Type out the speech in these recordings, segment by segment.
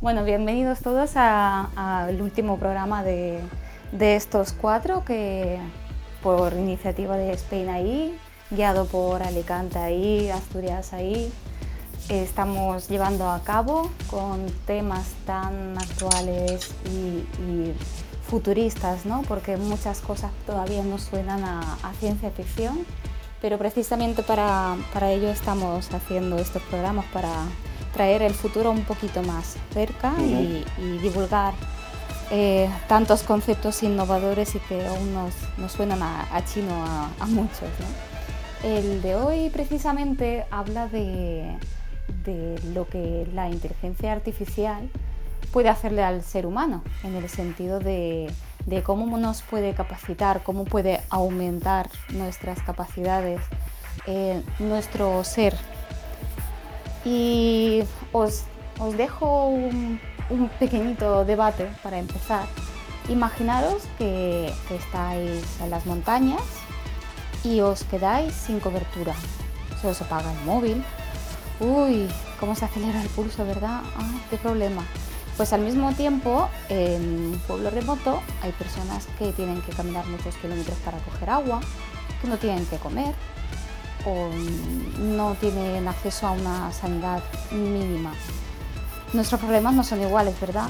Bueno, bienvenidos todos al último programa de, estos cuatro que por iniciativa de Spain ahí, guiado por Alicante ahí, Asturias ahí, estamos llevando a cabo con temas tan actuales y, futuristas, ¿no? porque muchas cosas todavía no suenan a, ciencia ficción, pero precisamente para, para ello estamos haciendo estos programas, para traer el futuro un poquito más cerca y, divulgar eh, tantos conceptos innovadores y que aún nos, suenan a, chino a, muchos. El de hoy precisamente habla de, lo que la inteligencia artificial puede hacerle al ser humano, en el sentido de, cómo nos puede capacitar, cómo puede aumentar nuestras capacidades, eh, nuestro ser y os, dejo un, pequeñito debate para empezar. Imaginaros que, estáis en las montañas y os quedáis sin cobertura. Se os apaga el móvil. Uy, cómo se acelera el pulso, ¿verdad? Ay, qué problema. Pues al mismo tiempo, en un pueblo remoto hay personas que tienen que caminar muchos kilómetros para coger agua, que no tienen que comer, o no tienen acceso a una sanidad mínima. Nuestros problemas no son iguales, ¿verdad?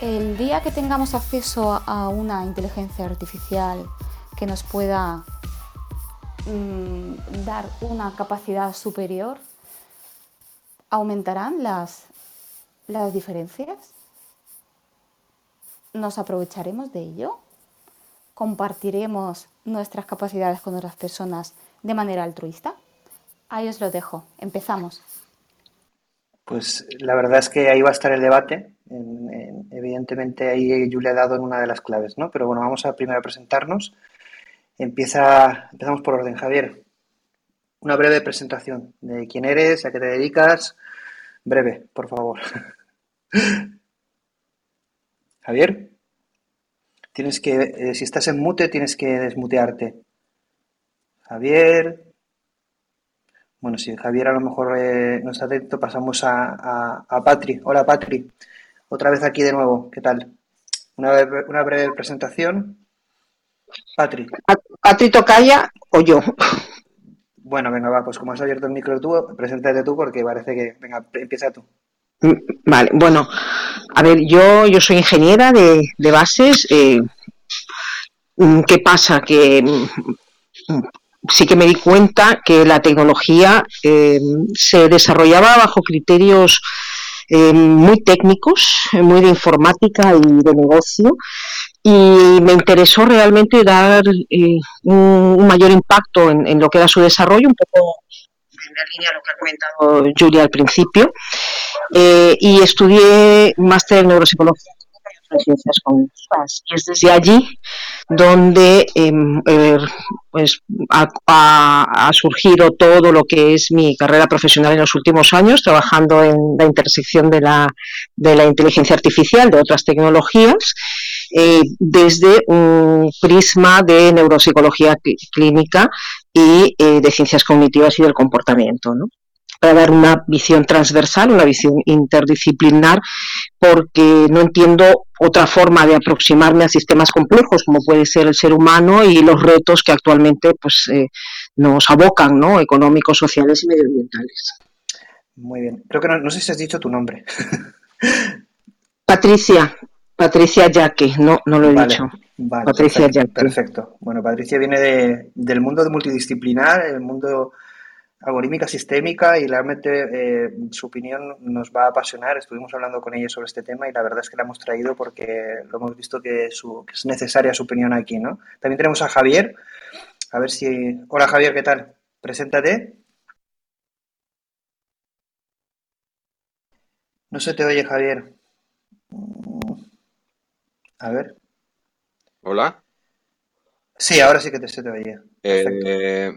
El día que tengamos acceso a una inteligencia artificial que nos pueda mm, dar una capacidad superior, ¿aumentarán las, las diferencias? ¿Nos aprovecharemos de ello? ¿Compartiremos nuestras capacidades con otras personas de manera altruista? Ahí os lo dejo. Empezamos. Pues la verdad es que ahí va a estar el debate. evidentemente ahí Julia ha dado en una de las claves, ¿no? Pero bueno, vamos a primero a presentarnos. Empieza, empezamos por orden, Javier. Una breve presentación de quién eres, a qué te dedicas. Breve, por favor. Javier, tienes que, eh, si estás en mute, tienes que desmutearte. Javier. Bueno, si Javier a lo mejor eh, no está atento, pasamos a, a, Patri. Hola, Patri. Otra vez aquí de nuevo. ¿Qué tal? Una, una breve presentación. Patri. Patri Tocaya o yo. Bueno, venga, va, pues como has abierto el micro tú, preséntate tú porque parece que. Venga, empieza tú. Mm, vale, bueno, a ver, yo, yo soy ingeniera de, de bases. Eh, mm, ¿Qué pasa? Que mm, sí que me di cuenta que la tecnología eh, se desarrollaba bajo criterios eh, muy técnicos, muy de informática y de negocio, y me interesó realmente dar eh, un, mayor impacto en, lo que era su desarrollo, un poco en la línea de lo que ha comentado Julia al principio, y estudié máster en neuropsicología y ciencias cognitivas, y es desde allí donde em, er, pues, ha, surgido todo lo que es mi carrera profesional en los últimos años, trabajando en la intersección de la, de la inteligencia artificial, de otras tecnologías, eh, desde un prisma de neuropsicología clínica y eh, de ciencias cognitivas y del comportamiento. ¿no? para dar una visión transversal, una visión interdisciplinar, porque no entiendo otra forma de aproximarme a sistemas complejos como puede ser el ser humano y los retos que actualmente pues, eh, nos abocan, ¿no? económicos, sociales y medioambientales. Muy bien. Creo que no, sé si has dicho tu nombre. Patricia, Patricia Yaque, no, no lo he dicho. Patricia perfecto, Perfecto. Bueno, Patricia viene de, del mundo multidisciplinar, el mundo algorítmica sistémica y realmente eh, su opinión nos va a apasionar. Estuvimos hablando con ella sobre este tema y la verdad es que la hemos traído porque lo hemos visto que, es necesaria su opinión aquí, ¿no? También tenemos a Javier. A ver si... Hola Javier, ¿qué tal? Preséntate. No se te oye, Javier. A ver. Hola. Sí, ahora sí que te, se te oye. Eh,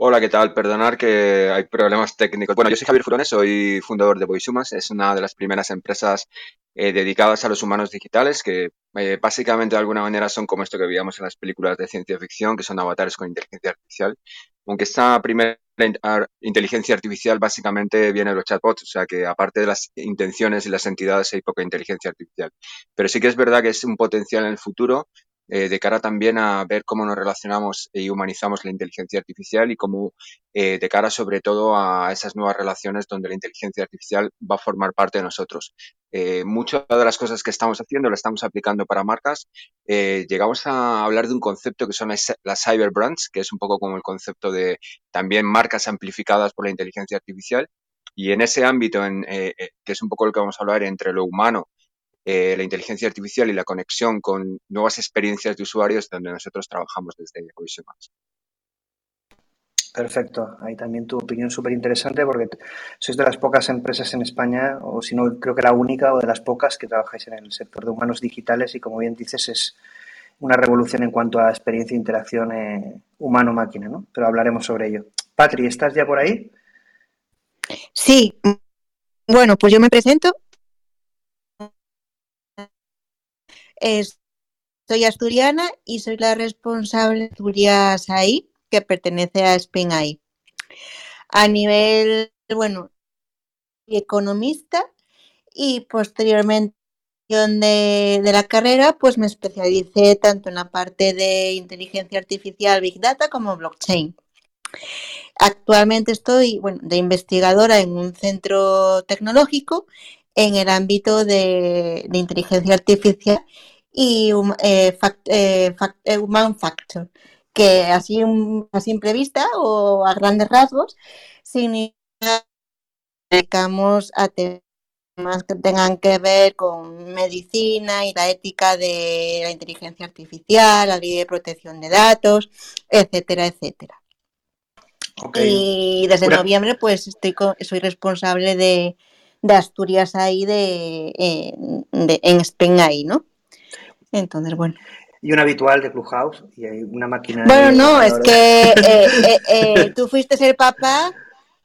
Hola, ¿qué tal? Perdonar que hay problemas técnicos. Bueno, yo soy Javier Furones, soy fundador de VoiceHumans. Es una de las primeras empresas eh, dedicadas a los humanos digitales que eh, básicamente de alguna manera son como esto que veíamos en las películas de ciencia ficción, que son avatares con inteligencia artificial. Aunque esta primera inteligencia artificial básicamente viene de los chatbots, o sea que aparte de las intenciones y las entidades hay poca inteligencia artificial. Pero sí que es verdad que es un potencial en el futuro eh, de cara también a ver cómo nos relacionamos y humanizamos la inteligencia artificial y cómo eh, de cara sobre todo a esas nuevas relaciones donde la inteligencia artificial va a formar parte de nosotros. Eh, muchas de las cosas que estamos haciendo las estamos aplicando para marcas. llegamos a hablar de un concepto que son las, cyber brands, que es un poco como el concepto de también marcas amplificadas por la inteligencia artificial. Y en ese ámbito, que es un poco lo que vamos a hablar entre lo humano eh, la inteligencia artificial y la conexión con nuevas experiencias de usuarios donde nosotros trabajamos desde Cohesion Perfecto. Ahí también tu opinión súper interesante porque sois de las pocas empresas en España, o si no, creo que la única o de las pocas que trabajáis en el sector de humanos digitales y como bien dices es una revolución en cuanto a experiencia e interacción eh, humano-máquina, ¿no? Pero hablaremos sobre ello. Patri, ¿estás ya por ahí? Sí. Bueno, pues yo me presento. Soy asturiana y soy la responsable de Asturias AI, que pertenece a Spain AI. A nivel, bueno, economista y posteriormente de, de la carrera, pues me especialicé tanto en la parte de inteligencia artificial, Big Data como blockchain. Actualmente estoy bueno, de investigadora en un centro tecnológico en el ámbito de, inteligencia artificial y eh, eh, eh, human factor, que así a simple vista o a grandes rasgos significa dedicamos a temas que tengan que ver con medicina y la ética de la inteligencia artificial, la ley de protección de datos, etcétera, etcétera. Y desde noviembre pues estoy soy responsable de, de Asturias ahí de, en Spain ahí, ¿no? Entonces, bueno. Y un habitual de Clubhouse y hay una máquina. Bueno, no, es que eh, eh, eh, tú fuiste el papá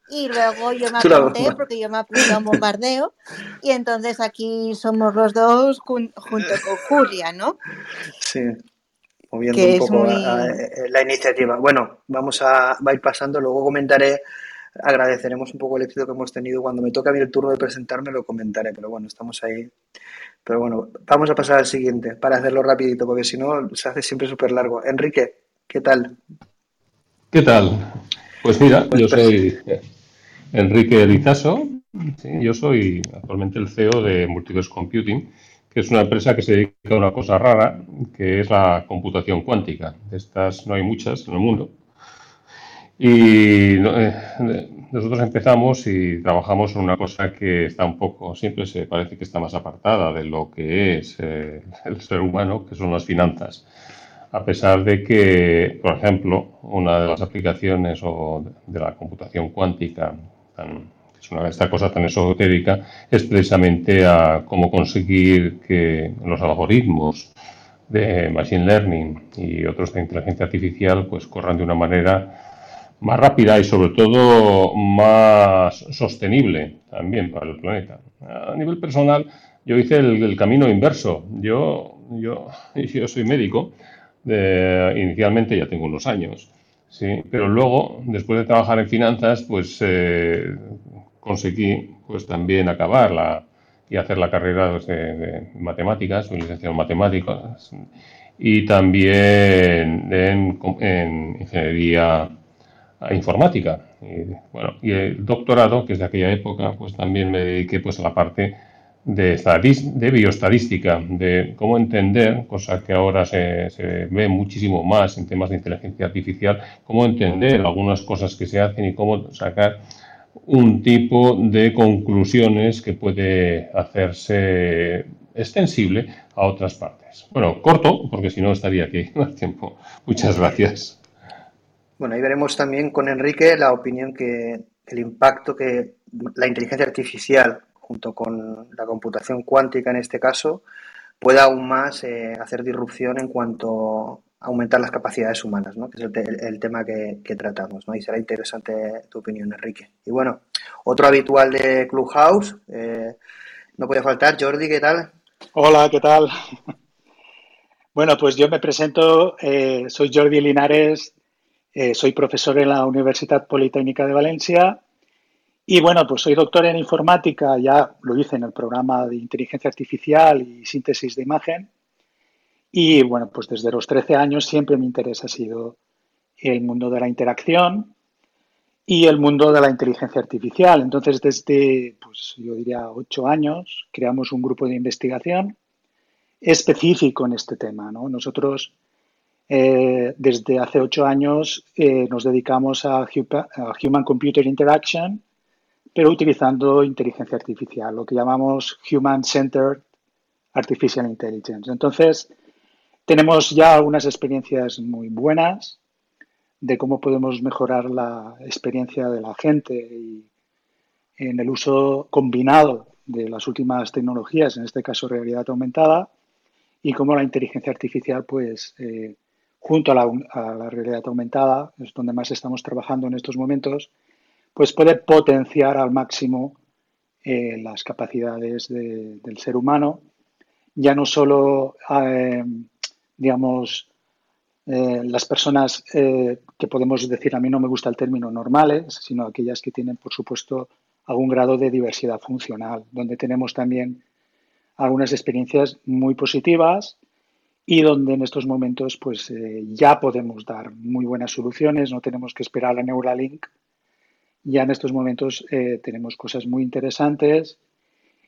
y luego yo me apunté porque yo me apunté a un bombardeo y entonces aquí somos los dos junto con Julia, ¿no? Sí, moviendo un poco la iniciativa. Bueno, vamos a, va a ir pasando, luego comentaré agradeceremos un poco el éxito que hemos tenido. Cuando me toque a mí el turno de presentarme lo comentaré, pero bueno, estamos ahí. Pero bueno, vamos a pasar al siguiente para hacerlo rapidito, porque si no se hace siempre súper largo. Enrique, ¿qué tal? ¿Qué tal? Pues mira, pues yo soy Enrique Lizaso, yo soy actualmente el CEO de Multiverse Computing, que es una empresa que se dedica a una cosa rara, que es la computación cuántica. De estas no hay muchas en el mundo, y eh, nosotros empezamos y trabajamos en una cosa que está un poco, siempre se parece que está más apartada de lo que es eh, el ser humano, que son las finanzas. A pesar de que, por ejemplo, una de las aplicaciones o de la computación cuántica, que es una esta cosa tan esotérica, es precisamente a cómo conseguir que los algoritmos de machine learning y otros de inteligencia artificial pues corran de una manera más rápida y sobre todo más sostenible también para el planeta. A nivel personal, yo hice el, camino inverso. Yo, yo, yo soy médico, inicialmente ya tengo unos años, ¿sí? pero luego, después de trabajar en finanzas, pues eh, conseguí pues también acabar y hacer la carrera de, matemáticas, soy licenciado en matemáticas, y también en, en ingeniería informática. Y, bueno, y el doctorado, que es de aquella época, pues también me dediqué pues, a la parte de, de bioestadística, de cómo entender, cosa que ahora se, se, ve muchísimo más en temas de inteligencia artificial, cómo entender algunas cosas que se hacen y cómo sacar un tipo de conclusiones que puede hacerse extensible a otras partes. Bueno, corto, porque si no estaría aquí más tiempo. Muchas gracias. Bueno, ahí veremos también con Enrique la opinión que el impacto que la inteligencia artificial junto con la computación cuántica en este caso pueda aún más eh, hacer disrupción en cuanto a aumentar las capacidades humanas, ¿no? que es el, tema que, tratamos. ¿no? Y será interesante tu opinión, Enrique. Y bueno, otro habitual de Clubhouse, eh, no puede faltar, Jordi, ¿qué tal? Hola, ¿qué tal? Bueno, pues yo me presento, eh, soy Jordi Linares, Eh, soy profesor en la Universidad Politécnica de Valencia y bueno, pues soy doctor en informática, ya lo hice en el programa de inteligencia artificial y síntesis de imagen. Y bueno, pues desde los 13 años siempre mi interés ha sido el mundo de la interacción y el mundo de la inteligencia artificial. Entonces, desde, pues yo diría, ocho años, creamos un grupo de investigación específico en este tema. ¿no? Nosotros, eh, desde hace ocho años, eh, nos dedicamos a, Human Computer Interaction, pero utilizando inteligencia artificial, lo que llamamos Human Centered Artificial Intelligence. Entonces, tenemos ya algunas experiencias muy buenas de cómo podemos mejorar la experiencia de la gente en el uso combinado de las últimas tecnologías, en este caso realidad aumentada, y cómo la inteligencia artificial, pues, eh, junto a la, realidad aumentada, es donde más estamos trabajando en estos momentos, pues puede potenciar al máximo eh, las capacidades del ser humano, ya no solo, eh, digamos, eh, las personas que podemos decir, a mí no me gusta el término normales, sino aquellas que tienen, por supuesto, algún grado de diversidad funcional, donde tenemos también algunas experiencias muy positivas y donde en estos momentos pues eh, ya podemos dar muy buenas soluciones, no tenemos que esperar a Neuralink. Ya en estos momentos tenemos cosas muy interesantes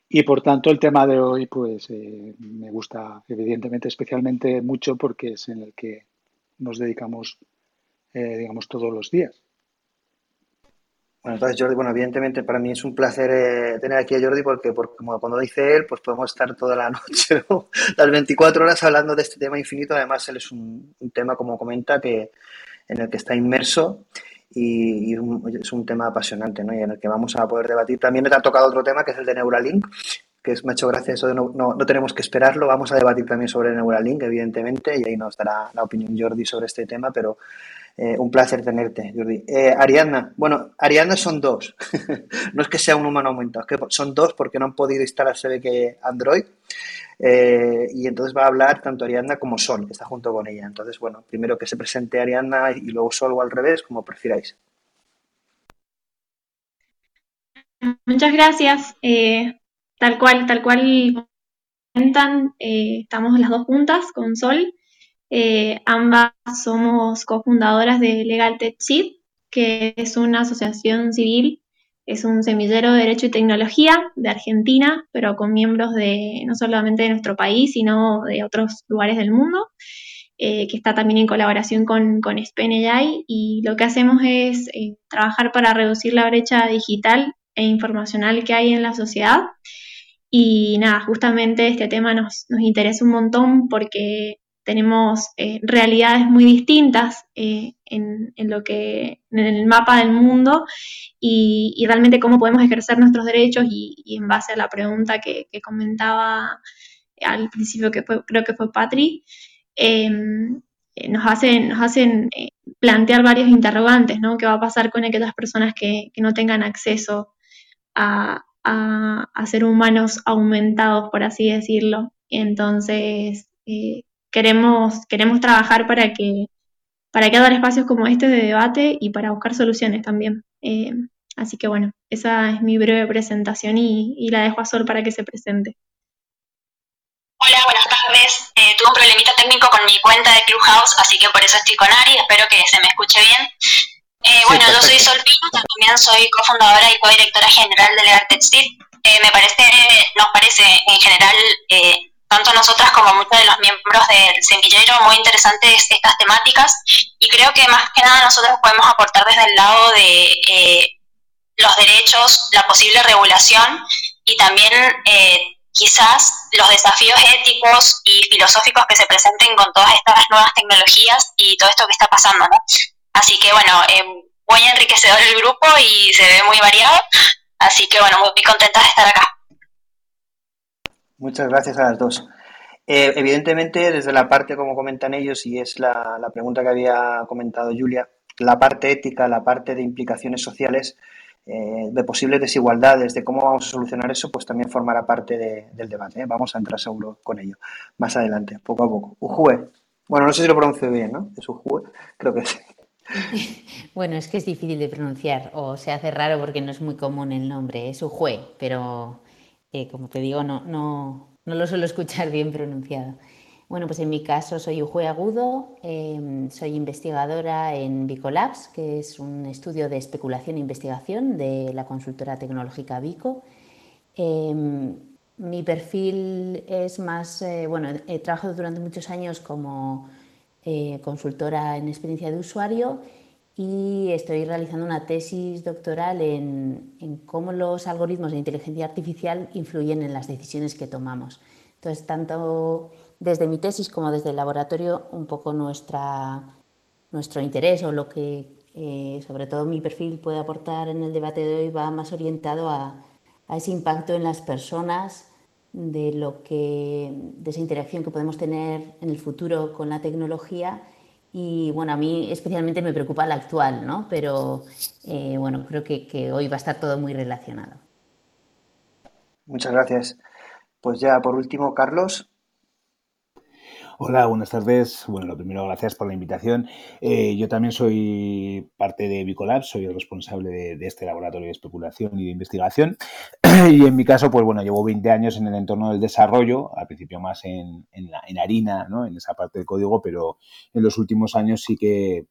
y por tanto el tema de hoy pues me gusta evidentemente especialmente mucho porque es en el que nos dedicamos, eh, digamos, todos los días. Bueno, entonces Jordi, bueno, evidentemente para mí es un placer eh, tener aquí a Jordi porque, como cuando dice él, pues podemos estar toda la noche, las 24 horas hablando de este tema infinito. Además, él es un, tema, como comenta, que en el que está inmerso y, es un tema apasionante, ¿no? Y en el que vamos a poder debatir. También me ha tocado otro tema que es el de Neuralink, que es, me ha hecho gracia eso de no, no, tenemos que esperarlo. Vamos a debatir también sobre Neuralink, evidentemente, y ahí nos dará la opinión Jordi sobre este tema, pero eh, un placer tenerte, Jordi. Eh, Ariadna, bueno, Ariadna son dos. no es que sea un humano aumentado, es que son dos porque no han podido instalar, se ve que Android. Eh, y entonces va a hablar tanto Ariadna como Sol, que está junto con ella. Entonces, bueno, primero que se presente Ariadna y luego Sol o al revés, como prefiráis. Muchas gracias. Tal cual, tal cual comentan, eh, estamos las dos juntas con Sol. Eh, ambas somos cofundadoras de Legal Tech que es una asociación civil, es un semillero de Derecho y Tecnología de Argentina, pero con miembros de no solamente de nuestro país, sino de otros lugares del mundo, eh, que está también en colaboración con, con. Y lo que hacemos es trabajar para reducir la brecha digital e informacional que hay en la sociedad y nada, justamente este tema nos, interesa un montón porque tenemos eh, realidades muy distintas eh, en, lo que, en el mapa del mundo y, realmente cómo podemos ejercer nuestros derechos y, en base a la pregunta que, comentaba al principio, que creo que fue Patri, em, eh, nos hacen, nos hacen plantear varios interrogantes, ¿no? ¿Qué va a pasar con aquellas personas que, que no tengan acceso a, a, ser humanos aumentados, por así decirlo. Entonces, eh, queremos, queremos trabajar para que, para que dar espacios como este de debate y para buscar soluciones también. Eh, así que bueno, esa es mi breve presentación y, la dejo a Sol para que se presente. Hola, buenas tardes. Eh, tuve un problemita técnico con mi cuenta de Clubhouse, así que por eso estoy con Ari. Espero que se me escuche bien. Eh, bueno, yo soy Sol Pino, también soy cofundadora y codirectora general de Legal Textil. Eh, me parece, nos parece en general, eh, tanto nosotras como muchos de los miembros del semillero, muy interesantes estas temáticas y creo que más que nada nosotros podemos aportar desde el lado de los derechos, la posible regulación y también quizás los desafíos éticos y filosóficos que se presenten con todas estas nuevas tecnologías y todo esto que está pasando, ¿no? Así que bueno, eh, muy enriquecedor el grupo y se ve muy variado. Así que bueno, muy, contenta de estar acá. Muchas gracias a las dos. Eh, evidentemente, desde la parte, como comentan ellos, y es la, pregunta que había comentado Julia, la parte ética, la parte de implicaciones sociales, eh, de posibles desigualdades, de cómo vamos a solucionar eso, pues también formará parte del debate. Vamos a entrar seguro con ello más adelante, poco a poco. Ujue. Bueno, no sé si lo pronuncio bien, ¿no? Es Ujue, creo que sí. Bueno, es que es difícil de pronunciar o se hace raro porque no es muy común el nombre, es Ujue, pero eh, como te digo, no, no, no lo suelo escuchar bien pronunciado. Bueno, pues en mi caso soy Ujue Agudo, em, soy investigadora en Bicolabs, que es un estudio de especulación e investigación de la consultora tecnológica Bico. Em, mi perfil es más, eh, bueno, he trabajado durante muchos años como eh, consultora en experiencia de usuario y estoy realizando una tesis doctoral en, cómo los algoritmos de inteligencia artificial influyen en las decisiones que tomamos. Entonces, tanto desde mi tesis como desde el laboratorio un poco nuestra, nuestro interés o lo que eh, sobre todo mi perfil puede aportar en el debate de hoy va más orientado a ese impacto en las personas de lo que de esa interacción que podemos tener en el futuro con la tecnología. Y bueno a mí especialmente me preocupa la actual no pero eh, bueno creo que, que hoy va a estar todo muy relacionado. Muchas gracias. Pues ya por último Carlos Hola, buenas tardes. Bueno, lo primero, gracias por la invitación. Eh, yo también soy parte de Bicolab, soy el responsable de, este laboratorio de especulación y de investigación. Y en mi caso, pues bueno, llevo 20 años en el entorno del desarrollo, al principio más en, en, harina, ¿no? en esa parte del código, pero en los últimos años sí que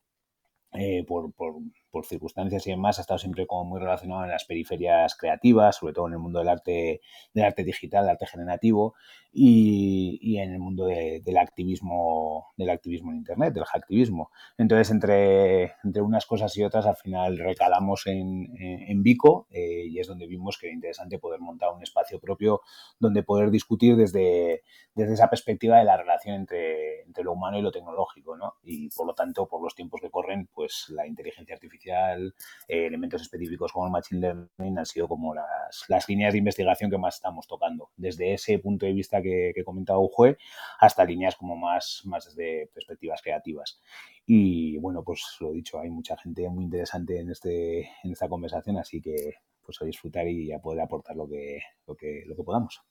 eh, por, por por circunstancias y demás, ha estado siempre como muy relacionado en las periferias creativas, sobre todo en el mundo del arte, del arte digital, del arte generativo y, en el mundo del activismo, del activismo en internet, del hacktivismo. Entonces, entre, entre unas cosas y otras, al final recalamos en, en, Vico eh, y es donde vimos que era interesante poder montar un espacio propio donde poder discutir desde, desde esa perspectiva de la relación entre, entre lo humano y lo tecnológico, ¿no? Y por lo tanto, por los tiempos que corren, pues la inteligencia artificial eh, elementos específicos como el Machine Learning han sido como las, las, líneas de investigación que más estamos tocando. Desde ese punto de vista que, comentaba Ujue hasta líneas como más, más desde perspectivas creativas. Y bueno, pues lo dicho, hay mucha gente muy interesante en, este, en esta conversación, así que pues a disfrutar y a poder aportar lo que, lo que, lo que podamos.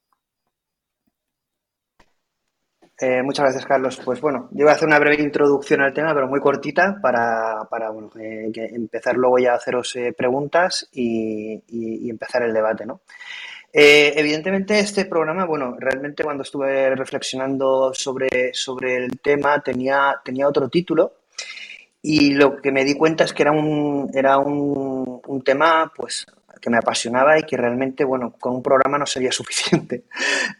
Eh, muchas gracias, Carlos. Pues bueno, yo voy a hacer una breve introducción al tema, pero muy cortita, para, para bueno, eh, empezar luego ya a haceros eh, preguntas y, empezar el debate, ¿no? evidentemente, este programa, bueno, realmente cuando estuve reflexionando sobre, sobre el tema tenía, tenía otro título y lo que me di cuenta es que era un, era un tema, pues, que me apasionaba y que realmente, bueno, con un programa no sería suficiente.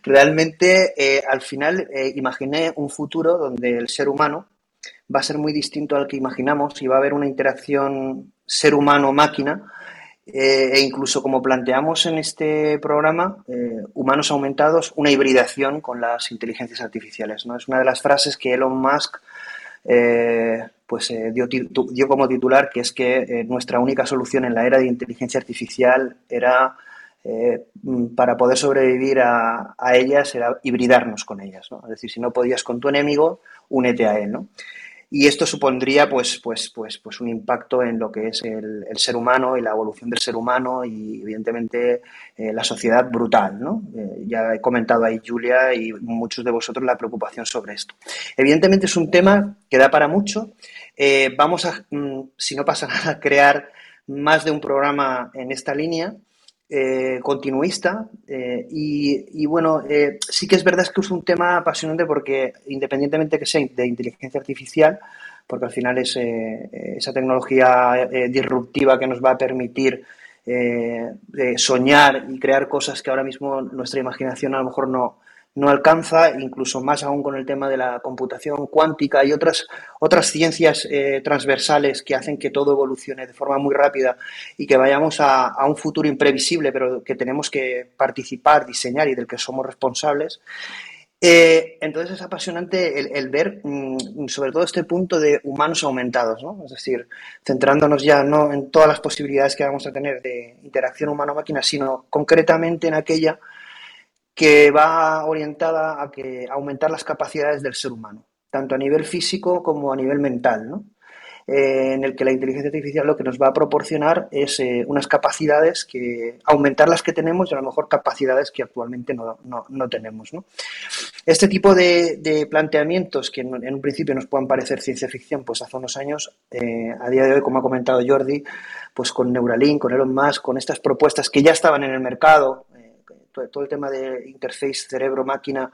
Realmente, eh, al final, eh, imaginé un futuro donde el ser humano va a ser muy distinto al que imaginamos y va a haber una interacción ser humano-máquina. Eh, e incluso como planteamos en este programa, humanos aumentados, una hibridación con las inteligencias artificiales. ¿no? Es una de las frases que Elon Musk pues eh, dio, como titular que es que eh, nuestra única solución en la era de inteligencia artificial era, eh, mm, para poder sobrevivir a, a, ellas, era hibridarnos con ellas. ¿no? Es decir, si no podías con tu enemigo, únete a él. ¿no? Y esto supondría pues, pues, pues, pues un impacto en lo que es el, ser humano y la evolución del ser humano y evidentemente eh, la sociedad brutal. ¿no? Eh, ya he comentado ahí Julia y muchos de vosotros la preocupación sobre esto. Evidentemente es un tema que da para mucho. Eh, vamos a, mm, si no pasa nada, crear más de un programa en esta línea. Eh, continuista eh, y, bueno, eh, sí que es verdad que es un tema apasionante porque independientemente que sea de inteligencia artificial, porque al final es esa tecnología disruptiva que nos va a permitir soñar y crear cosas que ahora mismo nuestra imaginación a lo mejor no, no alcanza, incluso más aún con el tema de la computación cuántica y otras, otras ciencias eh, transversales que hacen que todo evolucione de forma muy rápida y que vayamos a, un futuro imprevisible, pero que tenemos que participar, diseñar y del que somos responsables. Eh, entonces es apasionante el, ver mm, sobre todo este punto de humanos aumentados, ¿no? es decir, centrándonos ya no en todas las posibilidades que vamos a tener de interacción humano-máquina, sino concretamente en aquella que va orientada a, que, aumentar las capacidades del ser humano, tanto a nivel físico como a nivel mental. ¿no? eh, en el que la inteligencia artificial lo que nos va a proporcionar es eh, unas capacidades que aumentar las que tenemos y a lo mejor capacidades que actualmente no, tenemos. Este tipo de, planteamientos que en, un principio nos puedan parecer ciencia ficción, pues hace unos años, eh, a día de hoy, como ha comentado Jordi, pues con Neuralink, con Elon Musk, con estas propuestas que ya estaban en el mercado, todo el tema de interface cerebro-máquina,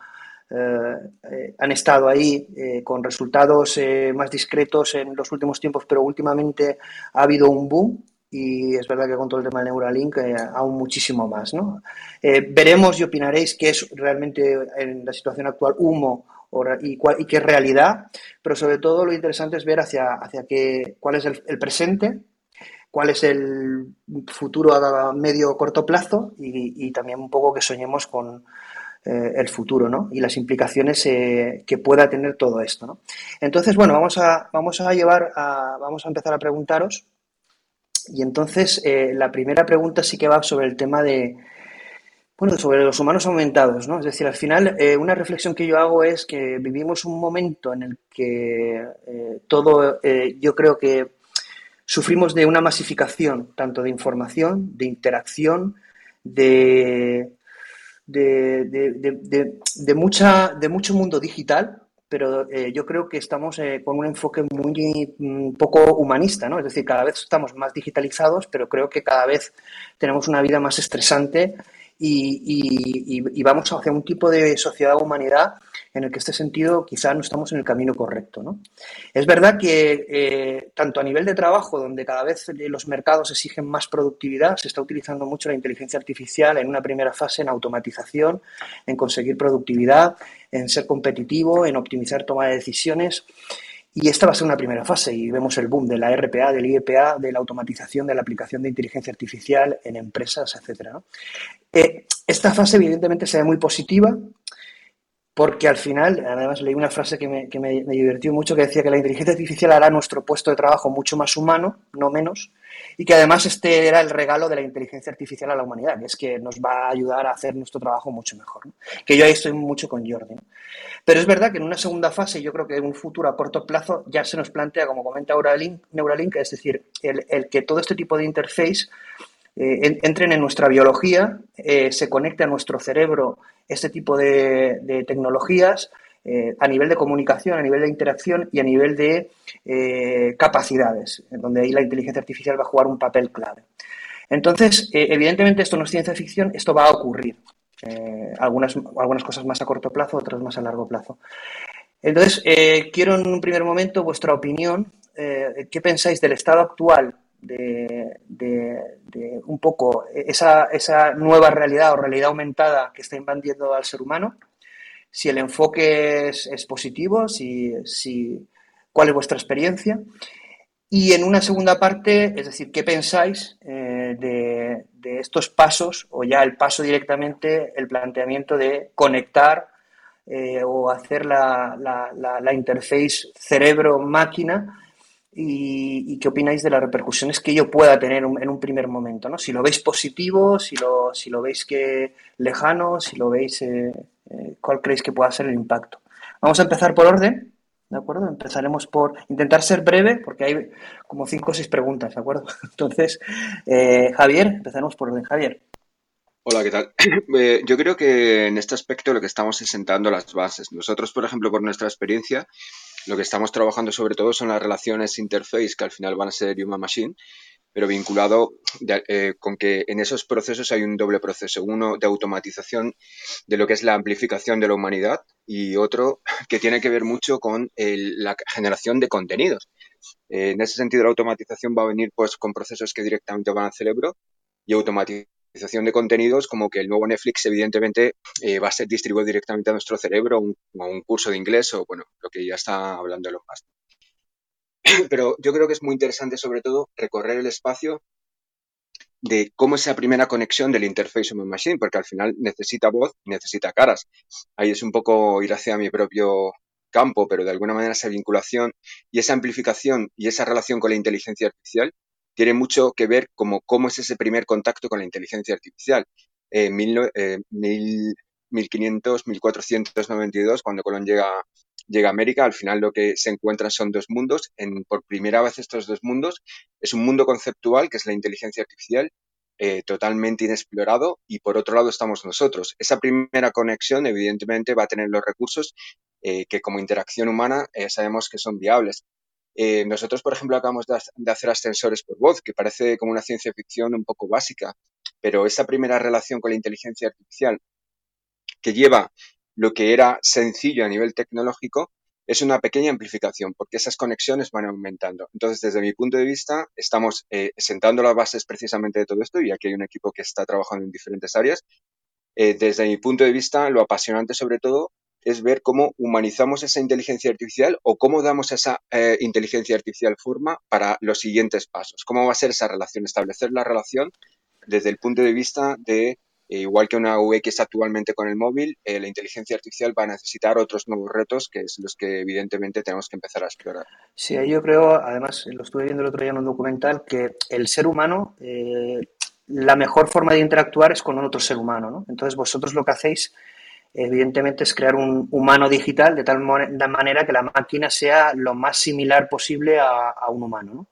eh, eh, han estado ahí eh, con resultados más discretos en los últimos tiempos, pero últimamente ha habido un boom y es verdad que con todo el tema del Neuralink aún muchísimo más. ¿no? veremos y opinaréis qué es realmente en la situación actual humo y, y, qué es realidad, pero sobre todo lo interesante es ver hacia, hacia qué, cuál es el, el presente cuál es el futuro a medio o corto plazo y, también un poco que soñemos con, eh, el futuro ¿no? y las implicaciones eh, que pueda tener todo esto. ¿no? Entonces, bueno, vamos a, vamos a llevar a, vamos a empezar a preguntaros. Y entonces, eh, la primera pregunta sí que va sobre el tema de, bueno, sobre los humanos aumentados, ¿no? Es decir, al final, una reflexión que yo hago es que vivimos un momento en el que todo, yo creo que sufrimos de una masificación, tanto de información, de interacción, de, de, mucha, de mucho mundo digital, pero eh, yo creo que estamos eh, con un enfoque muy mm, poco humanista, ¿no? Es decir, cada vez estamos más digitalizados, pero creo que cada vez tenemos una vida más estresante y, vamos hacia un tipo de sociedad humanidad en el que este sentido quizá no estamos en el camino correcto. ¿no? Es verdad que eh, tanto a nivel de trabajo, donde cada vez los mercados exigen más productividad, se está utilizando mucho la inteligencia artificial en una primera fase en automatización, en conseguir productividad, en ser competitivo, en optimizar toma de decisiones. Y esta va a ser una primera fase y vemos el boom de la RPA, del IEPA, de la automatización, de la aplicación de inteligencia artificial en empresas, etc. Eh, esta fase evidentemente será muy positiva porque al final, además leí una frase que, me, que me, divirtió mucho que decía que la inteligencia artificial hará nuestro puesto de trabajo mucho más humano, no menos, y que además este era el regalo de la inteligencia artificial a la humanidad, que es que nos va a ayudar a hacer nuestro trabajo mucho mejor. Que yo ahí estoy mucho con Jordi. Pero es verdad que en una segunda fase, yo creo que en un futuro a corto plazo ya se nos plantea, como comenta Neuralink, Neuralink es decir, el, el que todo este tipo de interface eh, entren en nuestra biología, eh, se conecte a nuestro cerebro este tipo de, tecnologías eh, a nivel de comunicación, a nivel de interacción y a nivel de capacidades, en donde ahí la inteligencia artificial va a jugar un papel clave. Entonces, evidentemente esto no es ciencia ficción, esto va a ocurrir. algunas, algunas cosas más a corto plazo, otras más a largo plazo. Entonces, quiero en un primer momento vuestra opinión. ¿Qué pensáis del estado actual de, un poco esa, nueva realidad o realidad aumentada que está invadiendo al ser humano, si el enfoque es, positivo, si, si, cuál es vuestra experiencia. Y en una segunda parte, es decir, ¿qué pensáis eh, de, estos pasos o ya el paso directamente, el planteamiento de conectar eh, o hacer la, la, la, la interface cerebro-máquina y, qué opináis de las repercusiones que ello pueda tener en un primer momento, ¿no? Si lo veis positivo, si lo, si lo veis que lejano, si lo veis, eh, eh, ¿cuál creéis que pueda ser el impacto? Vamos a empezar por orden, ¿de acuerdo? Empezaremos por intentar ser breve, porque hay como cinco o seis preguntas, ¿de acuerdo? Entonces, eh, Javier, empezaremos por orden. Javier. Hola, ¿qué tal? Yo creo que en este aspecto lo que estamos es sentando las bases. Nosotros, por ejemplo, por nuestra experiencia, lo que estamos trabajando sobre todo son las relaciones interface, que al final van a ser human machine, pero vinculado eh, con que en esos procesos hay un doble proceso, uno de automatización de lo que es la amplificación de la humanidad y otro que tiene que ver mucho con la generación de contenidos. Eh, en ese sentido, la automatización va a venir pues, con procesos que directamente van al cerebro y automatización de contenidos como que el nuevo Netflix evidentemente eh, va a ser distribuido directamente a nuestro cerebro, un, un curso de inglés o bueno, lo que ya está hablando los más. Pero yo creo que es muy interesante sobre todo recorrer el espacio de cómo esa primera conexión del interface human machine, porque al final necesita voz, necesita caras. Ahí es un poco ir hacia mi propio campo, pero de alguna manera esa vinculación y esa amplificación y esa relación con la inteligencia artificial tiene mucho que ver como cómo es ese primer contacto con la inteligencia artificial. En eh, 1500, 1492, cuando Colón llega llega a América, al final lo que se encuentran son dos mundos. En, por primera vez estos dos mundos es un mundo conceptual, que es la inteligencia artificial, eh, totalmente inexplorado, y por otro lado estamos nosotros. Esa primera conexión, evidentemente, va a tener los recursos eh, que como interacción humana eh, sabemos que son viables. Nosotros, por ejemplo, acabamos de hacer ascensores por voz, que parece como una ciencia ficción un poco básica, pero esa primera relación con la inteligencia artificial que lleva lo que era sencillo a nivel tecnológico es una pequeña amplificación porque esas conexiones van aumentando. Entonces, desde mi punto de vista, estamos eh, sentando las bases precisamente de todo esto y aquí hay un equipo que está trabajando en diferentes áreas. Eh, desde mi punto de vista, lo apasionante sobre todo es ver cómo humanizamos esa inteligencia artificial o cómo damos esa eh, inteligencia artificial forma para los siguientes pasos. ¿Cómo va a ser esa relación? Establecer la relación desde el punto de vista de eh, igual que una UX actualmente con el móvil, eh, la inteligencia artificial va a necesitar otros nuevos retos que es los que evidentemente tenemos que empezar a explorar. Sí, yo creo, además lo estuve viendo el otro día en un documental, que el ser humano, la mejor forma de interactuar es con otro ser humano. ¿no? Entonces vosotros lo que hacéis evidentemente es crear un humano digital de tal manera que la máquina sea lo más similar posible a, un humano. ¿no?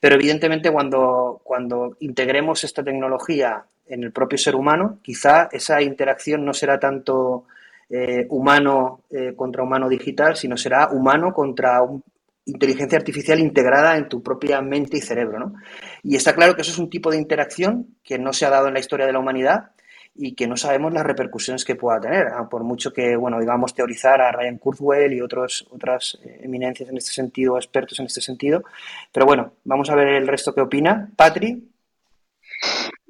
Pero evidentemente cuando, cuando integremos esta tecnología en el propio ser humano, quizá esa interacción no será tanto eh, humano eh, contra humano digital, sino será humano contra inteligencia artificial integrada en tu propia mente y cerebro. ¿no? Y está claro que eso es un tipo de interacción que no se ha dado en la historia de la humanidad y que no sabemos las repercusiones que pueda tener, ah, por mucho que, bueno, digamos, teorizar a Ryan Kurzweil y otros, otras eh, eminencias en este sentido, expertos en este sentido. Pero bueno, vamos a ver el resto que opina. Patri.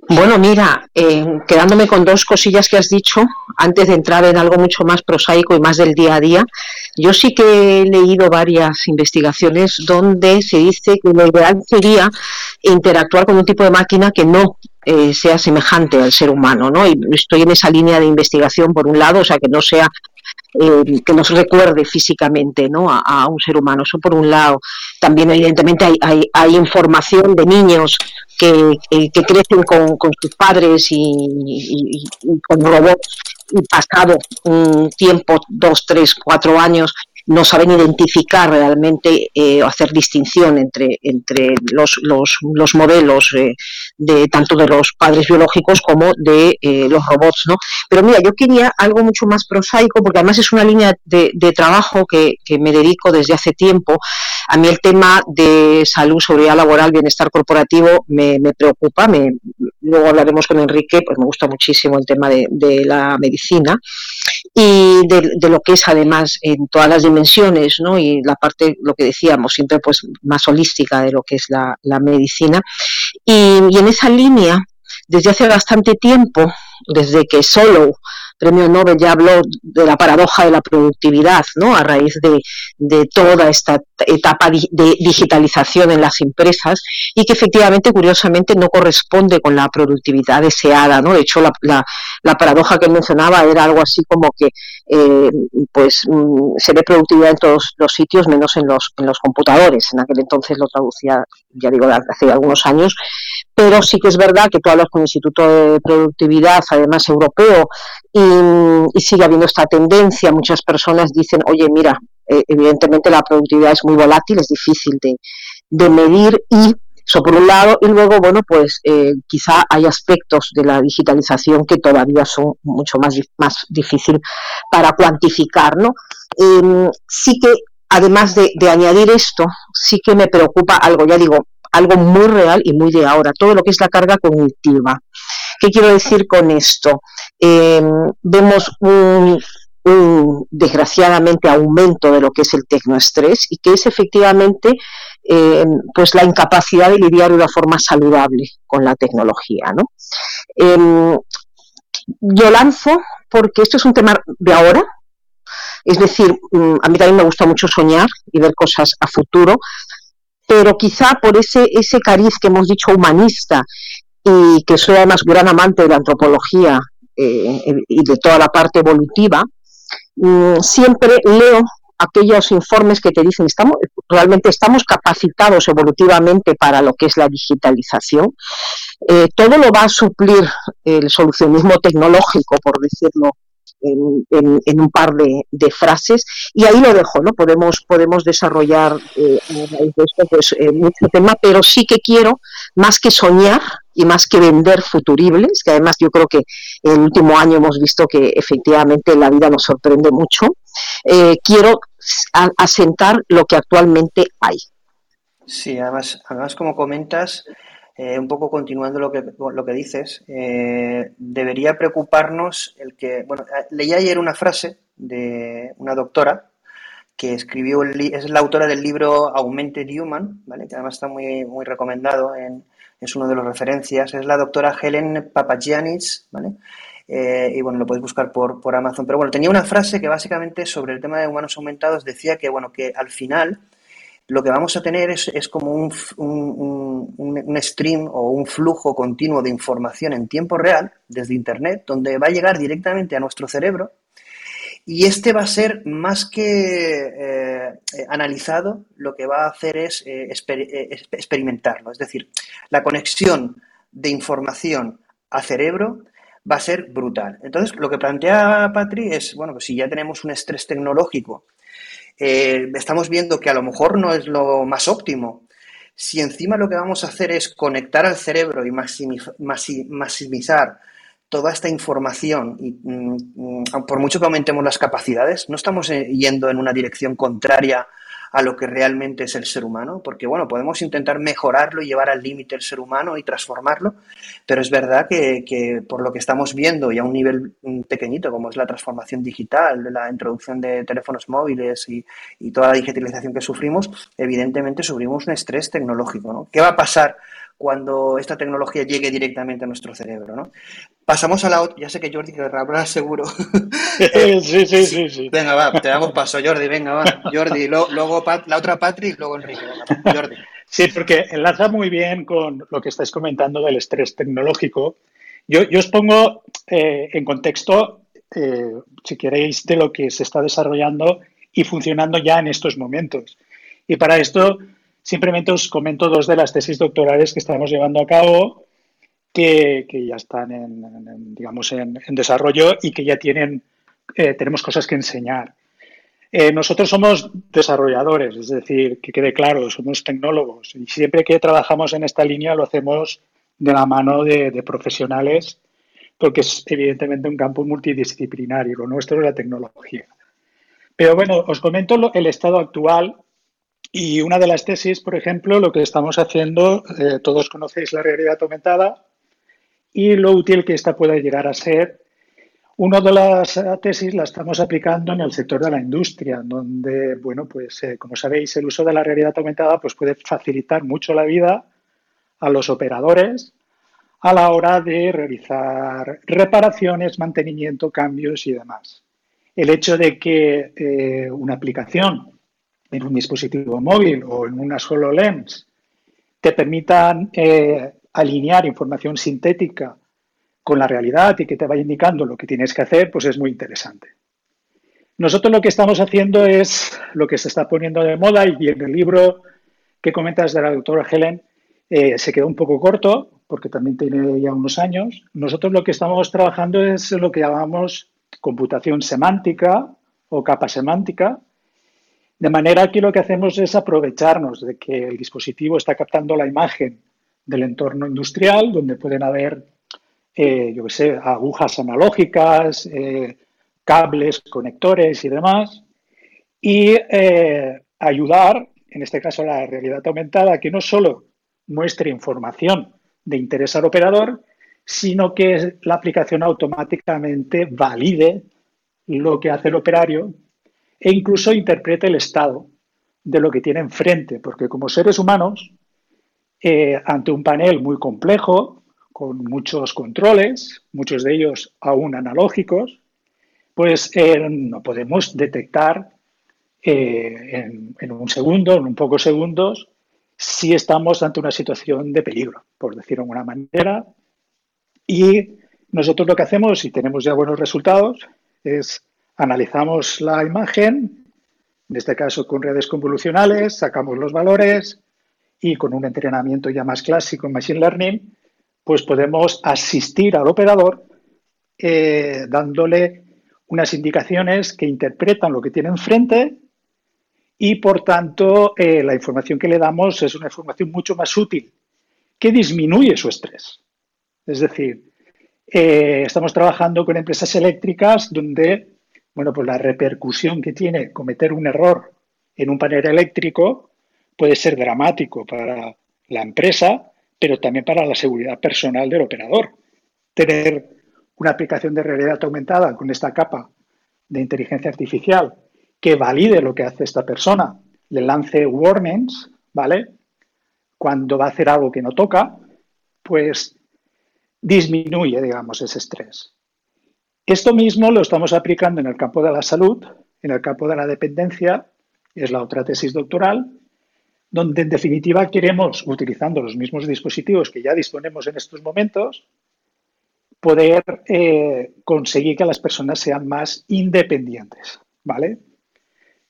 Bueno, mira, eh, quedándome con dos cosillas que has dicho, antes de entrar en algo mucho más prosaico y más del día a día, yo sí que he leído varias investigaciones donde se dice que lo ideal sería interactuar con un tipo de máquina que no eh, sea semejante al ser humano, ¿no? Y estoy en esa línea de investigación por un lado, o sea, que no sea eh, que nos recuerde físicamente ¿no? a, un ser humano. Eso por un lado. También, evidentemente, hay, información de niños que, que, crecen con, sus padres y, y, y con robots y pasado un tiempo, dos, tres, cuatro años, no saben identificar realmente eh, o hacer distinción entre, entre los, los, los modelos eh, de tanto de los padres biológicos como de eh, los robots, ¿no? Pero mira, yo quería algo mucho más prosaico, porque además es una línea de, de trabajo que, que, me dedico desde hace tiempo. A mí el tema de salud, seguridad laboral, bienestar corporativo me, me preocupa. Me, luego hablaremos con Enrique, pues me gusta muchísimo el tema de, de la medicina y de, lo que es además en todas las dimensiones, ¿no? Y la parte, lo que decíamos, siempre pues más holística de lo que es la, la medicina. Y, en esa línea, desde hace bastante tiempo, desde que solo premio Nobel ya habló de la paradoja de la productividad, ¿no? A raíz de, de toda esta etapa de digitalización en las empresas y que efectivamente, curiosamente, no corresponde con la productividad deseada, ¿no? De hecho, la, la, la paradoja que mencionaba era algo así como que eh, pues mm, se ve productividad en todos los sitios menos en los, en los computadores. En aquel entonces lo traducía, ya digo, hace algunos años, pero sí que es verdad que tú hablas con el Instituto de Productividad, además europeo, y, sigue habiendo esta tendencia. Muchas personas dicen, oye, mira, eh, evidentemente la productividad es muy volátil, es difícil de, de medir y eso por un lado, y luego, bueno, pues eh, quizá hay aspectos de la digitalización que todavía son mucho más, más difícil para cuantificar, ¿no? Eh, sí que, además de, de, añadir esto, sí que me preocupa algo, ya digo, algo muy real y muy de ahora, todo lo que es la carga cognitiva. ¿Qué quiero decir con esto? Eh, vemos un, un, desgraciadamente, aumento de lo que es el tecnoestrés y que es efectivamente eh, pues la incapacidad de lidiar de una forma saludable con la tecnología. ¿no? Eh, yo lanzo porque esto es un tema de ahora, es decir, mm, a mí también me gusta mucho soñar y ver cosas a futuro, pero quizá por ese, ese cariz que hemos dicho humanista y que soy además gran amante de la antropología eh, y de toda la parte evolutiva, siempre leo aquellos informes que te dicen estamos realmente estamos capacitados evolutivamente para lo que es la digitalización. Eh, todo lo va a suplir el solucionismo tecnológico, por decirlo en, un par de, frases y ahí lo dejo, ¿no? Podemos, podemos desarrollar eh, esto pues, eh, mucho tema, pero sí que quiero, más que soñar y más que vender futuribles, que además yo creo que en el último año hemos visto que efectivamente la vida nos sorprende mucho, eh, quiero asentar lo que actualmente hay. Sí, además, además como comentas, eh, un poco continuando lo que, lo que dices, eh, debería preocuparnos el que, bueno, leí ayer una frase de una doctora que escribió, es la autora del libro Augmented Human, ¿vale? que además está muy, muy recomendado, en, es uno de las referencias, es la doctora Helen Papagiannis, ¿vale? y bueno, lo podéis buscar por, por Amazon. Pero bueno, tenía una frase que básicamente sobre el tema de humanos aumentados decía que, bueno, que al final lo que vamos a tener es, como un, un, stream o un flujo continuo de información en tiempo real desde Internet, donde va a llegar directamente a nuestro cerebro y este va a ser más que eh, analizado, lo que va a hacer es eh, eh, experimentarlo. Es decir, la conexión de información a cerebro va a ser brutal. Entonces, lo que plantea Patri es, bueno, pues si ya tenemos un estrés tecnológico eh, estamos viendo que a lo mejor no es lo más óptimo. Si encima lo que vamos a hacer es conectar al cerebro y maximizar toda esta información, y, mm, mm, por mucho que aumentemos las capacidades, no estamos eh, yendo en una dirección contraria a lo que realmente es el ser humano, porque bueno, podemos intentar mejorarlo y llevar al límite el ser humano y transformarlo, pero es verdad que, por lo que estamos viendo y a un nivel mm, pequeñito, como es la transformación digital, la introducción de teléfonos móviles y, y toda la digitalización que sufrimos, evidentemente sufrimos un estrés tecnológico. ¿no? ¿Qué va a pasar cuando esta tecnología llegue directamente a nuestro cerebro, ¿no? Pasamos a la otra, ya sé que Jordi querrá hablar seguro. sí, sí, sí, sí, Venga, va, te damos paso, Jordi, venga, va. Jordi, luego, la otra Patrick, luego Enrique, Jordi. Sí, porque enlaza muy bien con lo que estáis comentando del estrés tecnológico. Yo, os pongo eh, en contexto, eh, si queréis, de lo que se está desarrollando y funcionando ya en estos momentos. Y para esto Simplemente os comento dos de las tesis doctorales que estamos llevando a cabo que, ya están en, digamos, en, desarrollo y que ya tienen, eh, tenemos cosas que enseñar. Eh, nosotros somos desarrolladores, es decir, que quede claro, somos tecnólogos y siempre que trabajamos en esta línea lo hacemos de la mano de, de profesionales porque es evidentemente un campo multidisciplinario, lo nuestro es la tecnología. Pero bueno, os comento el estado actual y una de las tesis, por ejemplo, lo que estamos haciendo, eh, todos conocéis la realidad aumentada y lo útil que esta puede llegar a ser. Una de las tesis la estamos aplicando en el sector de la industria, donde, bueno, pues eh, como sabéis, el uso de la realidad aumentada pues, puede facilitar mucho la vida a los operadores a la hora de realizar reparaciones, mantenimiento, cambios y demás. El hecho de que eh, una aplicación en un dispositivo móvil o en una solo lens te permitan eh, alinear información sintética con la realidad y que te vaya indicando lo que tienes que hacer, pues es muy interesante. Nosotros lo que estamos haciendo es lo que se está poniendo de moda y en el libro que comentas de la doctora Helen eh, se quedó un poco corto porque también tiene ya unos años. Nosotros lo que estamos trabajando es lo que llamamos computación semántica o capa semántica, de manera que lo que hacemos es aprovecharnos de que el dispositivo está captando la imagen del entorno industrial, donde pueden haber, eh, yo qué sé, agujas analógicas, eh, cables, conectores y demás, y eh, ayudar, en este caso la realidad aumentada, a que no solo muestre información de interés al operador, sino que la aplicación automáticamente valide lo que hace el operario e incluso interprete el estado de lo que tiene enfrente, porque como seres humanos, eh, ante un panel muy complejo, con muchos controles, muchos de ellos aún analógicos, pues eh, no podemos detectar eh, en, un segundo, en un pocos segundos, si estamos ante una situación de peligro, por decirlo de alguna manera. Y nosotros lo que hacemos, y tenemos ya buenos resultados, es Analizamos la imagen, en este caso con redes convolucionales, sacamos los valores y con un entrenamiento ya más clásico en Machine Learning, pues podemos asistir al operador eh, dándole unas indicaciones que interpretan lo que tiene enfrente y, por tanto, eh, la información que le damos es una información mucho más útil, que disminuye su estrés. Es decir, eh, estamos trabajando con empresas eléctricas donde, bueno, pues la repercusión que tiene cometer un error en un panel eléctrico puede ser dramático para la empresa, pero también para la seguridad personal del operador. Tener una aplicación de realidad aumentada con esta capa de inteligencia artificial que valide lo que hace esta persona, le lance warnings, ¿vale? Cuando va a hacer algo que no toca, pues disminuye, digamos, ese estrés. Esto mismo lo estamos aplicando en el campo de la salud, en el campo de la dependencia, es la otra tesis doctoral, donde en definitiva queremos, utilizando los mismos dispositivos que ya disponemos en estos momentos, poder eh, conseguir que las personas sean más independientes, ¿vale?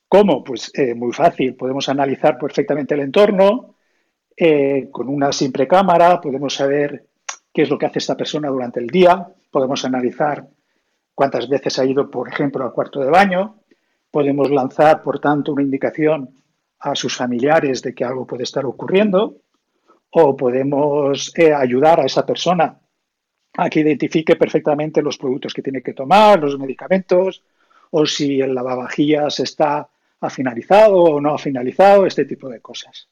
¿Cómo? Pues eh, muy fácil, podemos analizar perfectamente el entorno, eh, con una simple cámara podemos saber qué es lo que hace esta persona durante el día, podemos analizar cuántas veces ha ido, por ejemplo, al cuarto de baño, podemos lanzar, por tanto, una indicación a sus familiares de que algo puede estar ocurriendo, o podemos ayudar a esa persona a que identifique perfectamente los productos que tiene que tomar, los medicamentos, o si el lavavajillas está ha finalizado o no ha finalizado, este tipo de cosas.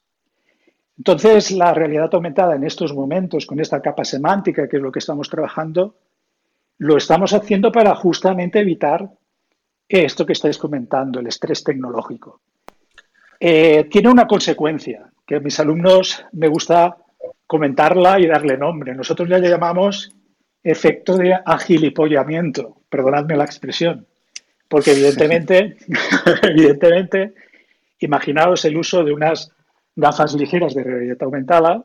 Entonces, la realidad aumentada en estos momentos, con esta capa semántica, que es lo que estamos trabajando, lo estamos haciendo para justamente evitar esto que estáis comentando, el estrés tecnológico. Eh, tiene una consecuencia que a mis alumnos me gusta comentarla y darle nombre. Nosotros ya le llamamos efecto de agilipollamiento, perdonadme la expresión, porque evidentemente, evidentemente, imaginaos el uso de unas gafas ligeras de realidad aumentada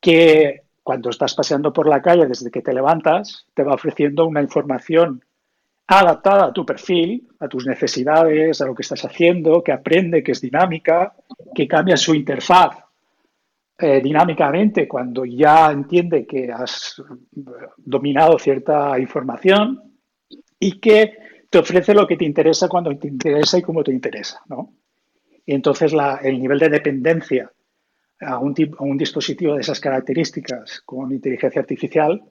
que cuando estás paseando por la calle desde que te levantas te va ofreciendo una información adaptada a tu perfil, a tus necesidades, a lo que estás haciendo, que aprende, que es dinámica, que cambia su interfaz eh, dinámicamente cuando ya entiende que has dominado cierta información y que te ofrece lo que te interesa cuando te interesa y cómo te interesa, ¿no? Y entonces el nivel de dependencia a un, a un, dispositivo de esas características con inteligencia artificial,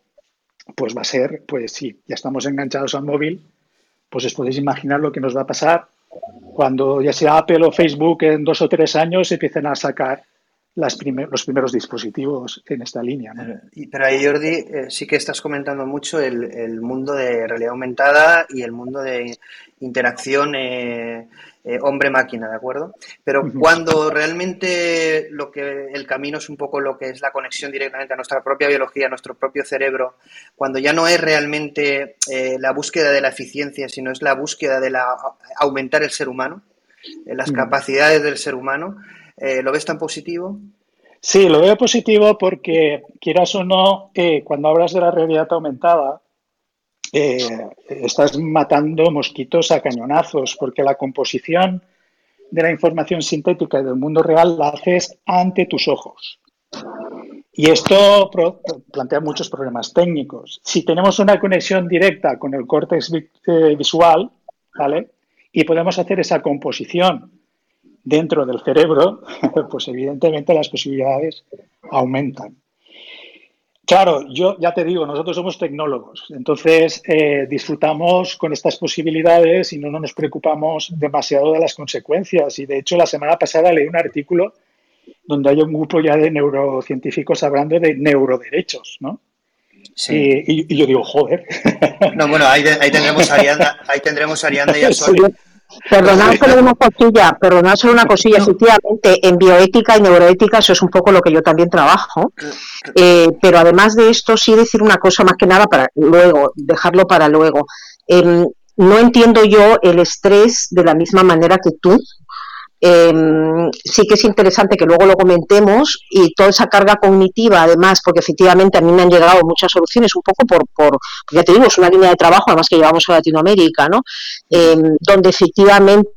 pues va a ser, pues sí, ya estamos enganchados al móvil, pues os podéis imaginar lo que nos va a pasar cuando ya sea Apple o Facebook en dos o tres años empiecen a sacar las los primeros dispositivos en esta línea. Pero ahí, Jordi, eh, sí que estás comentando mucho el, mundo de realidad aumentada y el mundo de interacción eh, eh, hombre-máquina, ¿de acuerdo? Pero cuando realmente lo que el camino es un poco lo que es la conexión directamente a nuestra propia biología, a nuestro propio cerebro, cuando ya no es realmente la búsqueda de la eficiencia, sino es la búsqueda de la aumentar el ser humano, las capacidades del ser humano, eh, ¿Lo ves tan positivo? Sí, lo veo positivo porque, quieras o no, eh, cuando hablas de la realidad aumentada, eh, estás matando mosquitos a cañonazos, porque la composición de la información sintética del mundo real la haces ante tus ojos. Y esto plantea muchos problemas técnicos. Si tenemos una conexión directa con el córtex visual, ¿vale? Y podemos hacer esa composición dentro del cerebro, pues evidentemente las posibilidades aumentan. Claro, yo ya te digo, nosotros somos tecnólogos, entonces eh, disfrutamos con estas posibilidades y no nos preocupamos demasiado de las consecuencias. Y de hecho, la semana pasada leí un artículo donde hay un grupo ya de neurocientíficos hablando de neuroderechos, ¿no? Sí. Y, yo digo, joder. No, bueno, ahí, tendremos a Arianda, ahí tendremos a Arianda y a Sol. Perdonad solo una cosilla, perdonad solo una cosilla, efectivamente, en bioética y neuroética eso es un poco lo que yo también trabajo, eh, pero además de esto sí decir una cosa más que nada para luego, dejarlo para luego. Em, no entiendo yo el estrés de la misma manera que tú, Em, sí que es interesante que luego lo comentemos y toda esa carga cognitiva, además, porque efectivamente a mí me han llegado muchas soluciones, un poco por, por ya te digo, es una línea de trabajo, además que llevamos a Latinoamérica, ¿no? Em, donde efectivamente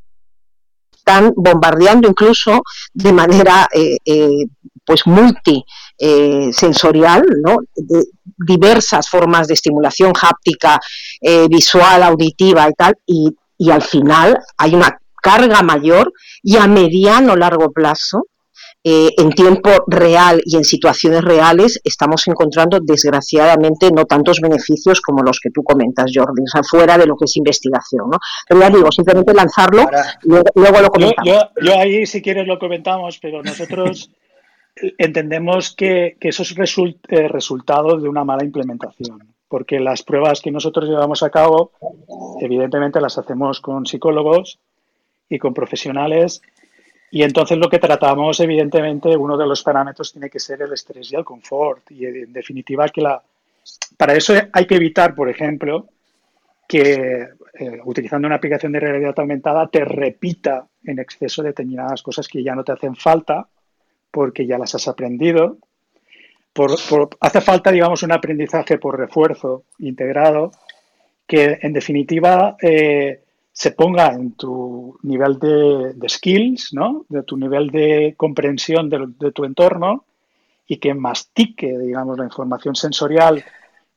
están bombardeando incluso de manera eh, eh, pues multi eh, ¿no? diversas formas de estimulación háptica, eh, visual, auditiva y tal, y, y al final hay una carga mayor y a mediano largo plazo eh, en tiempo real y en situaciones reales estamos encontrando desgraciadamente no tantos beneficios como los que tú comentas, Jordi, o sea, fuera de lo que es investigación. ¿no? Pero ya digo, simplemente lanzarlo y luego, lo comentamos. Yo, ahí, si quieres, lo comentamos, pero nosotros entendemos que, eso es eh, resultado de una mala implementación, porque las pruebas que nosotros llevamos a cabo, evidentemente las hacemos con psicólogos y con profesionales y entonces lo que tratamos, evidentemente, uno de los parámetros tiene que ser el estrés y el confort. Y en definitiva, que la, para eso hay que evitar, por ejemplo, que eh, utilizando una aplicación de realidad aumentada te repita en exceso determinadas cosas que ya no te hacen falta porque ya las has aprendido. Por, hace falta, digamos, un aprendizaje por refuerzo integrado que, en definitiva, eh, se ponga en tu nivel de, skills, ¿no? de tu nivel de comprensión de, tu entorno y que mastique, digamos, la información sensorial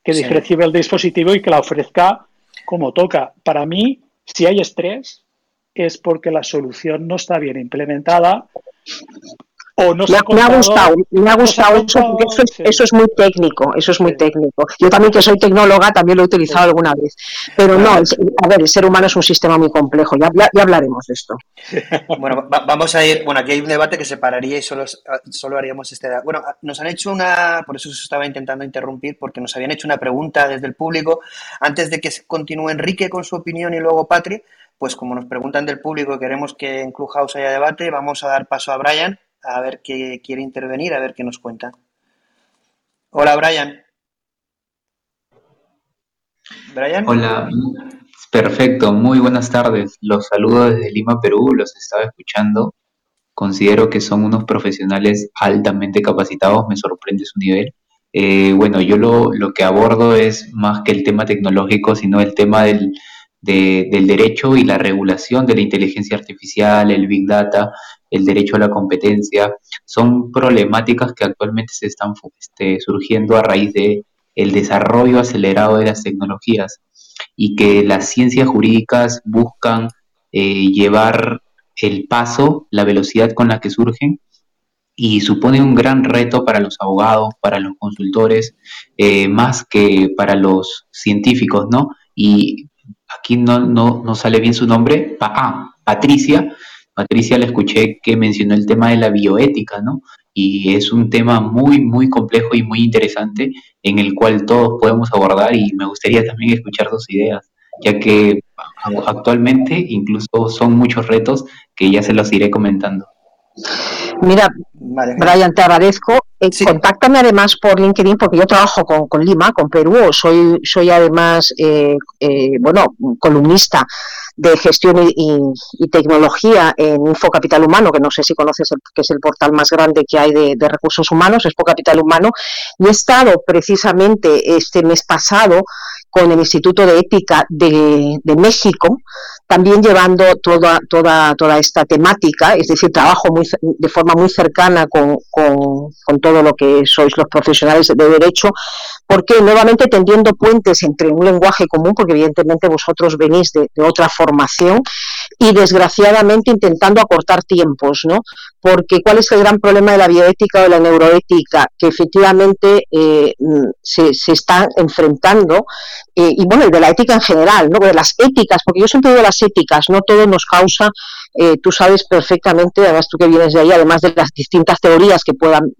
que recibe el dispositivo y que la ofrezca como toca. Para mí, si hay estrés, es porque la solución no está bien implementada me, ha gustado, me ha gustado eso, porque eso es, muy técnico, eso es muy técnico. Yo también que soy tecnóloga también lo he utilizado alguna vez, pero no, a ver, el ser humano es un sistema muy complejo, ya, ya, hablaremos de esto. Bueno, vamos a ir, bueno, aquí hay un debate que se pararía y solo, solo haríamos este... Bueno, nos han hecho una, por eso se estaba intentando interrumpir, porque nos habían hecho una pregunta desde el público, antes de que continúe Enrique con su opinión y luego Patri, pues como nos preguntan del público y queremos que en Clubhouse haya debate, vamos a dar paso a Brian a ver qué quiere intervenir, a ver qué nos cuenta. Hola, Brian. Brian. Hola, perfecto, muy buenas tardes. Los saludo desde Lima, Perú, los estaba escuchando. Considero que son unos profesionales altamente capacitados, me sorprende su nivel. Eh, bueno, yo lo, lo, que abordo es más que el tema tecnológico, sino el tema del, del derecho y la regulación de la inteligencia artificial, el big data, el derecho a la competencia, son problemáticas que actualmente se están este, surgiendo a raíz de el desarrollo acelerado de las tecnologías y que las ciencias jurídicas buscan eh, llevar el paso, la velocidad con la que surgen y supone un gran reto para los abogados, para los consultores, eh, más que para los científicos, ¿no? Y aquí no, no, no sale bien su nombre, ah, Patricia, Patricia le escuché que mencionó el tema de la bioética, ¿no? Y es un tema muy, muy complejo y muy interesante en el cual todos podemos abordar y me gustaría también escuchar sus ideas, ya que actualmente incluso son muchos retos que ya se los iré comentando. Mira, Brian, te agradezco. Eh, contáctame además por LinkedIn porque yo trabajo con, Lima, con Perú. Soy, soy además, eh, eh, bueno, columnista de gestión y, tecnología en Info Capital Humano, que no sé si conoces, que es el portal más grande que hay de, de recursos humanos, Expo Capital Humano. Y he estado precisamente este mes pasado con el Instituto de Ética de, México, también llevando toda, toda, toda esta temática, es decir, trabajo muy, de forma muy cercana con, con, todo lo que sois los profesionales de derecho, porque nuevamente tendiendo puentes entre un lenguaje común, porque evidentemente vosotros venís de, otra formación, y desgraciadamente intentando acortar tiempos, ¿no? Porque ¿cuál es el gran problema de la bioética o de la neuroética? Que efectivamente eh, se, se están enfrentando eh, y bueno, de la ética en general, ¿no? de las éticas, porque yo siempre digo las éticas, no todo nos causa, eh, tú sabes perfectamente, además tú que vienes de ahí, además de las distintas teorías que puedan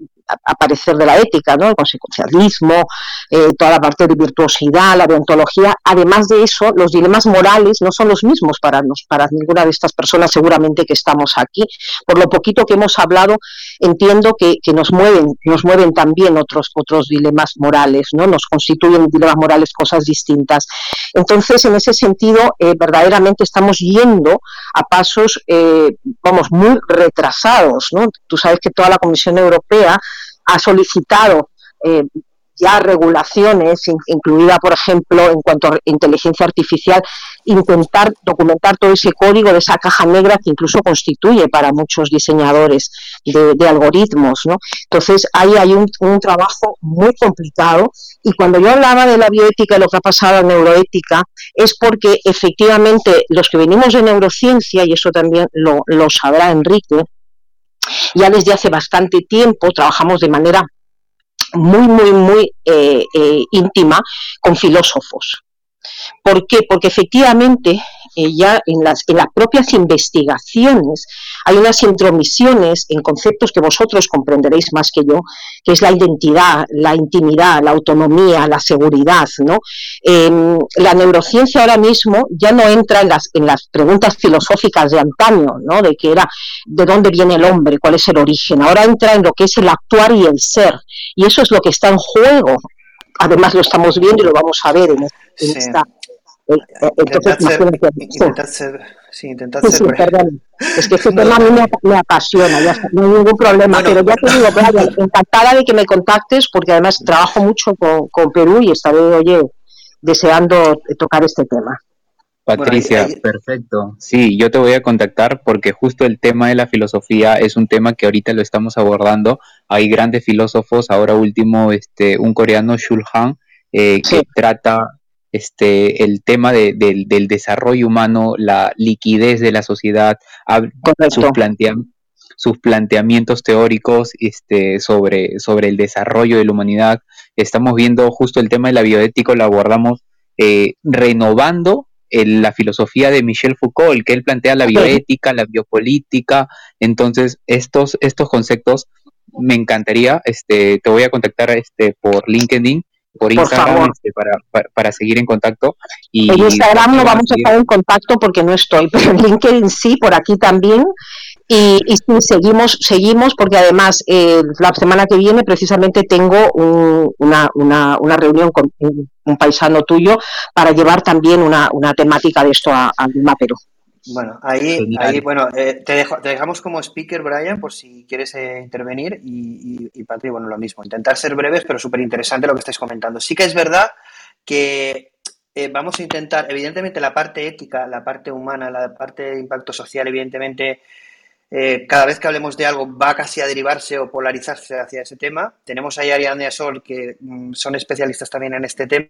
aparecer de la ética, ¿no? el consecuencialismo, eh, toda la parte de virtuosidad, la deontología. Además de eso, los dilemas morales no son los mismos para, nos, para ninguna de estas personas seguramente que estamos aquí. Por lo poquito que hemos hablado, entiendo que, que nos mueven, nos mueven también otros, otros dilemas morales, ¿no? Nos constituyen dilemas morales cosas distintas. Entonces, en ese sentido, eh, verdaderamente estamos yendo a pasos, eh, vamos, muy retrasados, ¿no? Tú sabes que toda la Comisión Europea ha solicitado eh, ya regulaciones, incluida, por ejemplo, en cuanto a inteligencia artificial, intentar documentar todo ese código de esa caja negra que incluso constituye para muchos diseñadores de, algoritmos. ¿no? Entonces, ahí hay un, trabajo muy complicado y cuando yo hablaba de la bioética y lo que ha pasado en neuroética, es porque efectivamente los que venimos de neurociencia, y eso también lo, lo sabrá Enrique, ya desde hace bastante tiempo trabajamos de manera muy, muy, muy eh, eh, íntima con filósofos. ¿Por qué? Porque efectivamente eh, ya en las, en las propias investigaciones hay unas intromisiones en conceptos que vosotros comprenderéis más que yo, que es la identidad, la intimidad, la autonomía, la seguridad. ¿no? Em, la neurociencia ahora mismo ya no entra en las, en las preguntas filosóficas de antaño, ¿no? de que era de dónde viene el hombre, cuál es el origen. Ahora entra en lo que es el actuar y el ser. Y eso es lo que está en juego. Además lo estamos viendo y lo vamos a ver en, esta entonces, intentar ser, sí, intentar ser, sí, perdón. Es que este tema a mí me, apasiona, ya no hay ningún problema, pero ya te digo, Brian, encantada de que me contactes, porque además trabajo mucho con, con Perú y estaré, oye, deseando tocar este tema. Patricia, perfecto. Sí, yo te voy a contactar porque justo el tema de la filosofía es un tema que ahorita lo estamos abordando. Hay grandes filósofos, ahora último, este, un coreano, Shul Han, eh, que trata este, el tema del desarrollo humano, la liquidez de la sociedad, sus, sus, planteamientos teóricos este, sobre, sobre el desarrollo de la humanidad. Estamos viendo justo el tema de la bioética, lo abordamos eh, renovando la filosofía de Michel Foucault, el que él plantea la bioética, la biopolítica. Entonces, estos, estos conceptos me encantaría, este, te voy a contactar este, por LinkedIn por Instagram este, para, para, seguir en contacto. Y en Instagram no vamos a estar en contacto porque no estoy, pero en LinkedIn sí, por aquí también. Y, y seguimos, seguimos porque además eh, la semana que viene precisamente tengo una, una, una, reunión con un, paisano tuyo para llevar también una, una temática de esto a, a Lima, Perú. Bueno, ahí, ahí bueno, eh, te, te, dejamos como speaker, Brian, por si quieres eh, intervenir y, y, Patri, bueno, lo mismo. Intentar ser breves, pero súper interesante lo que estáis comentando. Sí que es verdad que eh, vamos a intentar, evidentemente, la parte ética, la parte humana, la parte de impacto social, evidentemente, cada vez que hablemos de algo va casi a derivarse o polarizarse hacia ese tema. Tenemos ahí a Ariadne Sol, que mm, son especialistas también en este tema.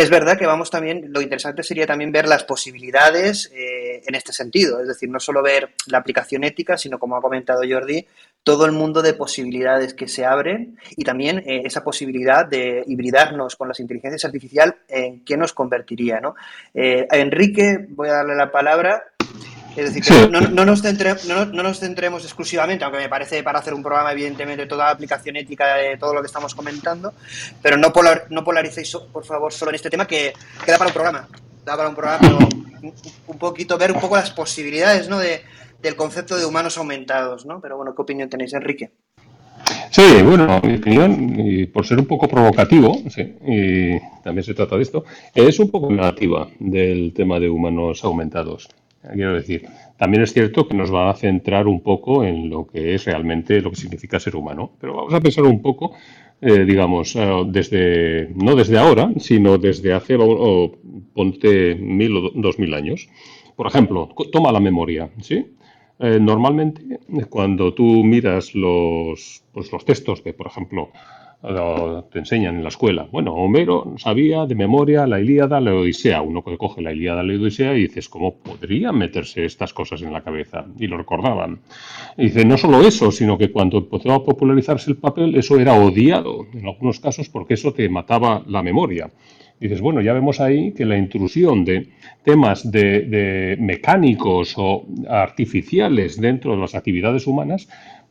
Es verdad que vamos también, lo interesante sería también ver las posibilidades eh, en este sentido, es decir, no solo ver la aplicación ética, sino como ha comentado Jordi, todo el mundo de posibilidades que se abren y también eh, esa posibilidad de hibridarnos con las inteligencias artificiales en qué nos convertiría. ¿no? Eh, a Enrique, voy a darle la palabra. Es decir, no, nos no, nos centremos exclusivamente, aunque me parece para hacer un programa, evidentemente, toda la aplicación ética de todo lo que estamos comentando, pero no, polar, no polaricéis, por favor, solo en este tema, que queda para un programa. Da para un programa, pero un, poquito ver un poco las posibilidades ¿no? de, del concepto de humanos aumentados. ¿no? Pero bueno, ¿qué opinión tenéis, Enrique? Sí, bueno, mi opinión, y por ser un poco provocativo, sí, y también se trata de esto, es un poco negativa del tema de humanos aumentados. Quiero decir, también es cierto que nos va a centrar un poco en lo que es realmente lo que significa ser humano, pero vamos a pensar un poco, eh, digamos, eh, desde no desde ahora, sino desde hace, o, ponte mil o dos mil años. Por ejemplo, toma la memoria, ¿sí? Eh, normalmente, cuando tú miras los, pues, los textos de, por ejemplo, te enseñan en la escuela. Bueno, Homero sabía de memoria la Ilíada, la Odisea. Uno que coge la Ilíada, la Odisea y dices, ¿cómo podrían meterse estas cosas en la cabeza? Y lo recordaban. Y dice, no solo eso, sino que cuando empezó a popularizarse el papel, eso era odiado en algunos casos porque eso te mataba la memoria. Y dices, bueno, ya vemos ahí que la intrusión de temas de, de mecánicos o artificiales dentro de las actividades humanas,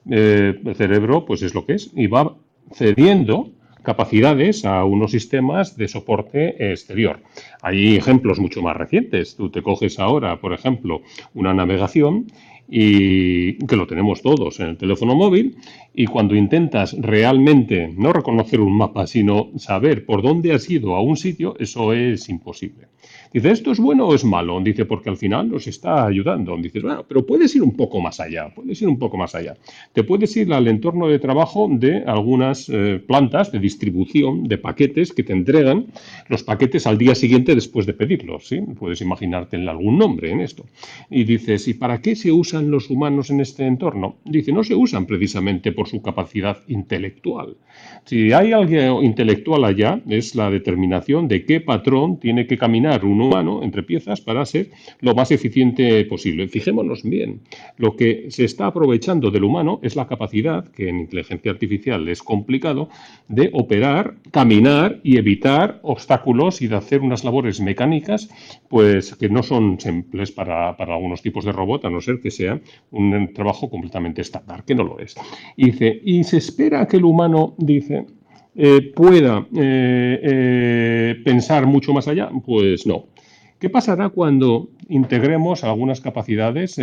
eh, el cerebro pues es lo que es y va cediendo capacidades a unos sistemas de soporte exterior. Hay ejemplos mucho más recientes. Tú te coges ahora, por ejemplo, una navegación y que lo tenemos todos en el teléfono móvil y cuando intentas realmente no reconocer un mapa, sino saber por dónde has ido a un sitio, eso es imposible. Dice, ¿esto es bueno o es malo? Dice, porque al final nos está ayudando. Dice, bueno, pero puedes ir un poco más allá, puedes ir un poco más allá. Te puedes ir al entorno de trabajo de algunas eh, plantas de distribución de paquetes que te entregan los paquetes al día siguiente después de pedirlos, ¿sí? Puedes imaginarte algún nombre en esto. Y dices, ¿y para qué se usan los humanos en este entorno? Dice, no se usan precisamente por su capacidad intelectual. Si hay algo intelectual allá, es la determinación de qué patrón tiene que caminar un humano entre piezas para ser lo más eficiente posible. Fijémonos bien, lo que se está aprovechando del humano es la capacidad, que en inteligencia artificial es complicado, de operar, caminar y evitar obstáculos y de hacer unas labores mecánicas pues que no son simples para, algunos tipos de robot, a no ser que sea un trabajo completamente estándar, que no lo es. Dice, y se espera que el humano, dice, eh, pueda eh, eh, pensar mucho más allá? Pues no. ¿Qué pasará cuando integremos algunas capacidades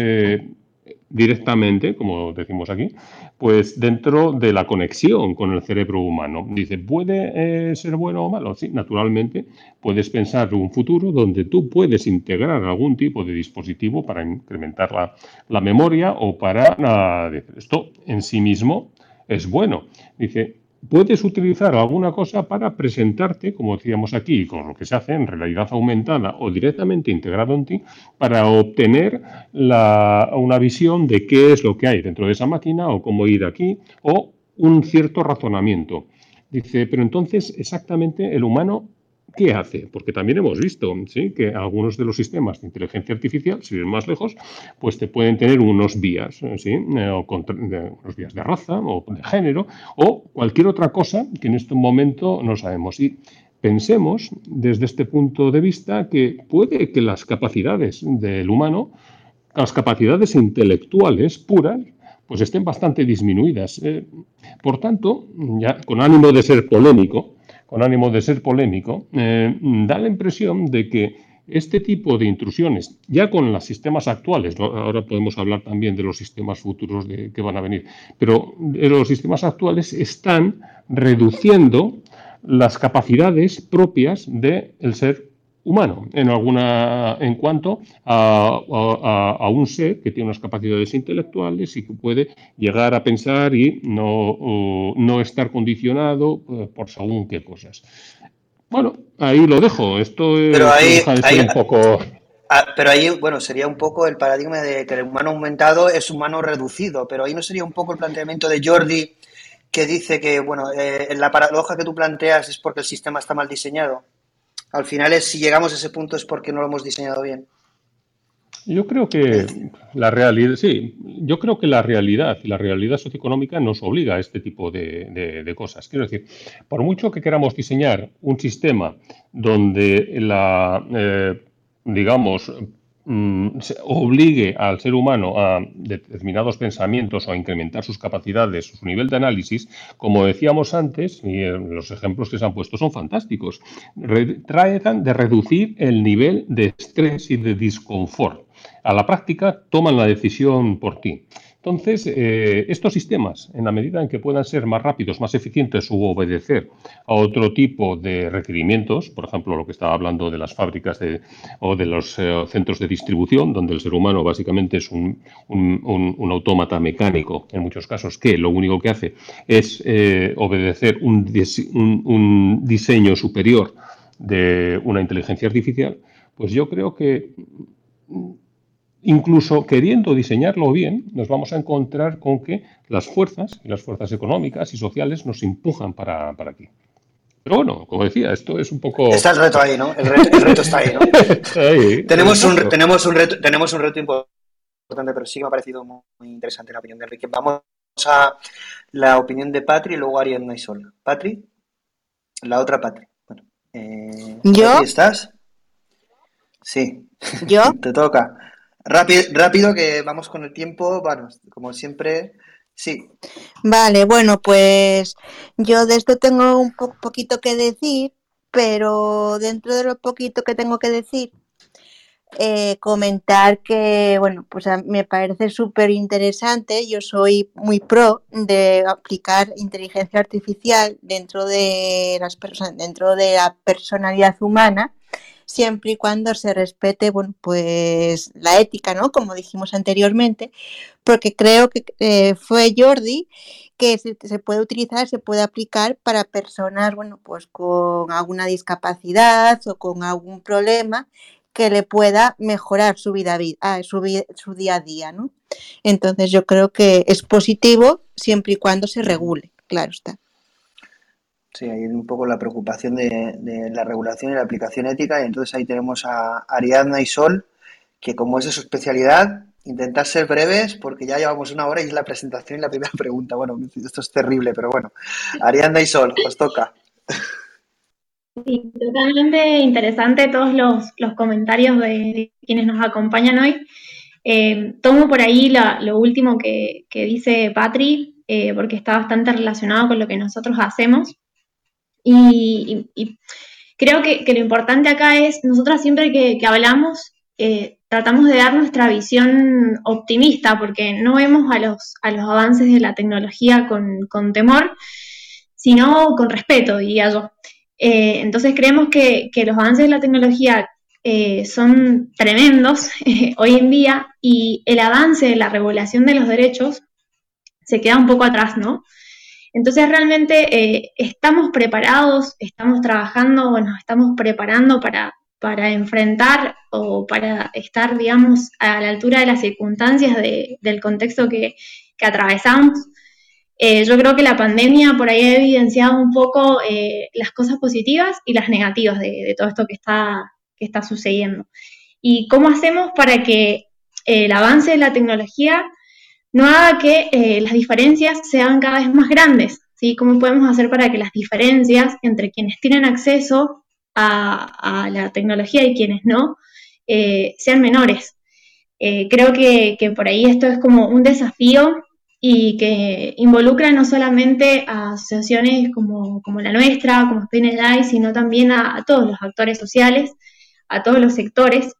directamente, como decimos aquí, pues dentro de la conexión con el cerebro humano. Dice, ¿puede ser bueno o malo? Sí, naturalmente puedes pensar un futuro donde tú puedes integrar algún tipo de dispositivo para incrementar la, memoria o para... esto en sí mismo es bueno. Dice, puedes utilizar alguna cosa para presentarte, como decíamos aquí, con lo que se hace en realidad aumentada o directamente integrado en ti, para obtener una visión de qué es lo que hay dentro de esa máquina o cómo ir aquí o un cierto razonamiento. Dice, pero entonces exactamente el humano ¿Qué hace? Porque también hemos visto que algunos de los sistemas de inteligencia artificial, si ven más lejos, pues te pueden tener unos vías, ¿sí? Eh, o unos vías de raza o de género o cualquier otra cosa que en este momento no sabemos. Y pensemos desde este punto de vista que puede que las capacidades del humano, las capacidades intelectuales puras, pues estén bastante disminuidas. Eh, por tanto, ya con ánimo de ser polémico, con ánimo de ser polémico, eh, da la impresión de que este tipo de intrusiones, ya con los sistemas actuales, ahora podemos hablar también de los sistemas futuros de, que van a venir, pero los sistemas actuales están reduciendo las capacidades propias del ser humano en alguna en cuanto a, un ser que tiene unas capacidades intelectuales y que puede llegar a pensar y no, no estar condicionado eh, por según qué cosas. Bueno, ahí lo dejo. Esto es, pero ahí, un poco. Ah, pero ahí, bueno, sería un poco el paradigma de que el humano aumentado es humano reducido, pero ahí no sería un poco el planteamiento de Jordi que dice que, bueno, eh, la paradoja que tú planteas es porque el sistema está mal diseñado al final es si llegamos a ese punto es porque no lo hemos diseñado bien. Yo creo que la realidad, sí, yo creo que la realidad y la realidad socioeconómica nos obliga a este tipo de, cosas. Quiero decir, por mucho que queramos diseñar un sistema donde la, eh, digamos, Mm, obligue al ser humano a determinados pensamientos o a incrementar sus capacidades, su nivel de análisis, como decíamos antes, y eh, los ejemplos que se han puesto son fantásticos, tratan de reducir el nivel de estrés y de disconfort. A la práctica toman la decisión por ti. Entonces, eh, estos sistemas, en la medida en que puedan ser más rápidos, más eficientes u obedecer a otro tipo de requerimientos, por ejemplo, lo que estaba hablando de las fábricas o de los eh, centros de distribución, donde el ser humano básicamente es un, autómata mecánico, en muchos casos, que lo único que hace es eh, obedecer un diseño superior de una inteligencia artificial, pues yo creo que incluso queriendo diseñarlo bien, nos vamos a encontrar con que las fuerzas, y las fuerzas económicas y sociales, nos empujan para, aquí. Pero bueno, como decía, esto es un poco... Está el reto ahí, ¿no? El reto, está ahí, ¿no? tenemos, un, tenemos, un reto, tenemos un reto importante, pero sí me ha parecido muy, interesante la opinión de Enrique. Vamos a la opinión de Patri y luego Ariel Naisol. Patri, la otra Patri. Bueno, eh, ¿Yo? ¿Estás? Sí. ¿Yo? Te toca. Rápido, rápido que vamos con el tiempo, bueno, como siempre, sí. Vale, bueno, pues yo de esto tengo un poquito que decir, pero dentro de lo poquito que tengo que decir, eh, comentar que, bueno, pues me parece súper interesante. Yo soy muy pro de aplicar inteligencia artificial dentro de las dentro de la personalidad humana, siempre y cuando se respete, bueno, pues la ética, ¿no? Como dijimos anteriormente, porque creo que eh, fue Jordi que se, puede utilizar, se puede aplicar para personas, bueno, pues con alguna discapacidad o con algún problema que le pueda mejorar su vida, ah, su, su día a día, ¿no? Entonces yo creo que es positivo siempre y cuando se regule, claro está. Sí, hay un poco la preocupación de, la regulación y la aplicación ética, y entonces ahí tenemos a Ariadna y Sol, que como es de su especialidad, intentar ser breves, porque ya llevamos una hora y es la presentación y la primera pregunta. Bueno, esto es terrible, pero bueno. Ariadna y Sol, os toca. Sí, totalmente interesante todos los, comentarios de, quienes nos acompañan hoy. Eh, tomo por ahí lo último que, dice Patri, eh, porque está bastante relacionado con lo que nosotros hacemos. Y, creo que, lo importante acá es, nosotros siempre que, hablamos, eh, tratamos de dar nuestra visión optimista, porque no vemos a los, a los avances de la tecnología con, con temor, sino con respeto, diría yo. Eh, entonces creemos que, los avances de la tecnología eh, son tremendos hoy en día y el avance de la regulación de los derechos se queda un poco atrás, ¿no? Entonces realmente eh, estamos preparados, estamos trabajando, bueno, estamos preparando para, para enfrentar o para estar, digamos, a la altura de las circunstancias del contexto que, que atravesamos. Eh, yo creo que la pandemia por ahí ha evidenciado un poco eh, las cosas positivas y las negativas de, todo esto que está, que está sucediendo. ¿Y cómo hacemos para que el avance de la tecnología no haga que las diferencias sean cada vez más grandes? ¿sí? ¿Cómo podemos hacer para que las diferencias entre quienes tienen acceso a, la tecnología y quienes no eh, sean menores? creo que, que por ahí esto es como un desafío y que involucra no solamente a asociaciones como, la nuestra, como Spain sino también a, todos los actores sociales, a todos los sectores.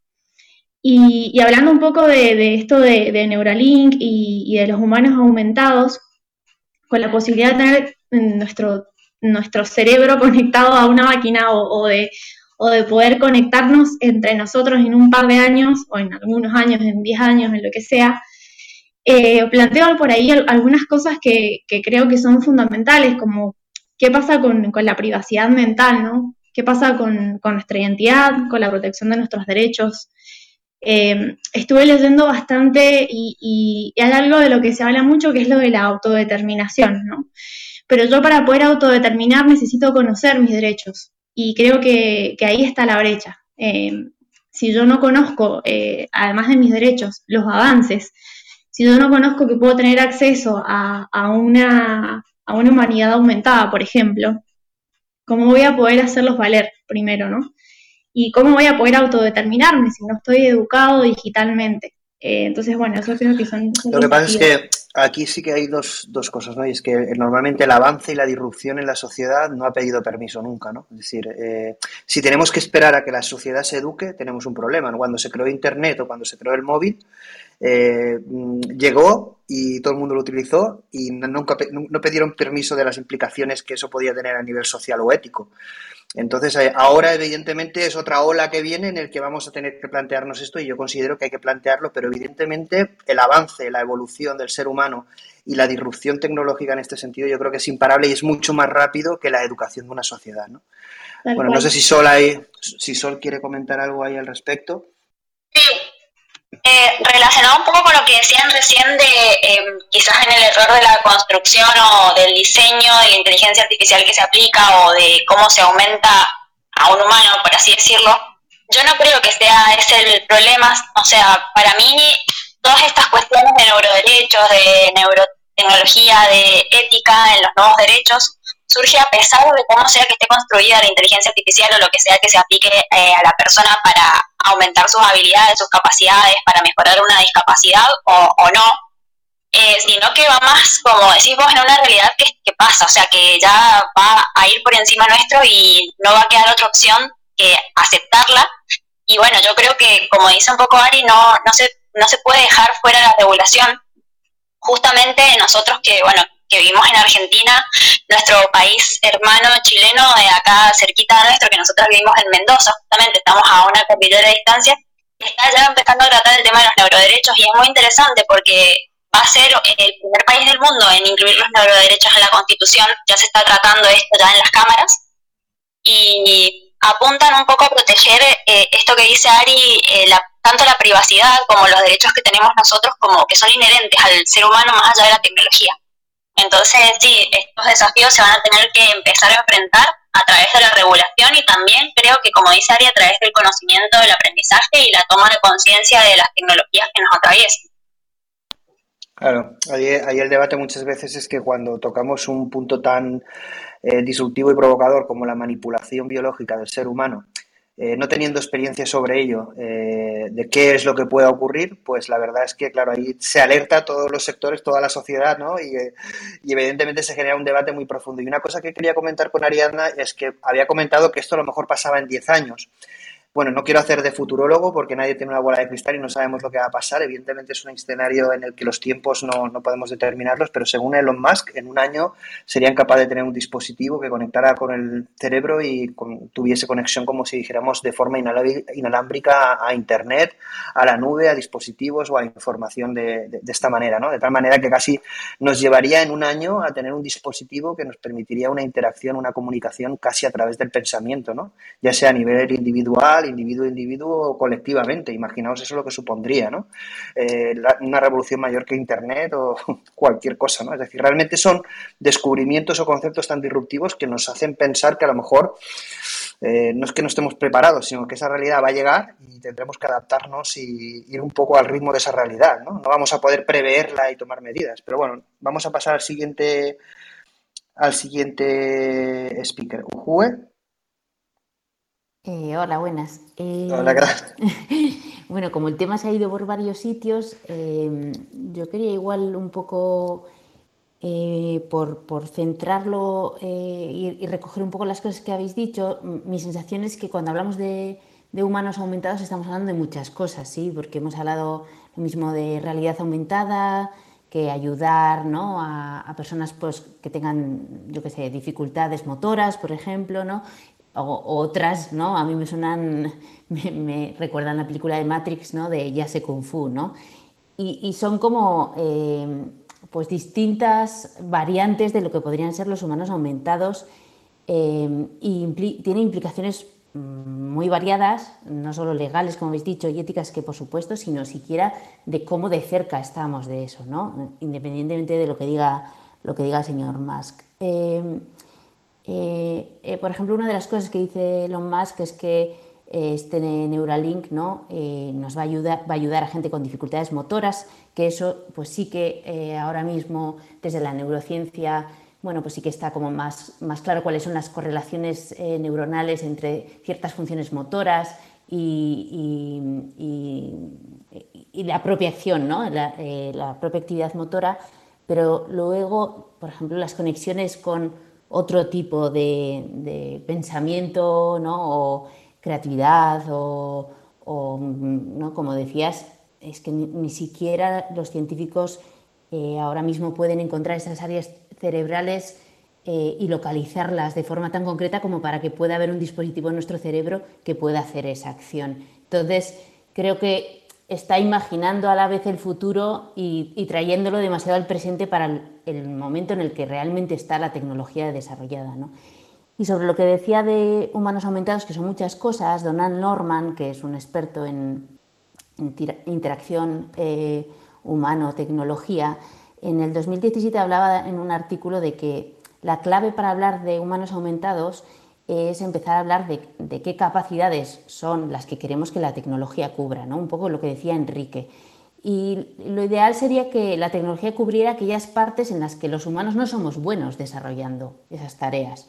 Y, hablando un poco de, esto de, Neuralink y, de los humanos aumentados, con la posibilidad de tener nuestro, nuestro cerebro conectado a una máquina o, de, o de poder conectarnos entre nosotros en un par de años, o en algunos años, en 10 años, en lo que sea, eh, planteo por ahí algunas cosas que, creo que son fundamentales, como qué pasa con, la privacidad mental, ¿no? ¿Qué pasa con, nuestra identidad, con la protección de nuestros derechos? Eh, estuve leyendo bastante y, hay algo de lo que se habla mucho que es lo de la autodeterminación, ¿no? Pero yo para poder autodeterminar necesito conocer mis derechos y creo que, ahí está la brecha. Eh, si yo no conozco, además de mis derechos, los avances si yo no conozco que puedo tener acceso a, una, a una humanidad aumentada, por ejemplo, ¿cómo voy a poder hacerlos valer primero, no? Y cómo voy a poder autodeterminarme si no estoy educado digitalmente. Eh, entonces, bueno, eso creo que son... Lo que pasa es que aquí sí que hay dos, dos, cosas, ¿no? Y es que normalmente el avance y la disrupción en la sociedad no ha pedido permiso nunca, ¿no? Es decir, eh, si tenemos que esperar a que la sociedad se eduque, tenemos un problema. Cuando se creó Internet o cuando se creó el móvil, eh, mm, llegó y todo el mundo lo utilizó y nunca no pidieron permiso de las implicaciones que eso podía tener a nivel social o ético. Entonces, eh, ahora evidentemente es otra ola que viene en el que vamos a tener que plantearnos esto y yo considero que hay que plantearlo, pero evidentemente el avance, la evolución del ser humano y la disrupción tecnológica en este sentido yo creo que es imparable y es mucho más rápido que la educación de una sociedad. ¿no? Bueno, no sé si Sol, hay, si Sol quiere comentar algo ahí al respecto. Eh, relacionado un poco con lo que decían recién de eh, quizás en el error de la construcción o del diseño de la inteligencia artificial que se aplica o de cómo se aumenta a un humano, por así decirlo, yo no creo que sea ese el problema. O sea, para mí todas estas cuestiones de neuroderechos, de neurotecnología, de ética en los nuevos derechos, surge a pesar de cómo sea que esté construida la inteligencia artificial o lo que sea que se aplique eh, a la persona para aumentar sus habilidades, sus capacidades, para mejorar una discapacidad o, no, eh, sino que va más, como decimos, en una realidad que, que, pasa, o sea, que ya va a ir por encima nuestro y no va a quedar otra opción que aceptarla Y bueno, yo creo que, como dice un poco Ari, no, no, se, no se puede dejar fuera la regulación. Justamente nosotros que, bueno, que vivimos en Argentina, nuestro país hermano chileno, de acá cerquita de nuestro, que nosotros vivimos en Mendoza, justamente estamos a una cordillera de distancia, está ya empezando a tratar el tema de los neuroderechos y es muy interesante porque va a ser el primer país del mundo en incluir los neuroderechos en la Constitución, ya se está tratando esto ya en las cámaras, y apuntan un poco a proteger eh, esto que dice Ari, eh, tanto la privacidad como los derechos que tenemos nosotros, como que son inherentes al ser humano más allá de la tecnología. Entonces, sí, estos desafíos se van a tener que empezar a enfrentar a través de la regulación y también creo que, como dice Ari, a través del conocimiento del aprendizaje y la toma de conciencia de las tecnologías que nos atraviesan. Claro, ahí, ahí, el debate muchas veces es que cuando tocamos un punto tan eh, disruptivo y provocador como la manipulación biológica del ser humano, eh, no teniendo experiencia sobre ello, eh, de qué es lo que pueda ocurrir, pues la verdad es que, claro, ahí se alerta a todos los sectores, toda la sociedad, ¿no? Y, y, evidentemente se genera un debate muy profundo. Y una cosa que quería comentar con Ariadna es que había comentado que esto a lo mejor pasaba en 10 años. Bueno, no quiero hacer de futurólogo porque nadie tiene una bola de cristal y no sabemos lo que va a pasar. Evidentemente es un escenario en el que los tiempos no, no podemos determinarlos, pero según Elon Musk, en un año serían capaces de tener un dispositivo que conectara con el cerebro y tuviese conexión, como si dijéramos, de forma inalámbrica a, Internet, a la nube, a dispositivos o a información de, de, esta manera, ¿no? De tal manera que casi nos llevaría en un año a tener un dispositivo que nos permitiría una interacción, una comunicación casi a través del pensamiento, ¿no? Ya sea a nivel individual, individuo a individuo colectivamente. Imaginaos eso lo que supondría, ¿no? Eh, una revolución mayor que Internet o cualquier cosa, ¿no? Es decir, realmente son descubrimientos o conceptos tan disruptivos que nos hacen pensar que a lo mejor eh, no es que no estemos preparados, sino que esa realidad va a llegar y tendremos que adaptarnos y ir un poco al ritmo de esa realidad, ¿no? No vamos a poder preverla y tomar medidas. Pero bueno, vamos a pasar al siguiente al siguiente speaker. Ujue. Eh, hola, buenas. Eh, hola, gracias. bueno, como el tema se ha ido por varios sitios, eh, yo quería igual un poco por, centrarlo y, recoger un poco las cosas que habéis dicho. Mi sensación es que cuando hablamos de, humanos aumentados estamos hablando de muchas cosas, ¿sí? Porque hemos hablado lo mismo de realidad aumentada, que ayudar ¿no? a, a, personas pues, que tengan, yo qué sé, dificultades motoras, por ejemplo, ¿no? Otras, ¿no? A mí me suenan, me, recuerdan la película de Matrix, ¿no? De Ya sé Kung Fu, ¿no? Y, son como eh, pues distintas variantes de lo que podrían ser los humanos aumentados eh, y tiene implicaciones mm, muy variadas, no solo legales, como habéis dicho, y éticas que por supuesto, sino siquiera de cómo de cerca estamos de eso, ¿no? Independientemente de lo que diga, lo que diga el señor Musk. Eh, eh, eh, por ejemplo, una de las cosas que dice Elon Musk es que eh, este Neuralink ¿no? nos va a, ayudar, a gente con dificultades motoras, que eso pues sí que ahora mismo desde la neurociencia bueno, pues sí que está como más, más claro cuáles son las correlaciones neuronales entre ciertas funciones motoras y, y, la propia acción, ¿no? la, la propia actividad motora, pero luego, por ejemplo, las conexiones con otro tipo de, pensamiento ¿no? o creatividad o, ¿no? como decías, es que ni, siquiera los científicos eh, ahora mismo pueden encontrar esas áreas cerebrales eh, y localizarlas de forma tan concreta como para que pueda haber un dispositivo en nuestro cerebro que pueda hacer esa acción. Entonces, creo que está imaginando a la vez el futuro y, trayéndolo demasiado al presente para el, momento en el que realmente está la tecnología desarrollada. Y sobre lo que decía de humanos aumentados, que son muchas cosas, Donald Norman, que es un experto en, interacción eh, humano-tecnología, en el 2017 hablaba en un artículo de que la clave para hablar de humanos aumentados es empezar a hablar de, qué capacidades son las que queremos que la tecnología cubra, ¿no? un poco lo que decía Enrique. Y lo ideal sería que la tecnología cubriera aquellas partes en las que los humanos no somos buenos desarrollando esas tareas.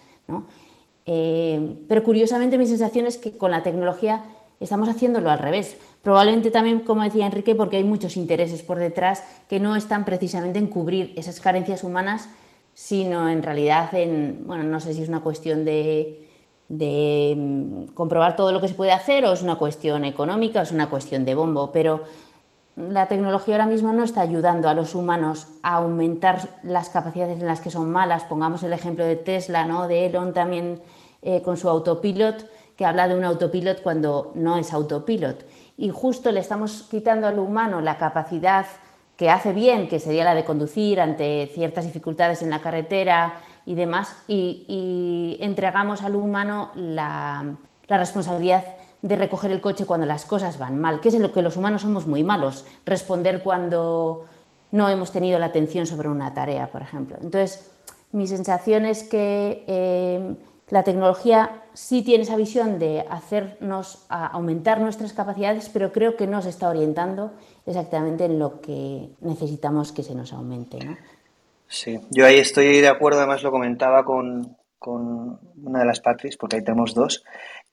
Eh, pero curiosamente mi sensación es que con la tecnología estamos haciéndolo al revés. Probablemente también, como decía Enrique, porque hay muchos intereses por detrás que no están precisamente en cubrir esas carencias humanas, sino en realidad en, bueno, no sé si es una cuestión de de mm, comprobar todo lo que se puede hacer o es una cuestión económica o es una cuestión de bombo, pero la tecnología ahora mismo no está ayudando a los humanos a aumentar las capacidades en las que son malas. Pongamos el ejemplo de Tesla, ¿no? de Elon también eh, con su autopilot, que habla de un autopilot cuando no es autopilot. Y justo le estamos quitando al humano la capacidad que hace bien, que sería la de conducir ante ciertas dificultades en la carretera y demás, y, entregamos al humano la, la responsabilidad de recoger el coche cuando las cosas van mal, que es en lo que los humanos somos muy malos, responder cuando no hemos tenido la atención sobre una tarea, por ejemplo. Entonces, mi sensación es que eh, la tecnología sí tiene esa visión de hacernos aumentar nuestras capacidades, pero creo que no se está orientando exactamente en lo que necesitamos que se nos aumente. ¿no? Sí, yo ahí estoy de acuerdo, además lo comentaba con, con una de las Patrick, porque ahí tenemos dos,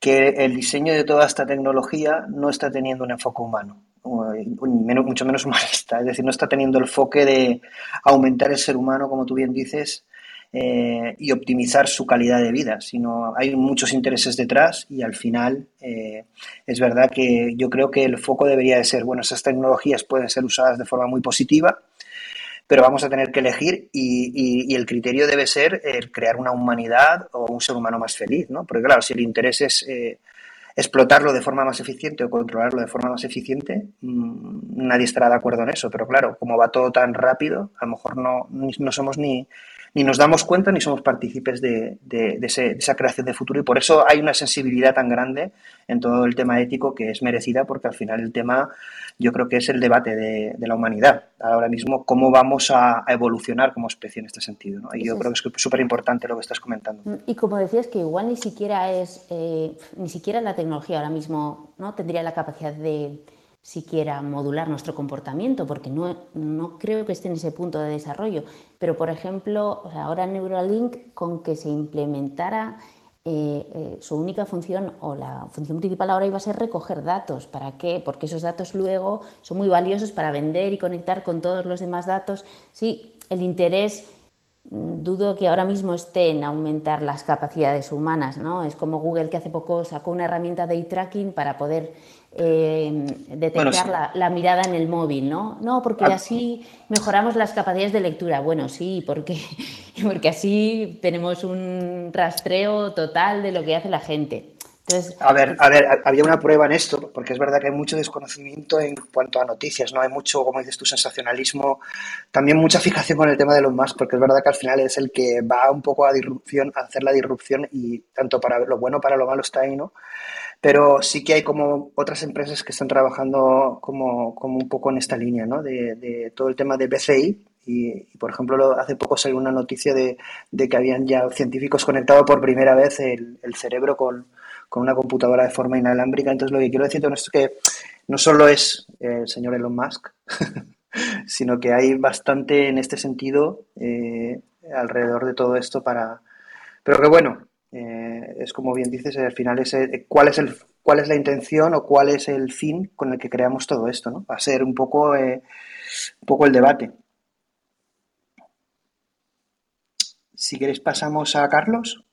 que el diseño de toda esta tecnología no está teniendo un enfoque humano, mucho menos humanista, es decir, no está teniendo el enfoque de aumentar el ser humano, como tú bien dices, eh, y optimizar su calidad de vida, sino hay muchos intereses detrás y al final eh, es verdad que yo creo que el foco debería de ser, bueno, esas tecnologías pueden ser usadas de forma muy positiva, pero vamos a tener que elegir y, el criterio debe ser el crear una humanidad o un ser humano más feliz, ¿no? Porque claro, si el interés es eh, explotarlo de forma más eficiente o controlarlo de forma más eficiente, mm, nadie estará de acuerdo en eso, pero claro, como va todo tan rápido, a lo mejor no, no somos ni, ni nos damos cuenta ni somos partícipes de, esa creación de futuro. Y por eso hay una sensibilidad tan grande en todo el tema ético que es merecida porque al final el tema yo creo que es el debate de, la humanidad. Ahora mismo cómo vamos a, evolucionar como especie en este sentido y yo creo que es súper importante lo que estás comentando. Mm, y como decías que igual ni siquiera es eh, ni siquiera la tecnología ahora mismo no tendría la capacidad de siquiera modular nuestro comportamiento, porque no, no, creo que esté en ese punto de desarrollo. Pero, por ejemplo, ahora Neuralink, con que se implementara eh, eh, su única función o la función principal ahora iba a ser recoger datos. ¿Para qué? Porque esos datos luego son muy valiosos para vender y conectar con todos los demás datos. Sí, el interés mm, dudo que ahora mismo esté en aumentar las capacidades humanas, ¿no? Es como Google que hace poco sacó una herramienta de eye tracking para poder eh, detectar la, mirada en el móvil, ¿no? No, porque ah. así mejoramos las capacidades de lectura. Bueno, sí, porque, porque así tenemos un rastreo total de lo que hace la gente. Entonces, a ver, a ver, había una prueba en esto, porque es verdad que hay mucho desconocimiento en cuanto a noticias, ¿no? Hay mucho, como dices tú, sensacionalismo, también mucha fijación con el tema de los más, porque es verdad que al final es el que va un poco a disrupción, a hacer la disrupción y tanto para lo bueno para lo malo está ahí, ¿no? Pero sí que hay como otras empresas que están trabajando como, como un poco en esta línea, ¿no? De, de todo el tema de BCI. Y, por ejemplo, hace poco salió una noticia de, de, que habían ya científicos conectado por primera vez el, cerebro con, con, una computadora de forma inalámbrica. Entonces, lo que quiero decir con es que no solo es el señor Elon Musk, sino que hay bastante en este sentido eh, alrededor de todo esto para... Pero que bueno, eh, es como bien dices, al final es eh, cuál es el cuál es la intención o cuál es el fin con el que creamos todo esto, ¿no? Va a ser un poco, eh, un poco el debate. Si queréis pasamos a Carlos.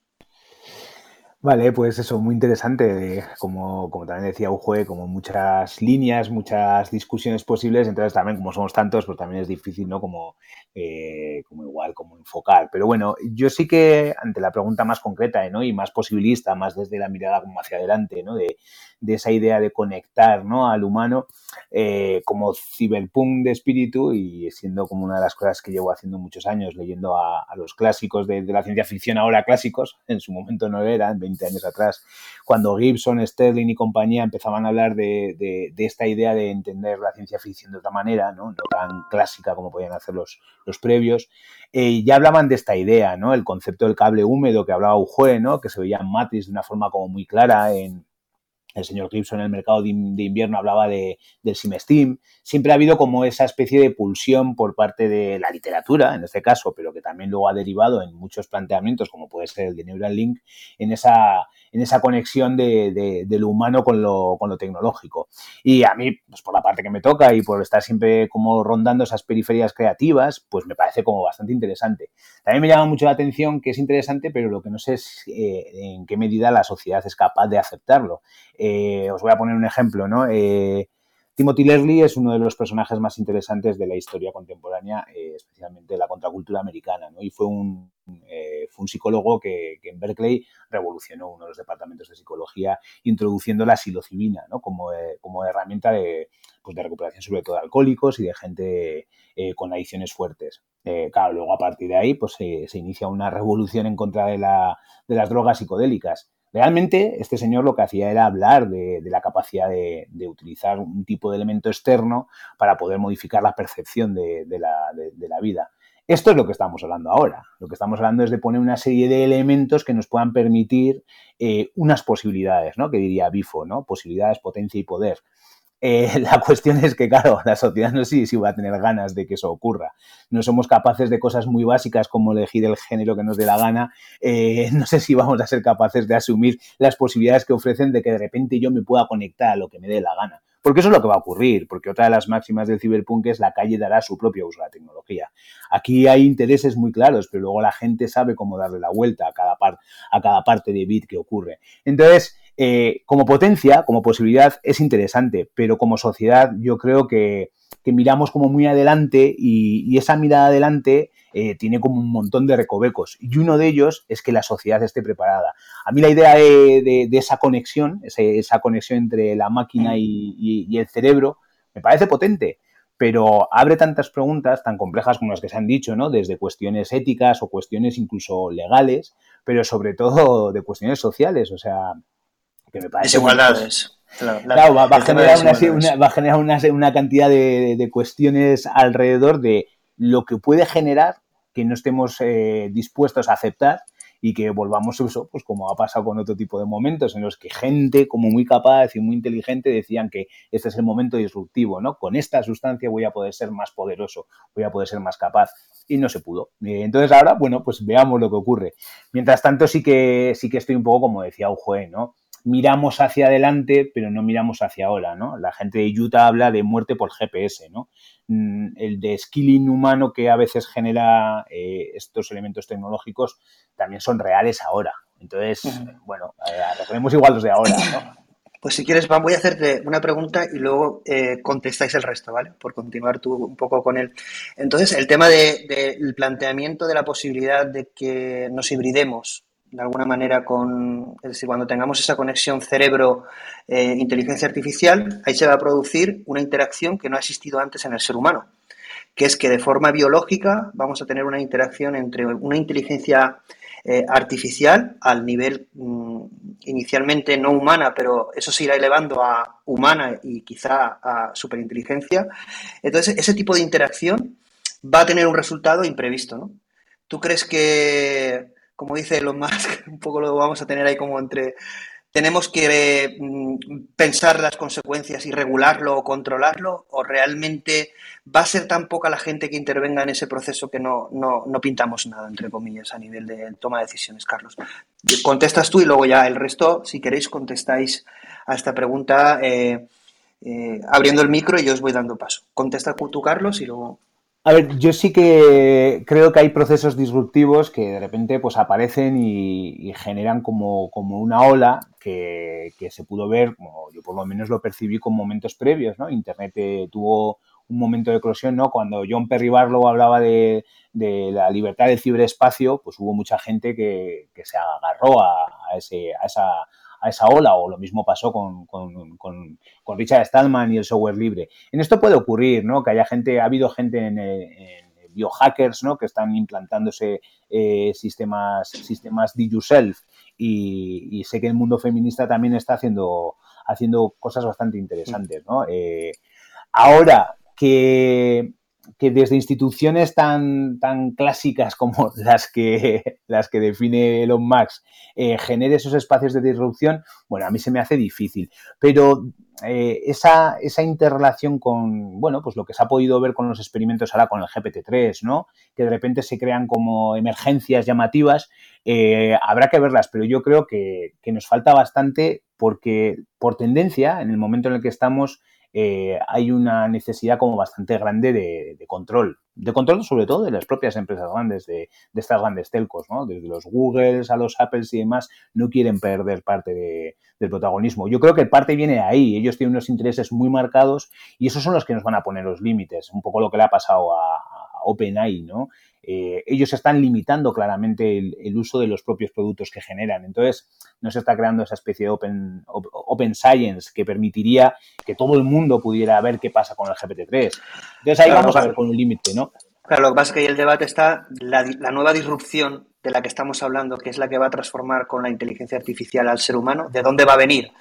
Vale, pues eso, muy interesante, como, como también decía Ujue, como muchas líneas, muchas discusiones posibles, entonces también como somos tantos, pues también es difícil, ¿no? Como, eh, como igual, como enfocar. Pero bueno, yo sí que ante la pregunta más concreta ¿no? y más posibilista, más desde la mirada como hacia adelante, ¿no? de, de esa idea de conectar ¿no? al humano eh, como ciberpunk de espíritu y siendo como una de las cosas que llevo haciendo muchos años, leyendo a, los clásicos de, la ciencia ficción, ahora clásicos, en su momento no eran, 20 años atrás, cuando Gibson, Sterling y compañía empezaban a hablar de, de, esta idea de entender la ciencia ficción de otra manera, no, tan clásica como podían hacer los, los previos, eh, ya hablaban de esta idea, ¿no? El concepto del cable húmedo que hablaba Ujue, ¿no? Que se veía en Matrix de una forma como muy clara en, el señor Gibson en el mercado de, invierno hablaba de, del Simesteam. Siempre ha habido como esa especie de pulsión por parte de la literatura, en este caso, pero que también luego ha derivado en muchos planteamientos, como puede ser el de Neuralink, en esa, en esa conexión de, lo humano con lo, con lo, tecnológico. Y a mí, pues por la parte que me toca y por estar siempre como rondando esas periferias creativas, pues me parece como bastante interesante. También me llama mucho la atención que es interesante, pero lo que no sé es eh, en qué medida la sociedad es capaz de aceptarlo. Eh, os voy a poner un ejemplo, ¿no? Eh, Timothy Leary es uno de los personajes más interesantes de la historia contemporánea, eh, especialmente de la contracultura americana, ¿no? y fue un, eh, fue un psicólogo que, en Berkeley revolucionó uno de los departamentos de psicología, introduciendo la psilocibina ¿no? como, como herramienta de, pues de recuperación sobre todo de alcohólicos y de gente con adicciones fuertes. claro, luego a partir de ahí pues, se inicia una revolución en contra de, la, de las drogas psicodélicas Realmente, este señor lo que hacía era hablar de, la capacidad de, utilizar un tipo de elemento externo para poder modificar la percepción de, la, vida. Esto es lo que estamos hablando ahora. Lo que estamos hablando es de poner una serie de elementos que nos puedan permitir eh, unas posibilidades, ¿no? Que diría Bifo, ¿no? Posibilidades, potencia y poder. Eh, la cuestión es que, claro, la sociedad no sé si va a tener ganas de que eso ocurra. No somos capaces de cosas muy básicas como elegir el género que nos dé la gana. Eh, no sé si vamos a ser capaces de asumir las posibilidades que ofrecen de que de repente yo me pueda conectar a lo que me dé la gana. Porque eso es lo que va a ocurrir, porque otra de las máximas del ciberpunk es la calle dará su propio uso a la tecnología. Aquí hay intereses muy claros, pero luego la gente sabe cómo darle la vuelta a cada, a cada parte de bit que ocurre. Entonces, eh, como potencia, como posibilidad, es interesante, pero como sociedad yo creo que, miramos como muy adelante y, esa mirada adelante eh, tiene como un montón de recovecos y uno de ellos es que la sociedad esté preparada. A mí la idea de, esa conexión, esa conexión entre la máquina y, y el cerebro, me parece potente pero abre tantas preguntas tan complejas como las que se han dicho, ¿no? Desde cuestiones éticas o cuestiones incluso legales, pero sobre todo de cuestiones sociales. O sea, Desigualdades. Claro, va, a generar, una, va a generar una, cantidad de, cuestiones alrededor de lo que puede generar que no estemos eh, dispuestos a aceptar y que volvamos a eso, pues como ha pasado con otro tipo de momentos en los que gente como muy capaz y muy inteligente decían que este es el momento disruptivo, ¿no? Con esta sustancia voy a poder ser más poderoso, voy a poder ser más capaz y no se pudo. Eh, entonces ahora, bueno, pues veamos lo que ocurre. Mientras tanto sí que sí que estoy un poco como decía Ujue, ¿no? Miramos hacia adelante, pero no miramos hacia ahora, ¿no? La gente de Utah habla de muerte por GPS, ¿no? Mm, el de skilling humano que a veces genera eh, estos elementos tecnológicos también son reales ahora. Entonces, bueno, eh, igual los de ahora, ¿no? Pues si quieres, voy a hacerte una pregunta y luego eh, contestáis el resto, ¿vale? Por continuar tú un poco con él. Entonces, el tema del planteamiento de la posibilidad de que nos hibridemos de alguna manera con, es decir, cuando tengamos esa conexión cerebro-inteligencia artificial, ahí se va a producir una interacción que no ha existido antes en el ser humano, que es que de forma biológica vamos a tener una interacción entre una inteligencia eh, artificial al nivel mm, inicialmente no humana, pero eso se irá elevando a humana y quizá a superinteligencia. Entonces, ese tipo de interacción va a tener un resultado imprevisto, ¿no? ¿Tú crees que como dice Elon Musk, un poco lo vamos a tener ahí como entre, tenemos que mm, pensar las consecuencias y regularlo o controlarlo, o realmente va a ser tan poca la gente que intervenga en ese proceso que no, no, no pintamos nada, entre comillas, a nivel de toma de decisiones, Carlos. Contestas tú y luego ya el resto, si queréis, contestáis a esta pregunta eh, eh, abriendo el micro y yo os voy dando paso. Contesta tú, Carlos, y luego... A ver, yo sí que creo que hay procesos disruptivos que de repente pues aparecen y, generan como, como, una ola que, se pudo ver, como yo por lo menos lo percibí con momentos previos, ¿no? Internet eh, tuvo un momento de eclosión, ¿no? Cuando John Perry Barlow hablaba de, la libertad del ciberespacio, pues hubo mucha gente que, se agarró a, ese, a esa a esa ola, o lo mismo pasó con, con, Richard Stallman y el software libre. En esto puede ocurrir, ¿no? Que haya gente, ha habido gente en, biohackers, ¿no? Que están implantándose eh, sistemas, sistemas de yourself y, sé que el mundo feminista también está haciendo, haciendo cosas bastante interesantes, ¿no? Eh, ahora que que desde instituciones tan, tan clásicas como las que, las que define Elon Musk eh, genere esos espacios de disrupción, bueno, a mí se me hace difícil. Pero eh, esa, esa, interrelación con, bueno, pues lo que se ha podido ver con los experimentos ahora con el GPT-3, ¿no? Que de repente se crean como emergencias llamativas, eh, habrá que verlas, pero yo creo que, que nos falta bastante porque por tendencia, en el momento en el que estamos, eh, hay una necesidad como bastante grande de, control, de control sobre todo de las propias empresas grandes, de, estas grandes telcos, ¿no? Desde los Googles a los Apples y demás, no quieren perder parte del protagonismo. Yo creo que parte viene de ahí, ellos tienen unos intereses muy marcados y esos son los que nos van a poner los límites, un poco lo que le ha pasado a OpenAI, ¿no? Eh, ellos están limitando claramente el, uso de los propios productos que generan. Entonces, no se está creando esa especie de open, open science que permitiría que todo el mundo pudiera ver qué pasa con el GPT-3. Entonces, ahí vamos a ver con un límite, ¿no? Claro, lo que pasa es que ahí el debate está la, la nueva disrupción de la que estamos hablando, que es la que va a transformar con la inteligencia artificial al ser humano, ¿de dónde va a venir?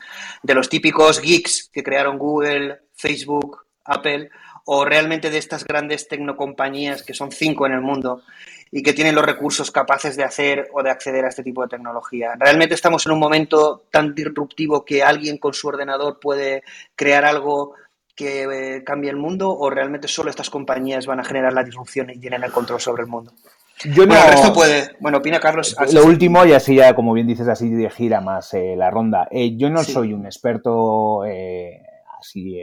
¿De los típicos geeks que crearon Google, Facebook, Apple? O realmente de estas grandes tecnocompañías, que son cinco en el mundo, y que tienen los recursos capaces de hacer o de acceder a este tipo de tecnología. Realmente estamos en un momento tan disruptivo que alguien con su ordenador puede crear algo que eh, cambie el mundo o realmente solo estas compañías van a generar la disrupción y tienen el control sobre el mundo. Yo bueno, esto puede. Bueno, opina Carlos. Lo último, y así ya, como bien dices, así gira más eh, la ronda. Eh, yo no soy un experto así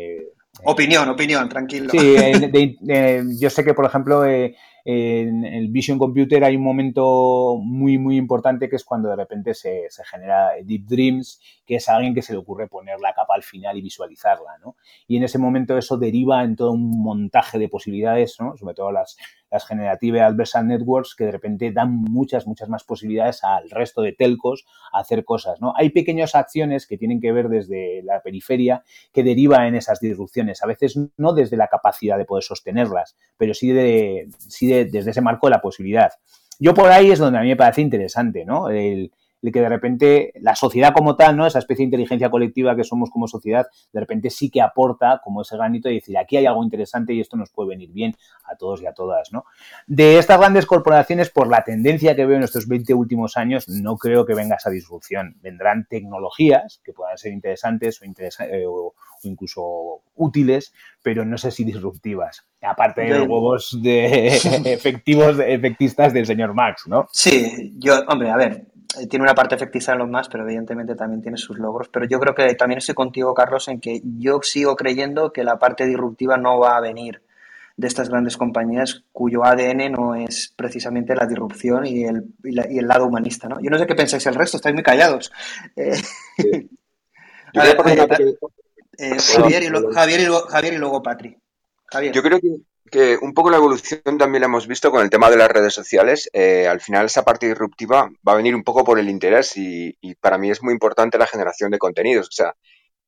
Opinión, opinión, tranquilo. Sí, eh, yo sé que, por ejemplo, eh, en el Vision Computer hay un momento muy, muy importante que es cuando de repente se, se, genera Deep Dreams, que es alguien que se le ocurre poner la capa al final y visualizarla, ¿no? Y en ese momento eso deriva en todo un montaje de posibilidades, ¿no? Sobre todo las, las Generative Adversarial Networks que de repente dan muchas, muchas más posibilidades al resto de telcos a hacer cosas, ¿no? Hay pequeñas acciones que tienen que ver desde la periferia que deriva en esas disrupciones, a veces no desde la capacidad de poder sostenerlas, pero sí, de, sí desde ese marco de la posibilidad. Yo por ahí es donde a mí me parece interesante, ¿no? El, de que de repente la sociedad como tal, ¿no? Esa especie de inteligencia colectiva que somos como sociedad, de repente sí que aporta como ese granito de decir, aquí hay algo interesante y esto nos puede venir bien a todos y a todas, ¿no? De estas grandes corporaciones, por la tendencia que veo en estos 20 últimos años, no creo que venga esa disrupción. Vendrán tecnologías que puedan ser interesantes o, eh, o incluso útiles, pero no sé si disruptivas. Aparte de los huevos de efectivos, efectistas del señor Max, ¿no? Sí, yo, hombre, a ver, tiene una parte efectista en los más, pero evidentemente también tiene sus logros. Pero yo creo que también estoy contigo, Carlos, en que yo sigo creyendo que la parte disruptiva no va a venir de estas grandes compañías cuyo ADN no es precisamente la disrupción y el, y, el lado humanista. ¿no? Yo no sé qué pensáis el resto, estáis muy callados. Eh, Javier, y Javier, y luego, Patri. Javier. Yo creo que que un poco la evolución también la hemos visto con el tema de las redes sociales. Eh, al final esa parte disruptiva va a venir un poco por el interés y, para mí es muy importante la generación de contenidos. O sea,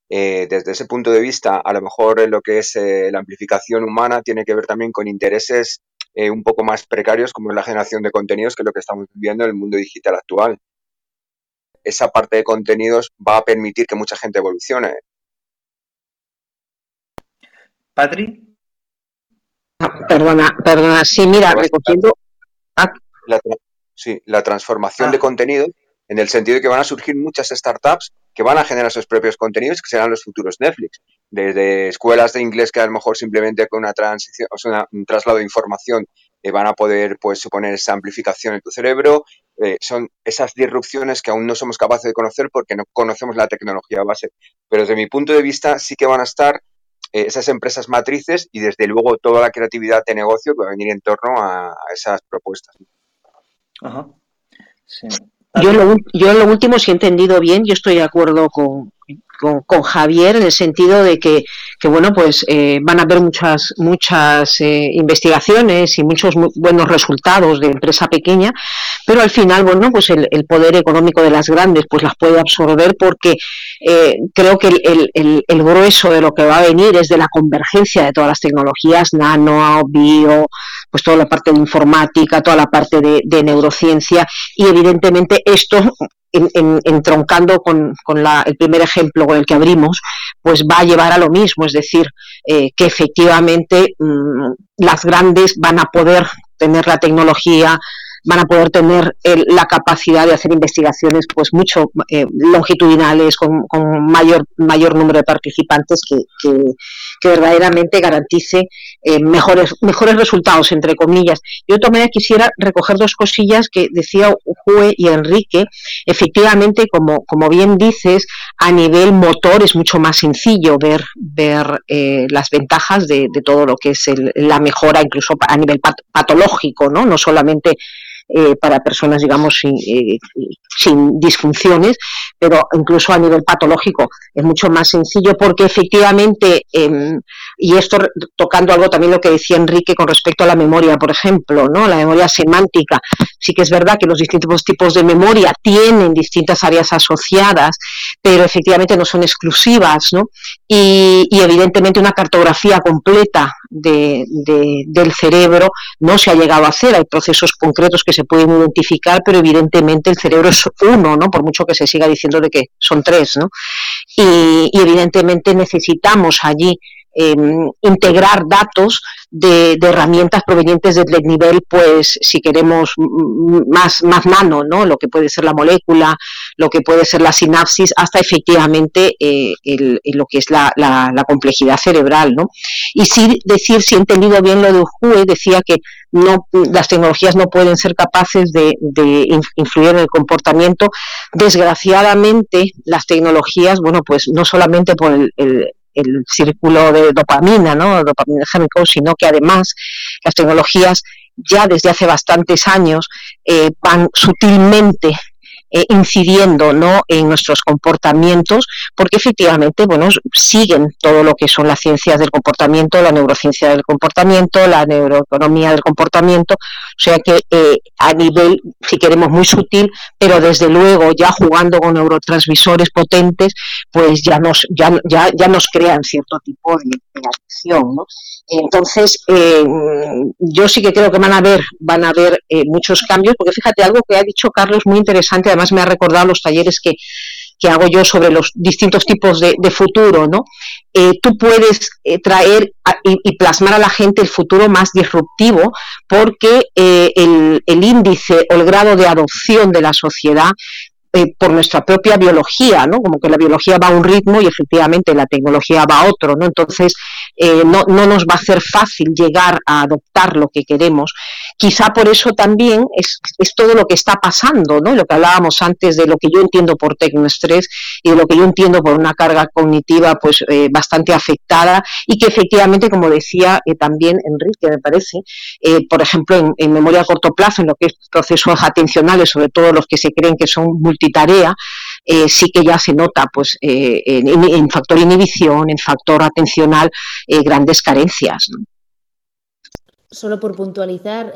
eh, desde ese punto de vista, a lo mejor lo que es eh, la amplificación humana tiene que ver también con intereses un poco más precarios como es la generación de contenidos, que es lo que estamos viviendo en el mundo digital actual. Esa parte de contenidos va a permitir que mucha gente evolucione. Patri. Perdona, perdona, sí, mira, recogiendo. La, sí, la transformación de ah. contenido en el sentido de que van a surgir muchas startups que van a generar sus propios contenidos que serán los futuros Netflix. Desde escuelas de inglés que a lo mejor simplemente con una transición, o sea, un traslado de información eh, van a poder pues suponer esa amplificación en tu cerebro. Eh, son esas disrupciones que aún no somos capaces de conocer porque no conocemos la tecnología base. Pero desde mi punto de vista sí que van a estar esas empresas matrices y desde luego toda la creatividad de negocio que va a venir en torno a, esas propuestas. Ajá. Yo, lo, yo lo último, si he entendido bien, yo estoy de acuerdo con, con, Javier en el sentido de que, bueno, pues eh, van a haber muchas, muchas eh, investigaciones y muchos buenos resultados de empresa pequeña, pero al final, bueno, pues el, poder económico de las grandes pues las puede absorber porque eh, creo que el, el, el, grueso de lo que va a venir es de la convergencia de todas las tecnologías, nano, bio, pues toda la parte de informática, toda la parte de neurociencia y evidentemente esto entroncando con, el primer ejemplo con el que abrimos, pues va a llevar a lo mismo, es decir, eh, que efectivamente mm, las grandes van a poder tener la tecnología, van a poder tener la capacidad de hacer investigaciones pues mucho eh, longitudinales con, mayor mayor número de participantes que, que, verdaderamente garantice eh, mejores mejores resultados entre comillas. Yo de quisiera recoger dos cosillas que decía Jue y Enrique. Efectivamente como como bien dices a nivel motor es mucho más sencillo ver ver eh, las ventajas de, todo lo que es la mejora incluso a nivel patológico no no solamente eh, para personas, digamos, sin, eh, sin, disfunciones, pero incluso a nivel patológico es mucho más sencillo porque efectivamente, em, y esto tocando algo también lo que decía Enrique con respecto a la memoria, por ejemplo, ¿no? la memoria semántica, sí que es verdad que los distintos tipos de memoria tienen distintas áreas asociadas, pero efectivamente no son exclusivas, ¿no? Y, evidentemente una cartografía completa de, del cerebro no se ha llegado a hacer, hay procesos concretos que se pueden identificar, pero evidentemente el cerebro es uno, ¿no? Por mucho que se siga diciendo de que son tres, ¿no? y evidentemente necesitamos allí Em, integrar datos de, herramientas provenientes del nivel, pues si queremos más, más nano, ¿no? lo que puede ser la molécula, lo que puede ser la sinapsis, hasta efectivamente eh, lo que es la, complejidad cerebral. ¿no? Y sí decir, si he entendido bien lo de Ujue, decía que no, las tecnologías no pueden ser capaces de, influir en el comportamiento. Desgraciadamente, las tecnologías, bueno, pues no solamente por el círculo de dopamina, ¿no? dopamina sino que además las tecnologías ya desde hace bastantes años eh, van sutilmente eh, incidiendo ¿no? en nuestros comportamientos, porque efectivamente bueno, siguen todo lo que son las ciencias del comportamiento, la neurociencia del comportamiento, la neuroeconomía del comportamiento, sea que eh, a nivel, si queremos, muy sutil, pero desde luego ya jugando con neurotransmisores potentes, pues ya nos, ya, ya, ya nos crean cierto tipo de, acción. ¿no? Entonces, eh, yo sí que creo que van a haber, van a haber muchos cambios, porque fíjate, algo que ha dicho Carlos muy interesante, además me ha recordado los talleres que, hago yo sobre los distintos tipos de, futuro, ¿no? Eh, tú puedes eh, traer y, plasmar a la gente el futuro más disruptivo porque eh, el, el, índice o el grado de adopción de la sociedad eh, por nuestra propia biología, ¿no? Como que la biología va a un ritmo y efectivamente la tecnología va a otro, ¿no? Entonces, eh, no, no, nos va a ser fácil llegar a adoptar lo que queremos. Quizá por eso también es, es, todo lo que está pasando, ¿no? Lo que hablábamos antes de lo que yo entiendo por tecnoestrés y de lo que yo entiendo por una carga cognitiva pues eh, bastante afectada y que efectivamente, como decía también Enrique, me parece, por ejemplo, en, en, memoria a corto plazo, en lo que es procesos atencionales, sobre todo los que se creen que son multitarea, eh, sí que ya se nota pues eh, en, factor inhibición, en factor atencional, eh, grandes carencias. Solo por puntualizar,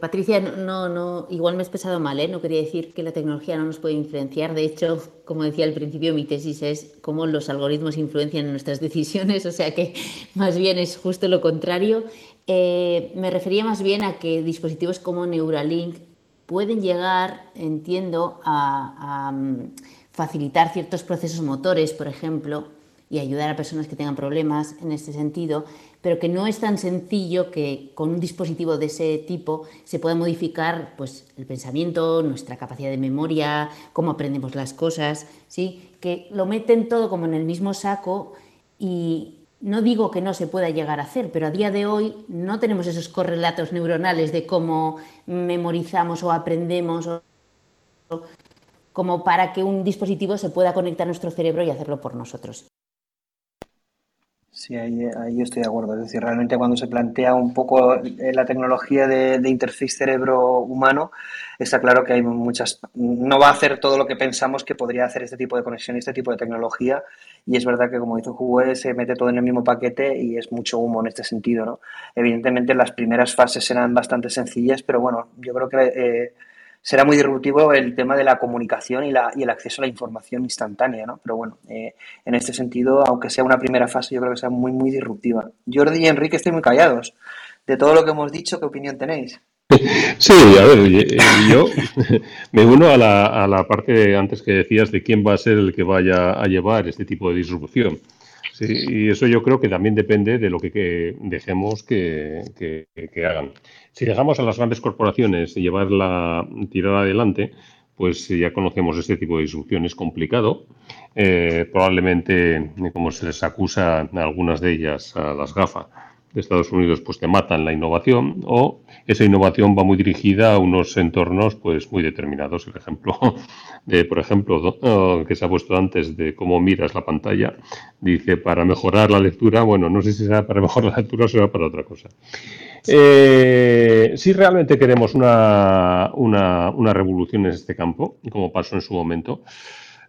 Patricia, no, no, igual me he expresado mal, no quería decir que la tecnología no nos puede influenciar. De hecho, como decía al principio, mi tesis es cómo los algoritmos influencian en nuestras decisiones, o sea que más bien es justo lo contrario. me refería más bien a que dispositivos como Neuralink pueden llegar, entiendo, a, mm, facilitar ciertos procesos motores, por ejemplo, y ayudar a personas que tengan problemas en este sentido, pero que no es tan sencillo que con un dispositivo de ese tipo se pueda modificar pues, el pensamiento, nuestra capacidad de memoria, cómo aprendemos las cosas, ¿sí? que lo meten todo como en el mismo saco y, no digo que no se pueda llegar a hacer, pero a día de hoy no tenemos esos correlatos neuronales de cómo memorizamos o aprendemos como para que un dispositivo se pueda conectar a nuestro cerebro y hacerlo por nosotros. Sí, ahí, estoy de acuerdo. Es decir, realmente cuando se plantea un poco eh, la tecnología de, de interfaz cerebro-humano, está claro que hay muchas. No va a hacer todo lo que pensamos que podría hacer este tipo de conexión y este tipo de tecnología. Y es verdad que, como dice Hugo, se mete todo en el mismo paquete y es mucho humo en este sentido. ¿no? Evidentemente, las primeras fases serán bastante sencillas, pero bueno, yo creo que. Eh, será muy disruptivo el tema de la comunicación y, la, y el acceso a la información instantánea, ¿no? Pero bueno, eh, en este sentido, aunque sea una primera fase, yo creo que sea muy, muy disruptiva. Jordi y Enrique, estoy muy callados. De todo lo que hemos dicho, ¿qué opinión tenéis? Sí, a ver, yo me uno a la, a la parte antes que decías de quién va a ser el que vaya a llevar este tipo de disrupción. Sí, y eso yo creo que también depende de lo que, dejemos que, hagan. Si dejamos a las grandes corporaciones llevarla, tirar adelante, pues ya conocemos este tipo de disrupción. Es complicado. Eh, probablemente, como se les acusa a algunas de ellas, a las GAFA, de Estados Unidos pues te matan la innovación o esa innovación va muy dirigida a unos entornos pues muy determinados. El ejemplo de, por ejemplo, oh, que se ha puesto antes de cómo miras la pantalla, dice para mejorar la lectura, bueno, no sé si será para mejorar la lectura o será para otra cosa. Eh, si realmente queremos una, una, una revolución en este campo, como pasó en su momento,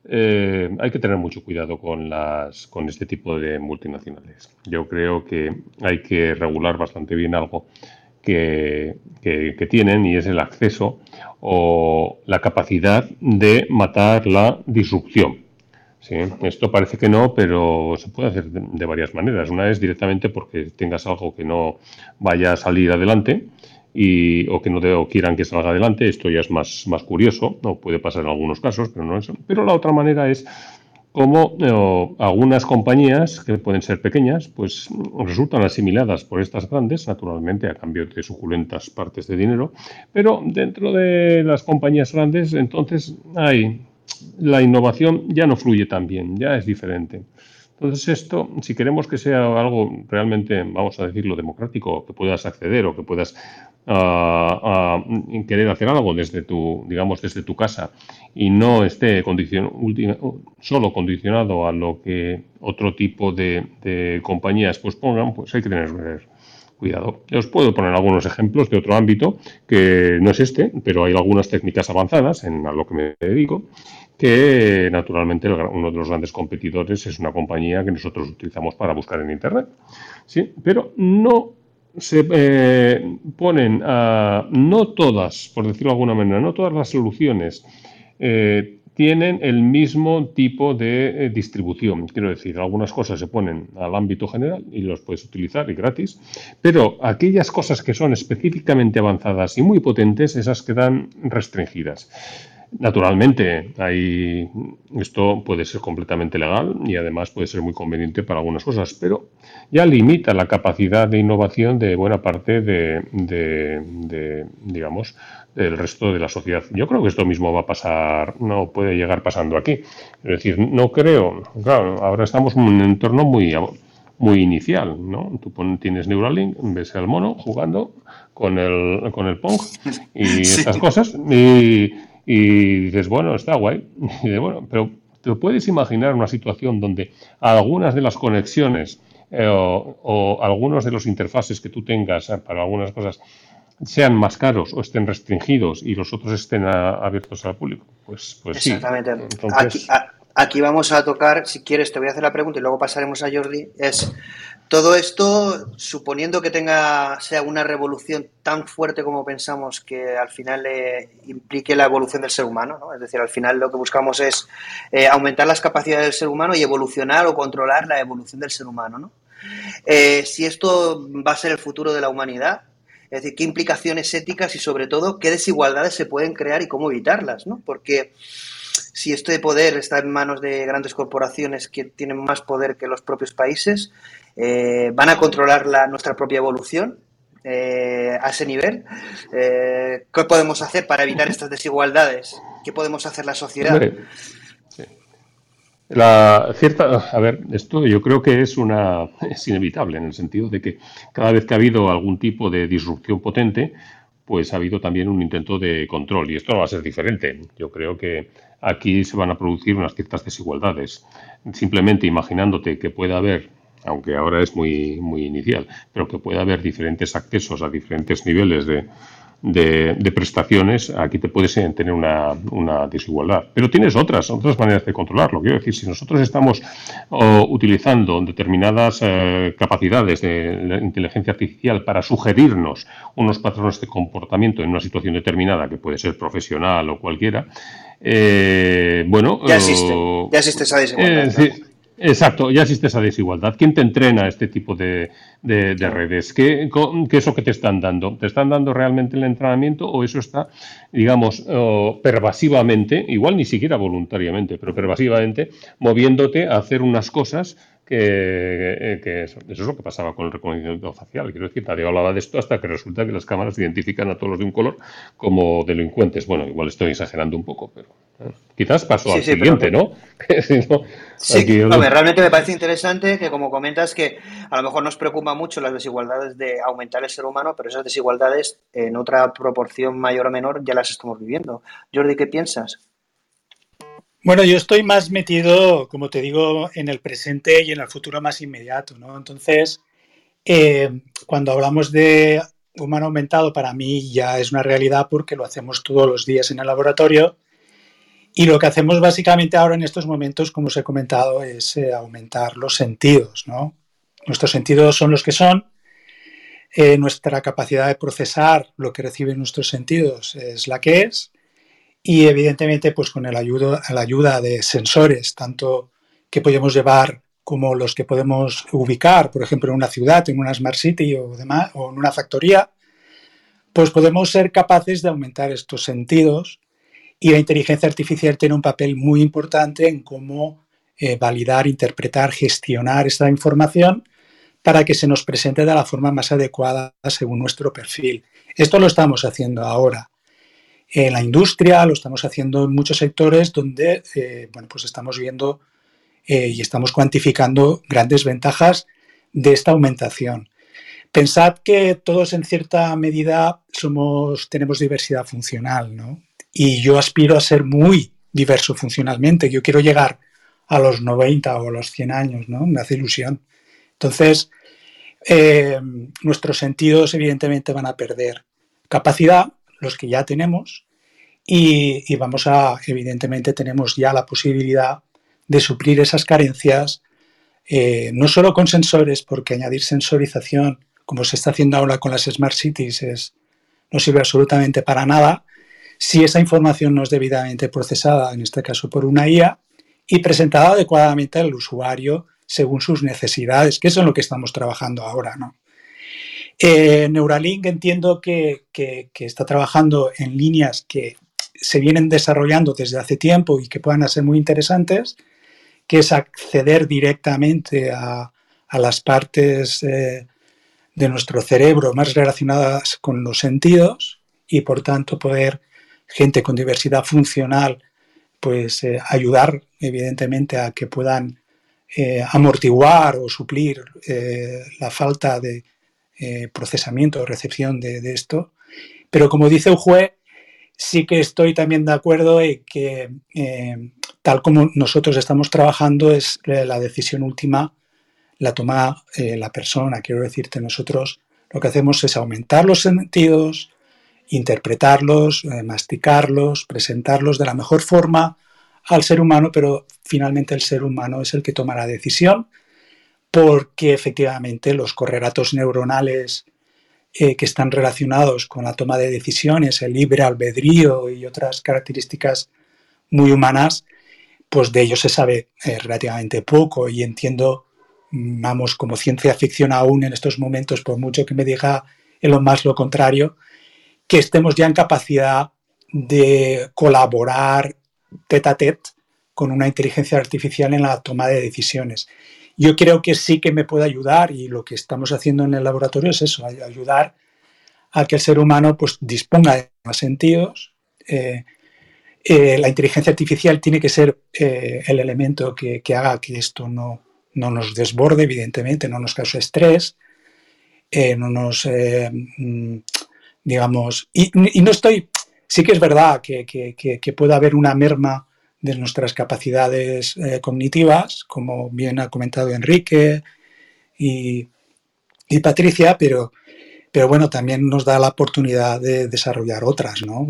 eh, hay que tener mucho cuidado con, las, con este tipo de multinacionales. Yo creo que hay que regular bastante bien algo que, tienen y es el acceso o la capacidad de matar la disrupción. Esto parece que no, pero se puede hacer de, varias maneras. Una es directamente porque tengas algo que no vaya a salir adelante y, o que no o quieran que salga adelante. Esto ya es más, más curioso, puede pasar en algunos casos, pero no es. Pero la otra manera es como eh, algunas compañías que pueden ser pequeñas, pues resultan asimiladas por estas grandes, naturalmente a cambio de suculentas partes de dinero, pero dentro de las compañías grandes, entonces hay la innovación ya no fluye tan bien, ya es diferente. Entonces esto, si queremos que sea algo realmente, vamos a decirlo, democrático, que puedas acceder o que puedas uh, querer hacer algo desde tu, digamos, desde tu casa y no esté solo condicionado a lo que otro tipo de, compañías pues pongan, pues hay que tener cuidado. Os puedo poner algunos ejemplos de otro ámbito que no es este, pero hay algunas técnicas avanzadas en a lo que me dedico que naturalmente uno de los grandes competidores es una compañía que nosotros utilizamos para buscar en Internet. ¿sí? Pero no se eh, ponen a, no todas, por decirlo de alguna manera, no todas las soluciones eh, tienen el mismo tipo de eh, distribución. Quiero decir, algunas cosas se ponen al ámbito general y los puedes utilizar y gratis, pero aquellas cosas que son específicamente avanzadas y muy potentes, esas quedan restringidas. Naturalmente, hay, esto puede ser completamente legal y además puede ser muy conveniente para algunas cosas, pero ya limita la capacidad de innovación de buena parte de, digamos, del resto de la sociedad. Yo creo que esto mismo va a pasar, no puede llegar pasando aquí. Es decir, no creo, claro, ahora estamos en un entorno muy, muy inicial, ¿no? Tú tienes Neuralink, ves al mono jugando con el, con el Pong y estas cosas y y dices, bueno, está guay. Y bueno, pero te puedes imaginar una situación donde algunas de las conexiones eh, o, algunos de los interfaces que tú tengas eh, para algunas cosas sean más caros o estén restringidos y los otros estén abiertos al público. Pues, pues Exactamente. Aquí, aquí, vamos a tocar, si quieres, te voy a hacer la pregunta y luego pasaremos a Jordi, es todo esto, suponiendo que tenga, sea una revolución tan fuerte como pensamos que al final implique la evolución del ser humano, ¿no? es decir, al final lo que buscamos es eh, aumentar las capacidades del ser humano y evolucionar o controlar la evolución del ser humano. ¿no? Eh, si esto va a ser el futuro de la humanidad, es decir, qué implicaciones éticas y sobre todo qué desigualdades se pueden crear y cómo evitarlas, ¿no? Porque si este poder está en manos de grandes corporaciones que tienen más poder que los propios países, eh, van a controlar la, nuestra propia evolución eh, a ese nivel. Eh, ¿Qué podemos hacer para evitar estas desigualdades? ¿Qué podemos hacer la sociedad? La cierta, a ver, esto yo creo que es una es inevitable en el sentido de que cada vez que ha habido algún tipo de disrupción potente, pues ha habido también un intento de control y esto no va a ser diferente. Yo creo que aquí se van a producir unas ciertas desigualdades. Simplemente imaginándote que pueda haber aunque ahora es muy, muy inicial, pero que puede haber diferentes accesos a diferentes niveles de, de, prestaciones, aquí te puedes tener una, una, desigualdad. Pero tienes otras, otras maneras de controlarlo. Quiero decir, si nosotros estamos utilizando determinadas eh, capacidades de la inteligencia artificial para sugerirnos unos patrones de comportamiento en una situación determinada, que puede ser profesional o cualquiera, eh, bueno... Ya existe, ya existe esa desigualdad. Eh, Exacto, ya existe esa desigualdad. ¿Quién te entrena este tipo de, redes? ¿Qué, ¿Qué, es lo que te están dando? ¿Te están dando realmente el entrenamiento o eso está, digamos, pervasivamente, igual ni siquiera voluntariamente, pero pervasivamente, moviéndote a hacer unas cosas que, eso, es lo que pasaba con el reconocimiento facial. Quiero decir, nadie hablaba de esto hasta que resulta que las cámaras identifican a todos los de un color como delincuentes. Bueno, igual estoy exagerando un poco, pero eh, quizás pasó al siguiente, ¿no? sí, realmente me parece interesante que, como comentas, que a lo mejor nos preocupa mucho las desigualdades de aumentar el ser humano, pero esas desigualdades en otra proporción mayor o menor ya las estamos viviendo. Jordi, ¿qué piensas? Bueno, yo estoy más metido, como te digo, en el presente y en el futuro más inmediato, ¿no? Entonces, eh, cuando hablamos de humano aumentado, para mí ya es una realidad porque lo hacemos todos los días en el laboratorio. Y lo que hacemos básicamente ahora en estos momentos, como os he comentado, es eh, aumentar los sentidos, ¿no? Nuestros sentidos son los que son. Eh, nuestra capacidad de procesar lo que reciben nuestros sentidos es la que es y evidentemente pues con el ayuda, la ayuda de sensores, tanto que podemos llevar como los que podemos ubicar, por ejemplo, en una ciudad, en una Smart City o, demás, o en una factoría, pues podemos ser capaces de aumentar estos sentidos y la inteligencia artificial tiene un papel muy importante en cómo eh, validar, interpretar, gestionar esta información para que se nos presente de la forma más adecuada según nuestro perfil. Esto lo estamos haciendo ahora en la industria, lo estamos haciendo en muchos sectores donde eh, bueno, pues estamos viendo eh, y estamos cuantificando grandes ventajas de esta aumentación. Pensad que todos en cierta medida somos, tenemos diversidad funcional, ¿no? Y yo aspiro a ser muy diverso funcionalmente. Yo quiero llegar a los 90 o los 100 años, ¿no? Me hace ilusión. Entonces, eh, nuestros sentidos evidentemente van a perder capacidad los que ya tenemos, y, vamos a, evidentemente, tenemos ya la posibilidad de suplir esas carencias, eh, no solo con sensores, porque añadir sensorización, como se está haciendo ahora con las Smart Cities, es, no sirve absolutamente para nada, si esa información no es debidamente procesada, en este caso por una IA, y presentada adecuadamente al usuario según sus necesidades, que eso es lo que estamos trabajando ahora. ¿no? Eh, Neuralink entiendo que, está trabajando en líneas que se vienen desarrollando desde hace tiempo y que puedan ser muy interesantes, que es acceder directamente a, las partes eh, de nuestro cerebro más relacionadas con los sentidos y por tanto poder gente con diversidad funcional pues eh, ayudar evidentemente a que puedan amortiguar o suplir la falta de, eh, procesamiento o recepción de, esto. Pero como dice juez sí que estoy también de acuerdo en que eh, tal como nosotros estamos trabajando es la decisión última la toma eh, la persona. Quiero decirte, nosotros lo que hacemos es aumentar los sentidos, interpretarlos, masticarlos, presentarlos de la mejor forma al ser humano, pero finalmente el ser humano es el que toma la decisión porque efectivamente los correlatos neuronales eh, que están relacionados con la toma de decisiones, el libre albedrío y otras características muy humanas, pues de ellos se sabe eh, relativamente poco. Y entiendo, vamos, como ciencia ficción aún en estos momentos, por mucho que me diga lo más lo contrario, que estemos ya en capacidad de colaborar tete a tete con una inteligencia artificial en la toma de decisiones yo creo que sí que me puede ayudar y lo que estamos haciendo en el laboratorio es eso, ayudar a que el ser humano pues, disponga de más sentidos. Eh, eh, la inteligencia artificial tiene que ser eh, el elemento que, haga que esto no, no, nos desborde, evidentemente, no nos cause estrés, no nos, mm, digamos, y, no estoy, sí que es verdad que, que, que puede haber una merma de nuestras capacidades eh, cognitivas, como bien ha comentado Enrique y, Patricia, pero, pero bueno, también nos da la oportunidad de desarrollar otras, ¿no?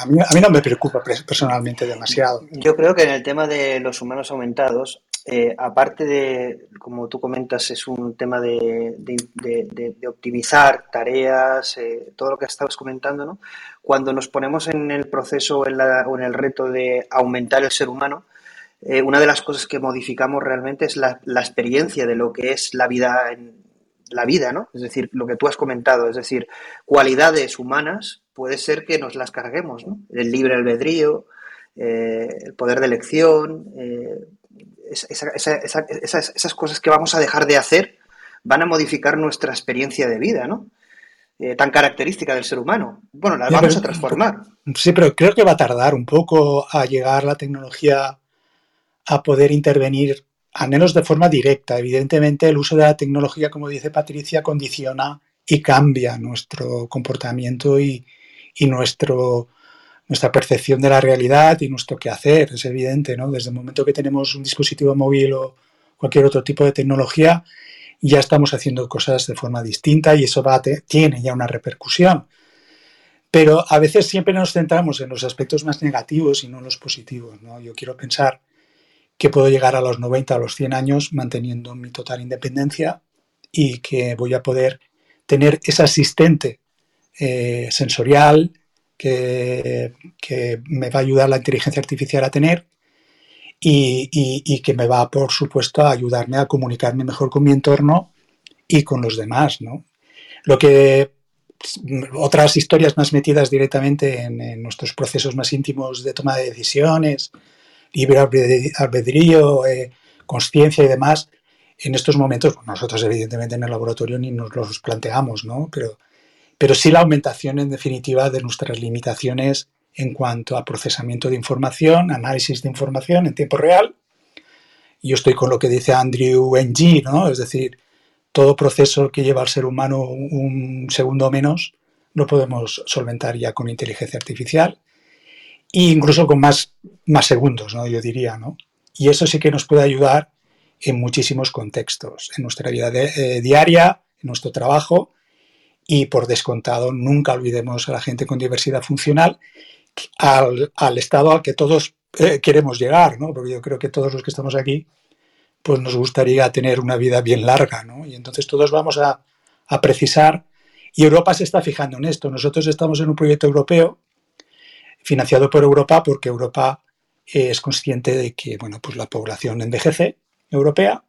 a, mí, a mí no me preocupa personalmente demasiado. Yo creo que en el tema de los humanos aumentados, eh, aparte de, como tú comentas, es un tema de, optimizar tareas, eh, todo lo que estabas comentando, ¿no? Cuando nos ponemos en el proceso o en el reto de aumentar el ser humano, eh, una de las cosas que modificamos realmente es la, experiencia de lo que es la vida en la vida, ¿no? Es decir, lo que tú has comentado, es decir, cualidades humanas puede ser que nos las carguemos, ¿no? El libre albedrío, el poder de elección, esas, cosas que vamos a dejar de hacer van a modificar nuestra experiencia de vida, ¿no? tan característica del ser humano. Bueno, las vamos a transformar. Sí, pero creo que va a tardar un poco a llegar la tecnología a poder intervenir, al menos de forma directa. Evidentemente, el uso de la tecnología, como dice Patricia, condiciona y cambia nuestro comportamiento y, nuestro, nuestra percepción de la realidad y nuestro quehacer. Es evidente, ¿no? Desde el momento que tenemos un dispositivo móvil o cualquier otro tipo de tecnología, ya estamos haciendo cosas de forma distinta y eso tiene ya una repercusión. Pero a veces siempre nos centramos en los aspectos más negativos y no en los positivos. ¿no? Yo quiero pensar que puedo llegar a los 90, a los 100 años manteniendo mi total independencia y que voy a poder tener ese asistente eh, sensorial que, me va a ayudar la inteligencia artificial a tener y, que me va, por supuesto, a ayudarme a comunicarme mejor con mi entorno y con los demás. ¿no? Lo que otras historias más metidas directamente en, en nuestros procesos más íntimos de toma de decisiones, libre albedrío, eh, conciencia y demás, en estos momentos, pues nosotros evidentemente en el laboratorio ni nos los planteamos, ¿no? Pero, pero sí la aumentación en definitiva de nuestras limitaciones en cuanto a procesamiento de información, análisis de información en tiempo real. Yo estoy con lo que dice Andrew Ng, ¿no? Es decir, todo proceso que lleva al ser humano un segundo menos no podemos solventar ya con inteligencia artificial e incluso con más, más segundos, ¿no? yo diría. ¿no? Y eso sí que nos puede ayudar en muchísimos contextos, en nuestra vida eh, diaria, en nuestro trabajo y por descontado nunca olvidemos a la gente con diversidad funcional al, al estado al que todos eh, queremos llegar, ¿no? porque yo creo que todos los que estamos aquí pues nos gustaría tener una vida bien larga ¿no? y entonces todos vamos a, a precisar y Europa se está fijando en esto. Nosotros estamos en un proyecto europeo financiado por Europa porque Europa es consciente de que bueno, pues la población envejece europea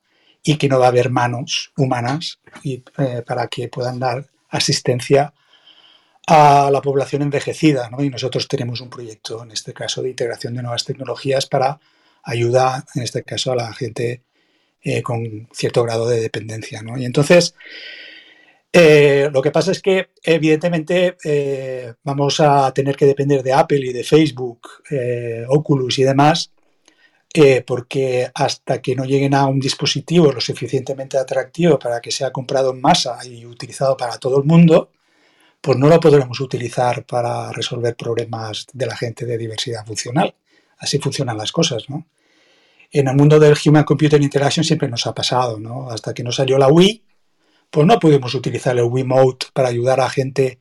y que no va a haber manos humanas y, eh, para que puedan dar asistencia a la población envejecida. ¿no? Y nosotros tenemos un proyecto, en este caso, de integración de nuevas tecnologías para ayuda, en este caso, a la gente eh, con cierto grado de dependencia. ¿no? Y entonces, eh, lo que pasa es que, evidentemente, eh, vamos a tener que depender de Apple y de Facebook, Oculus y demás, porque hasta que no lleguen a un dispositivo lo suficientemente atractivo para que sea comprado en masa y utilizado para todo el mundo, pues no lo podremos utilizar para resolver problemas de la gente de diversidad funcional. Así funcionan las cosas, ¿no? En el mundo del Human Computer Interaction siempre nos ha pasado, ¿no? Hasta que no salió la Wii, pues no pudimos utilizar el Wiimote para ayudar a gente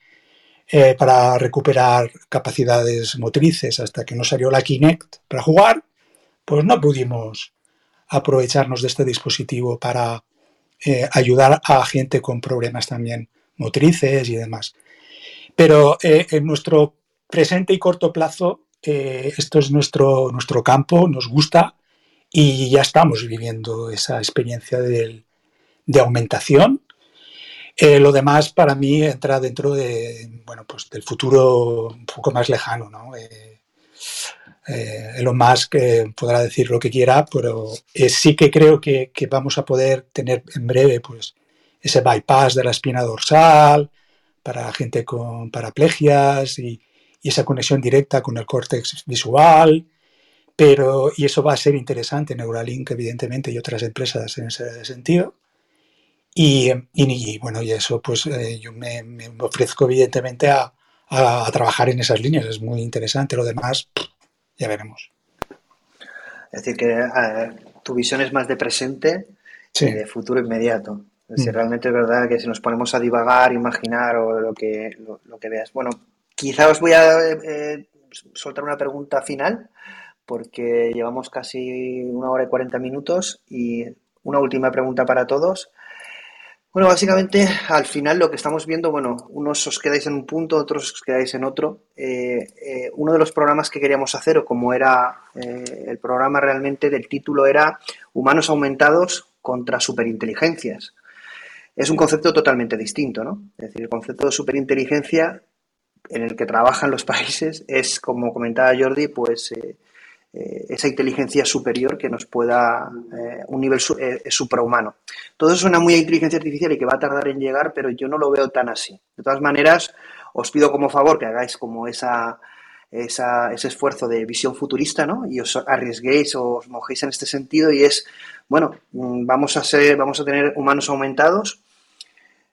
eh, para recuperar capacidades motrices hasta que no salió la Kinect para jugar, pues no pudimos aprovecharnos de este dispositivo para eh, ayudar a gente con problemas también motrices y demás. Pero eh, en nuestro presente y corto plazo, esto es nuestro, nuestro campo, nos gusta y ya estamos viviendo esa experiencia de aumentación eh, lo demás para mí entra dentro de, bueno, pues del futuro un poco más lejano, ¿no? Eh, eh, Elon Musk podrá decir lo que quiera, pero sí que creo que, vamos a poder tener en breve pues, ese bypass de la espina dorsal para gente con paraplegias y, y esa conexión directa con el córtex visual. Pero, y eso va a ser interesante, Neuralink, evidentemente, y otras empresas en ese sentido. Y, bueno, y eso pues eh, yo me, ofrezco evidentemente a, trabajar en esas líneas, es muy interesante, lo demás ya veremos. Es decir, que eh, tu visión es más de presente que de futuro inmediato. Es decir, mm. realmente es verdad que si nos ponemos a divagar, imaginar o lo que, lo, que veas. Bueno, quizá os voy a eh, soltar una pregunta final, porque llevamos casi una hora y cuarenta minutos y una última pregunta para todos. Bueno, básicamente al final lo que estamos viendo, bueno, unos os quedáis en un punto, otros os quedáis en otro. Eh, eh, uno de los programas que queríamos hacer, o como era eh, el programa realmente del título, era Humanos aumentados contra superinteligencias. Es un concepto totalmente distinto, ¿no? Es decir, el concepto de superinteligencia en el que trabajan los países es, como comentaba Jordi, pues eh, esa inteligencia superior que nos pueda, eh, un nivel eh, suprahumano. Todo eso suena muy a inteligencia artificial y que va a tardar en llegar, pero yo no lo veo tan así. De todas maneras, os pido como favor que hagáis como esa, ese esfuerzo de visión futurista, ¿no? Y os arriesguéis o os mojéis en este sentido y es, bueno, mm, vamos a ser, vamos a tener humanos aumentados,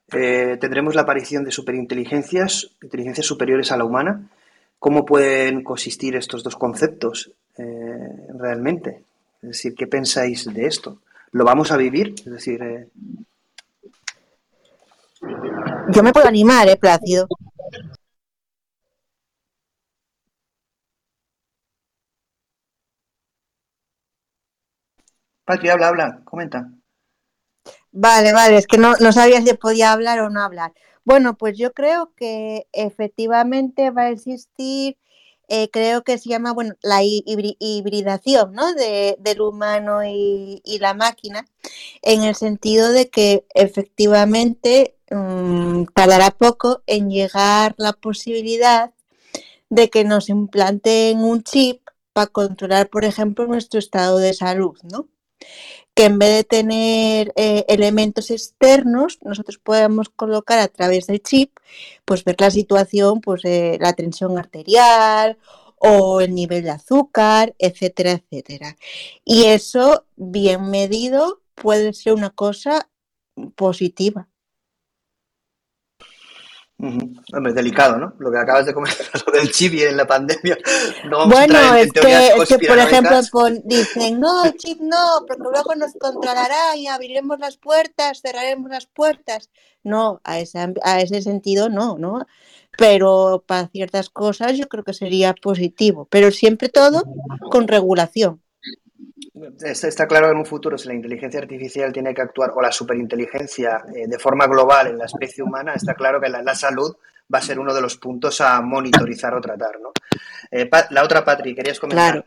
tendremos la aparición de superinteligencias, inteligencias superiores a la humana. ¿Cómo pueden consistir estos dos conceptos? Eh, realmente. Es decir, ¿qué pensáis de esto? ¿Lo vamos a vivir? Es decir... Eh, Yo me puedo animar, ¿eh, Plácido? Patria, habla, habla, comenta. Vale, vale, es que no, no sabía si podía hablar o no hablar. Bueno, pues yo creo que efectivamente va a existir eh, creo que se llama, bueno, la hibridación, ¿no? De, del humano y, la máquina, en el sentido de que efectivamente mm, tardará poco en llegar la posibilidad de que nos implanten un chip para controlar, por ejemplo, nuestro estado de salud, ¿no? Que en vez de tener eh, elementos externos, nosotros podemos colocar a través del chip, pues ver la situación, pues eh, la tensión arterial o el nivel de azúcar, etcétera, etcétera. Y eso, bien medido, puede ser una cosa positiva. Hombre, delicado, ¿no? Lo que acabas de comentar sobre el chip y en la pandemia. bueno, es, que, por ejemplo, dicen, no, el chip no, porque luego nos controlará y abriremos las puertas, cerraremos las puertas. No, a ese, a ese sentido no, ¿no? Pero para ciertas cosas yo creo que sería positivo, pero siempre todo con regulación. Está, claro que en un futuro, si la inteligencia artificial tiene que actuar o la superinteligencia eh, de forma global en la especie humana, está claro que la, salud va a ser uno de los puntos a monitorizar o tratar. ¿no? Eh, la otra, Patri, ¿querías comentar?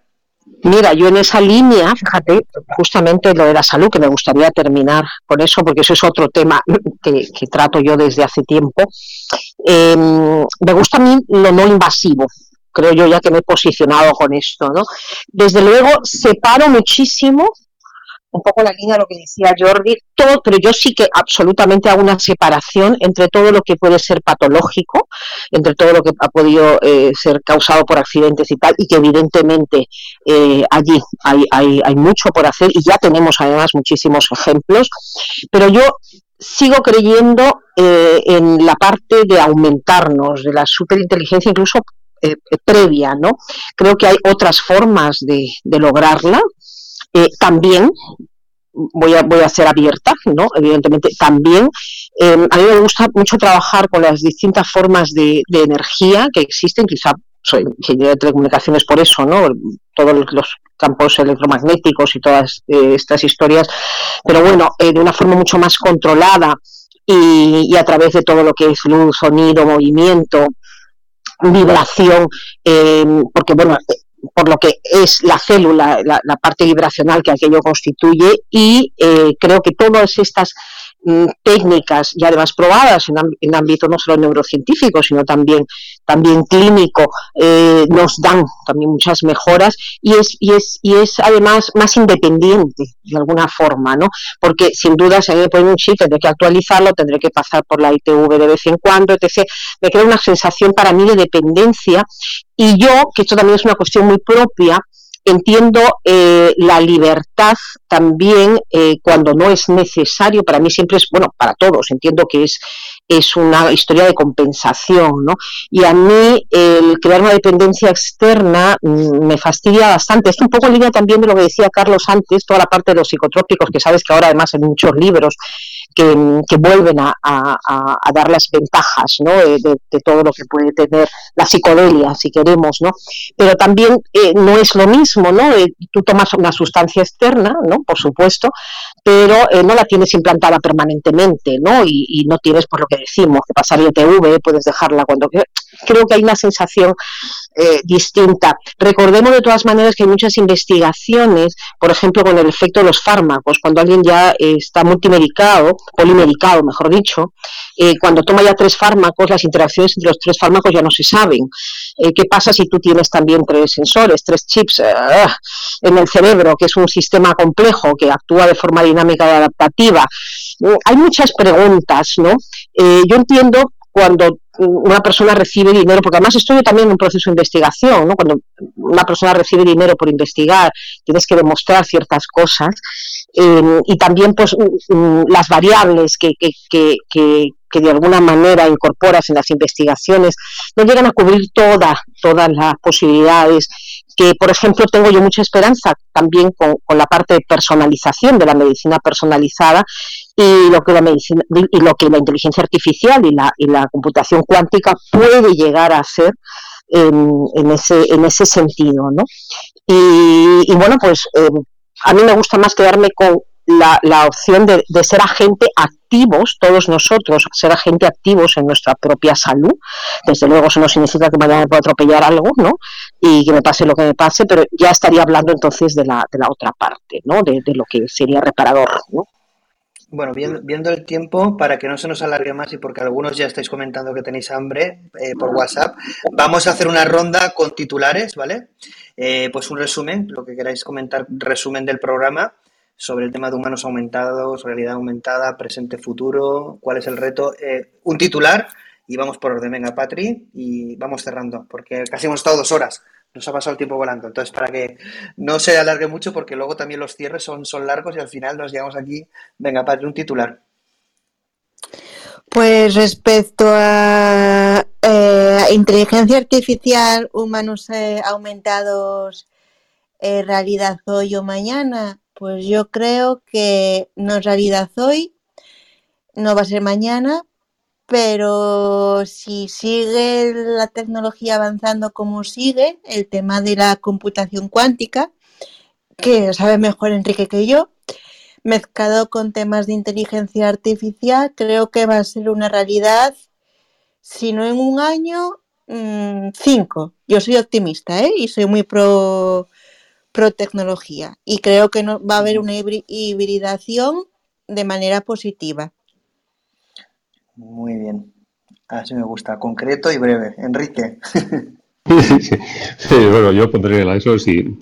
Mira, yo en esa línea, fíjate, justamente lo de la salud, que me gustaría terminar con eso, porque eso es otro tema que, trato yo desde hace tiempo. Em, me gusta a mí lo no invasivo, creo yo ya que me he posicionado con esto, ¿no? Desde luego separo muchísimo, un poco la línea de lo que decía Jordi, todo, pero yo sí que absolutamente hago una separación entre todo lo que puede ser patológico, entre todo lo que ha podido eh, ser causado por accidentes y tal, y que evidentemente eh, allí hay, hay, hay mucho por hacer y ya tenemos además muchísimos ejemplos, pero yo sigo creyendo eh, en la parte de aumentarnos, de la superinteligencia, incluso eh, previa, ¿no? Creo que hay otras formas de, lograrla. Eh, también, voy a, voy a ser abierta, ¿no? Evidentemente, también em, a mí me gusta mucho trabajar con las distintas formas de, energía que existen, quizá soy ingeniero de telecomunicaciones por eso, ¿no? Todos los campos electromagnéticos y todas eh, estas historias, pero bueno, de una forma mucho más controlada y, y, a través de todo lo que es luz, sonido, movimiento, vibración, eh, porque bueno, por lo que es la célula, la, parte vibracional que aquello constituye y eh, creo que todas estas técnicas y además probadas en, ámbito no solo neurocientífico, sino también, también clínico, eh, nos dan también muchas mejoras y es, y, es, y es además más independiente de alguna forma, ¿no? Porque sin duda si a mí me ponen un chip tendré que actualizarlo, tendré que pasar por la ITV de vez en cuando, etc. Me crea una sensación para mí de dependencia y yo, que esto también es una cuestión muy propia, Entiendo eh, la libertad también eh, cuando no es necesario, para mí siempre es, bueno, para todos, entiendo que es, es una historia de compensación, ¿no? Y a mí el crear una dependencia externa mm, me fastidia bastante. Es un poco en línea también de lo que decía Carlos antes, toda la parte de los psicotrópicos, que sabes que ahora además hay muchos libros que, vuelven a, dar las ventajas ¿no? de, todo lo que puede tener la psicodelia, si queremos, ¿no? Pero también eh, no es lo mismo, ¿no? Eh, tú tomas una sustancia externa, ¿no? Por supuesto, pero eh, no la tienes implantada permanentemente, ¿no? Y, no tienes, por lo que decimos, que pasar el TV, puedes dejarla cuando creo que hay una sensación distinta. Recordemos de todas maneras que hay muchas investigaciones, por ejemplo, con el efecto de los fármacos, cuando alguien ya está multimedicado, polimedicado, mejor dicho, eh, cuando toma ya tres fármacos, las interacciones entre los tres fármacos ya no se saben. Eh, ¿Qué pasa si tú tienes también tres sensores, tres chips eh, en el cerebro, que es un sistema complejo que actúa de forma dinámica y adaptativa? hay muchas preguntas, ¿no? yo entiendo cuando una persona recibe dinero, porque además estoy también en un proceso de investigación, ¿no? cuando una persona recibe dinero por investigar, tienes que demostrar ciertas cosas, eh, y también pues mm, las variables que, que, que, que, de alguna manera incorporas en las investigaciones no llegan a cubrir todas todas las posibilidades que por ejemplo tengo yo mucha esperanza también con, con la parte de personalización de la medicina personalizada y lo que la medicina y lo que la inteligencia artificial y la, y la computación cuántica puede llegar a ser en, en ese en ese sentido ¿no? y, bueno pues eh, a mí me gusta más quedarme con la, la opción de, de, ser agente activos, todos nosotros, ser agente activos en nuestra propia salud. Desde luego eso no significa que mañana me pueda atropellar algo, ¿no? Y que me pase lo que me pase, pero ya estaría hablando entonces de la, de la otra parte, ¿no? De, de lo que sería reparador, ¿no? Bueno, viendo, el tiempo, para que no se nos alargue más y porque algunos ya estáis comentando que tenéis hambre eh, por WhatsApp, vamos a hacer una ronda con titulares, ¿vale? Eh, pues un resumen, lo que queráis comentar, resumen del programa sobre el tema de humanos aumentados, realidad aumentada, presente, futuro, cuál es el reto. Eh, un titular y vamos por orden. Venga, Patri, y vamos cerrando, porque casi hemos estado dos horas nos ha pasado el tiempo volando. Entonces, para que no se alargue mucho, porque luego también los cierres son, son largos y al final nos llegamos aquí. Venga, para un titular. Pues respecto a eh, inteligencia artificial, humanos eh, aumentados, eh, realidad hoy o mañana, pues yo creo que no es realidad hoy, no va a ser mañana, pero si sigue la tecnología avanzando como sigue, el tema de la computación cuántica, que sabe mejor Enrique que yo, mezclado con temas de inteligencia artificial, creo que va a ser una realidad, si no en un año, mm, cinco. Yo soy optimista ¿eh? y soy muy pro, pro tecnología y creo que no, va a haber una hibridación de manera positiva. Muy bien. Así me gusta. Concreto y breve. Enrique. Sí, bueno, yo pondré eso si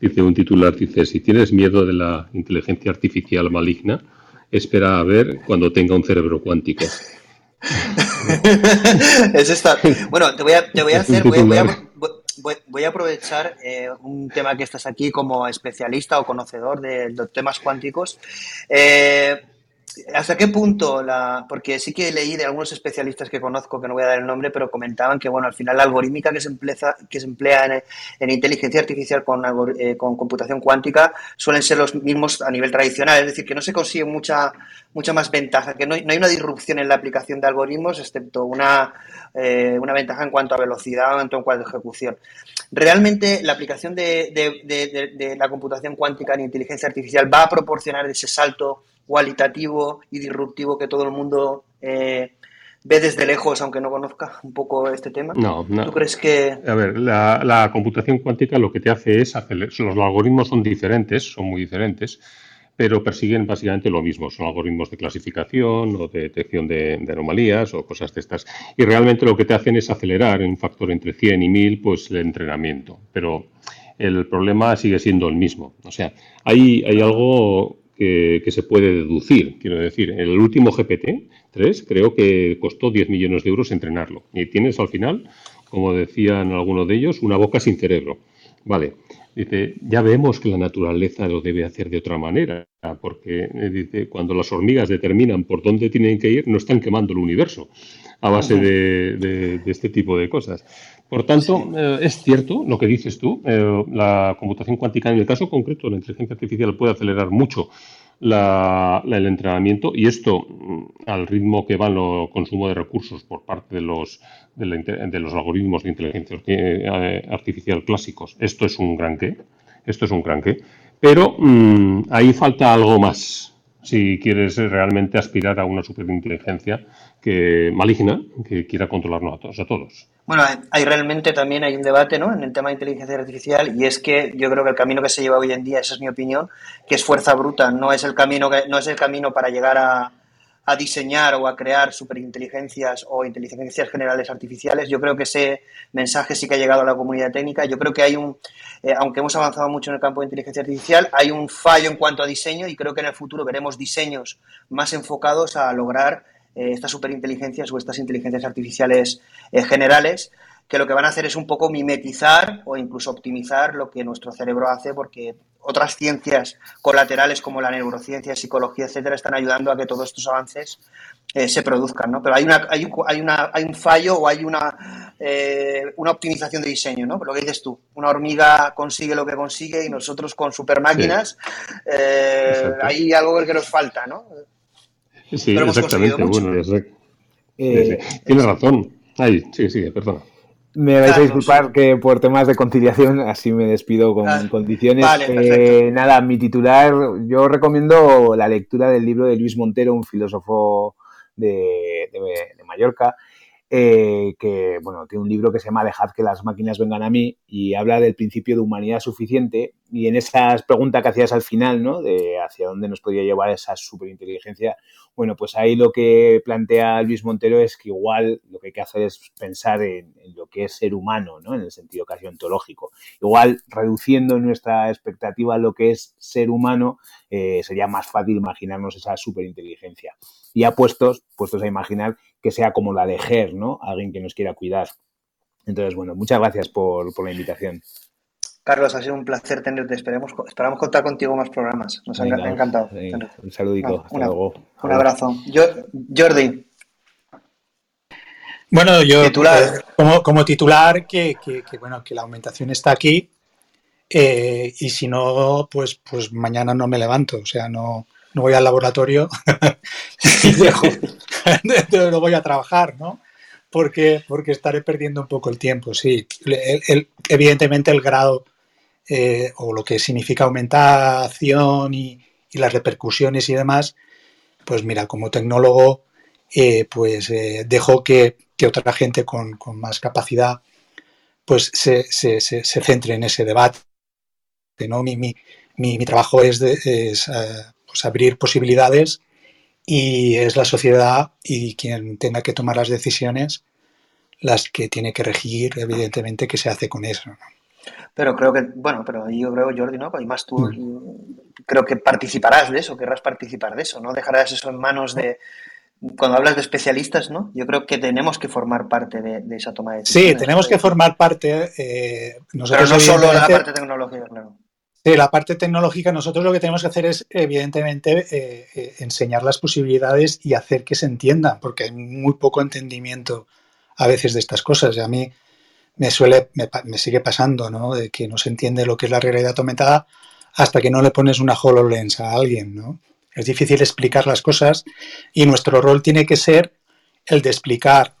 dice un titular, dice, si tienes miedo de la inteligencia artificial maligna, espera a ver cuando tenga un cerebro cuántico. es esta. Bueno, te voy a, te voy a hacer, voy a, voy, a aprovechar eh, un tema que estás aquí como especialista o conocedor de, de temas cuánticos. Eh, ¿Hasta qué punto la.? Porque sí que leí de algunos especialistas que conozco, que no voy a dar el nombre, pero comentaban que, bueno, al final la algorítmica que se emplea, que se emplea en, inteligencia artificial con, eh, con computación cuántica suelen ser los mismos a nivel tradicional. Es decir, que no se consigue mucha, mucha más ventaja, que no, hay una disrupción en la aplicación de algoritmos, excepto una, eh, una ventaja en cuanto a velocidad o en cuanto a ejecución. ¿Realmente la aplicación de, de la computación cuántica en inteligencia artificial va a proporcionar ese salto? Cualitativo y disruptivo que todo el mundo eh, ve desde lejos, aunque no conozca un poco este tema? No, no. ¿Tú crees que...? A ver, la, computación cuántica lo que te hace es acelerar... Los algoritmos son diferentes, son muy diferentes, pero persiguen básicamente lo mismo. Son algoritmos de clasificación o de detección de, anomalías o cosas de estas. Y realmente lo que te hacen es acelerar en un factor entre 100 y 1000 pues, el entrenamiento. Pero el problema sigue siendo el mismo. O sea, hay, hay algo que, se puede deducir. Quiero decir, el último GPT-3 creo que costó 10 millones de euros entrenarlo. Y tienes al final, como decían algunos de ellos, una boca sin cerebro. Vale. Dice, ya vemos que la naturaleza lo debe hacer de otra manera, porque eh, dice, cuando las hormigas determinan por dónde tienen que ir, no están quemando el universo a base de, este tipo de cosas. Por tanto, eh, es cierto lo que dices tú, eh, la computación cuántica en el caso concreto, la inteligencia artificial puede acelerar mucho el entrenamiento y esto mm, al ritmo que va el consumo de recursos por parte de los, de, los algoritmos de inteligencia eh, artificial clásicos, esto es un gran qué, esto es un gran qué, pero mm, ahí falta algo más si quieres realmente aspirar a una superinteligencia que maligna que quiera controlarnos a todos, a todos. Bueno, hay realmente también hay un debate ¿no? en el tema de inteligencia artificial y es que yo creo que el camino que se lleva hoy en día, esa es mi opinión, que es fuerza bruta, no es el camino que, no es el camino para llegar a, diseñar o a crear superinteligencias o inteligencias generales artificiales. Yo creo que ese mensaje sí que ha llegado a la comunidad técnica. Yo creo que hay un, eh, aunque hemos avanzado mucho en el campo de inteligencia artificial, hay un fallo en cuanto a diseño y creo que en el futuro veremos diseños más enfocados a lograr eh, estas superinteligencias o estas inteligencias artificiales eh, generales que lo que van a hacer es un poco mimetizar o incluso optimizar lo que nuestro cerebro hace porque otras ciencias colaterales como la neurociencia, psicología, etcétera, están ayudando a que todos estos avances eh, se produzcan, ¿no? Pero hay una, hay, hay, una, hay un fallo o hay una, eh, una optimización de diseño, ¿no? Lo que dices tú, una hormiga consigue lo que consigue y nosotros con super máquinas eh, hay algo que nos falta, ¿no? Sí, exactamente. Bueno, Tienes razón. Ay, sí, sí, perdona. Me vais a disculpar que por temas de conciliación, así me despido con condiciones. Eh, nada, mi titular, yo recomiendo la lectura del libro de Luis Montero, un filósofo de, de Mallorca, eh, que bueno, tiene un libro que se llama Dejad que las máquinas vengan a mí y habla del principio de humanidad suficiente y en esas preguntas que hacías al final, ¿no? De hacia dónde nos podría llevar esa superinteligencia, bueno, pues ahí lo que plantea Luis Montero es que igual lo que hay que hacer es pensar en, lo que es ser humano, ¿no? En el sentido casi ontológico. Igual reduciendo nuestra expectativa a lo que es ser humano, eh, sería más fácil imaginarnos esa superinteligencia. Y ya puestos, puestos a imaginar que sea como la de Ger, ¿no? Alguien que nos quiera cuidar. Entonces, bueno, muchas gracias por, la invitación. Carlos, ha sido un placer tenerte. Esperemos, esperamos contar contigo más programas. Nos ha encantado. un saludito. Hasta luego. Un abrazo. Jordi. Bueno, yo titular. Como, como, titular, que, bueno, que la aumentación está aquí. Eh, y si no, pues, pues mañana no me levanto. O sea, no, no voy al laboratorio y dejo, no voy a trabajar, ¿no? Porque, porque estaré perdiendo un poco el tiempo, sí. evidentemente el grado eh, o lo que significa aumentación y, las repercusiones y demás, pues mira, como tecnólogo, eh, pues eh, dejo que, otra gente con, más capacidad pues se, centre en ese debate. ¿no? Mi, mi, mi, trabajo es, de, es pues, abrir posibilidades y es la sociedad y quien tenga que tomar las decisiones las que tiene que regir, evidentemente, qué se hace con eso. Pero creo que, bueno, pero yo creo, Jordi, ¿no? Y más tú, mm. creo que participarás de eso, querrás participar de eso, ¿no? Dejarás eso en manos de, cuando hablas de especialistas, ¿no? Yo creo que tenemos que formar parte de, esa toma de decisiones. Sí, tenemos que formar parte. Eh, pero no solo la parte tecnológica, claro. Sí, la parte tecnológica, nosotros lo que tenemos que hacer es, evidentemente, eh, eh, enseñar las posibilidades y hacer que se entiendan, porque hay muy poco entendimiento a veces de estas cosas. Y a mí me suele, me, sigue pasando, ¿no? De que no se entiende lo que es la realidad aumentada hasta que no le pones una HoloLens a alguien, ¿no? Es difícil explicar las cosas y nuestro rol tiene que ser el de explicar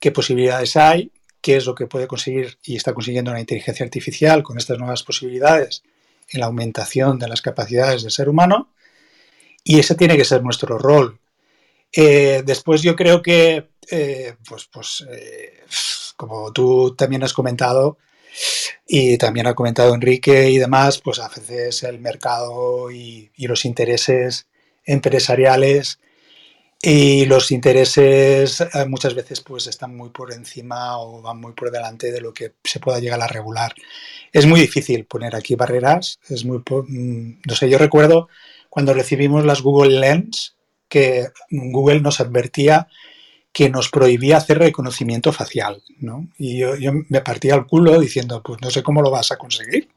qué posibilidades hay, qué es lo que puede conseguir y está consiguiendo una inteligencia artificial con estas nuevas posibilidades en la aumentación de las capacidades del ser humano y ese tiene que ser nuestro rol. Eh, después yo creo que, eh, pues, pues eh, como tú también has comentado y también ha comentado Enrique y demás, pues a veces el mercado y, y los intereses empresariales y los intereses eh, muchas veces pues están muy por encima o van muy por delante de lo que se pueda llegar a regular. Es muy difícil poner aquí barreras, es muy mm, no sé, yo recuerdo cuando recibimos las Google Lens que Google nos advertía que nos prohibía hacer reconocimiento facial, ¿no? Y yo, yo me partía el culo diciendo, pues no sé cómo lo vas a conseguir.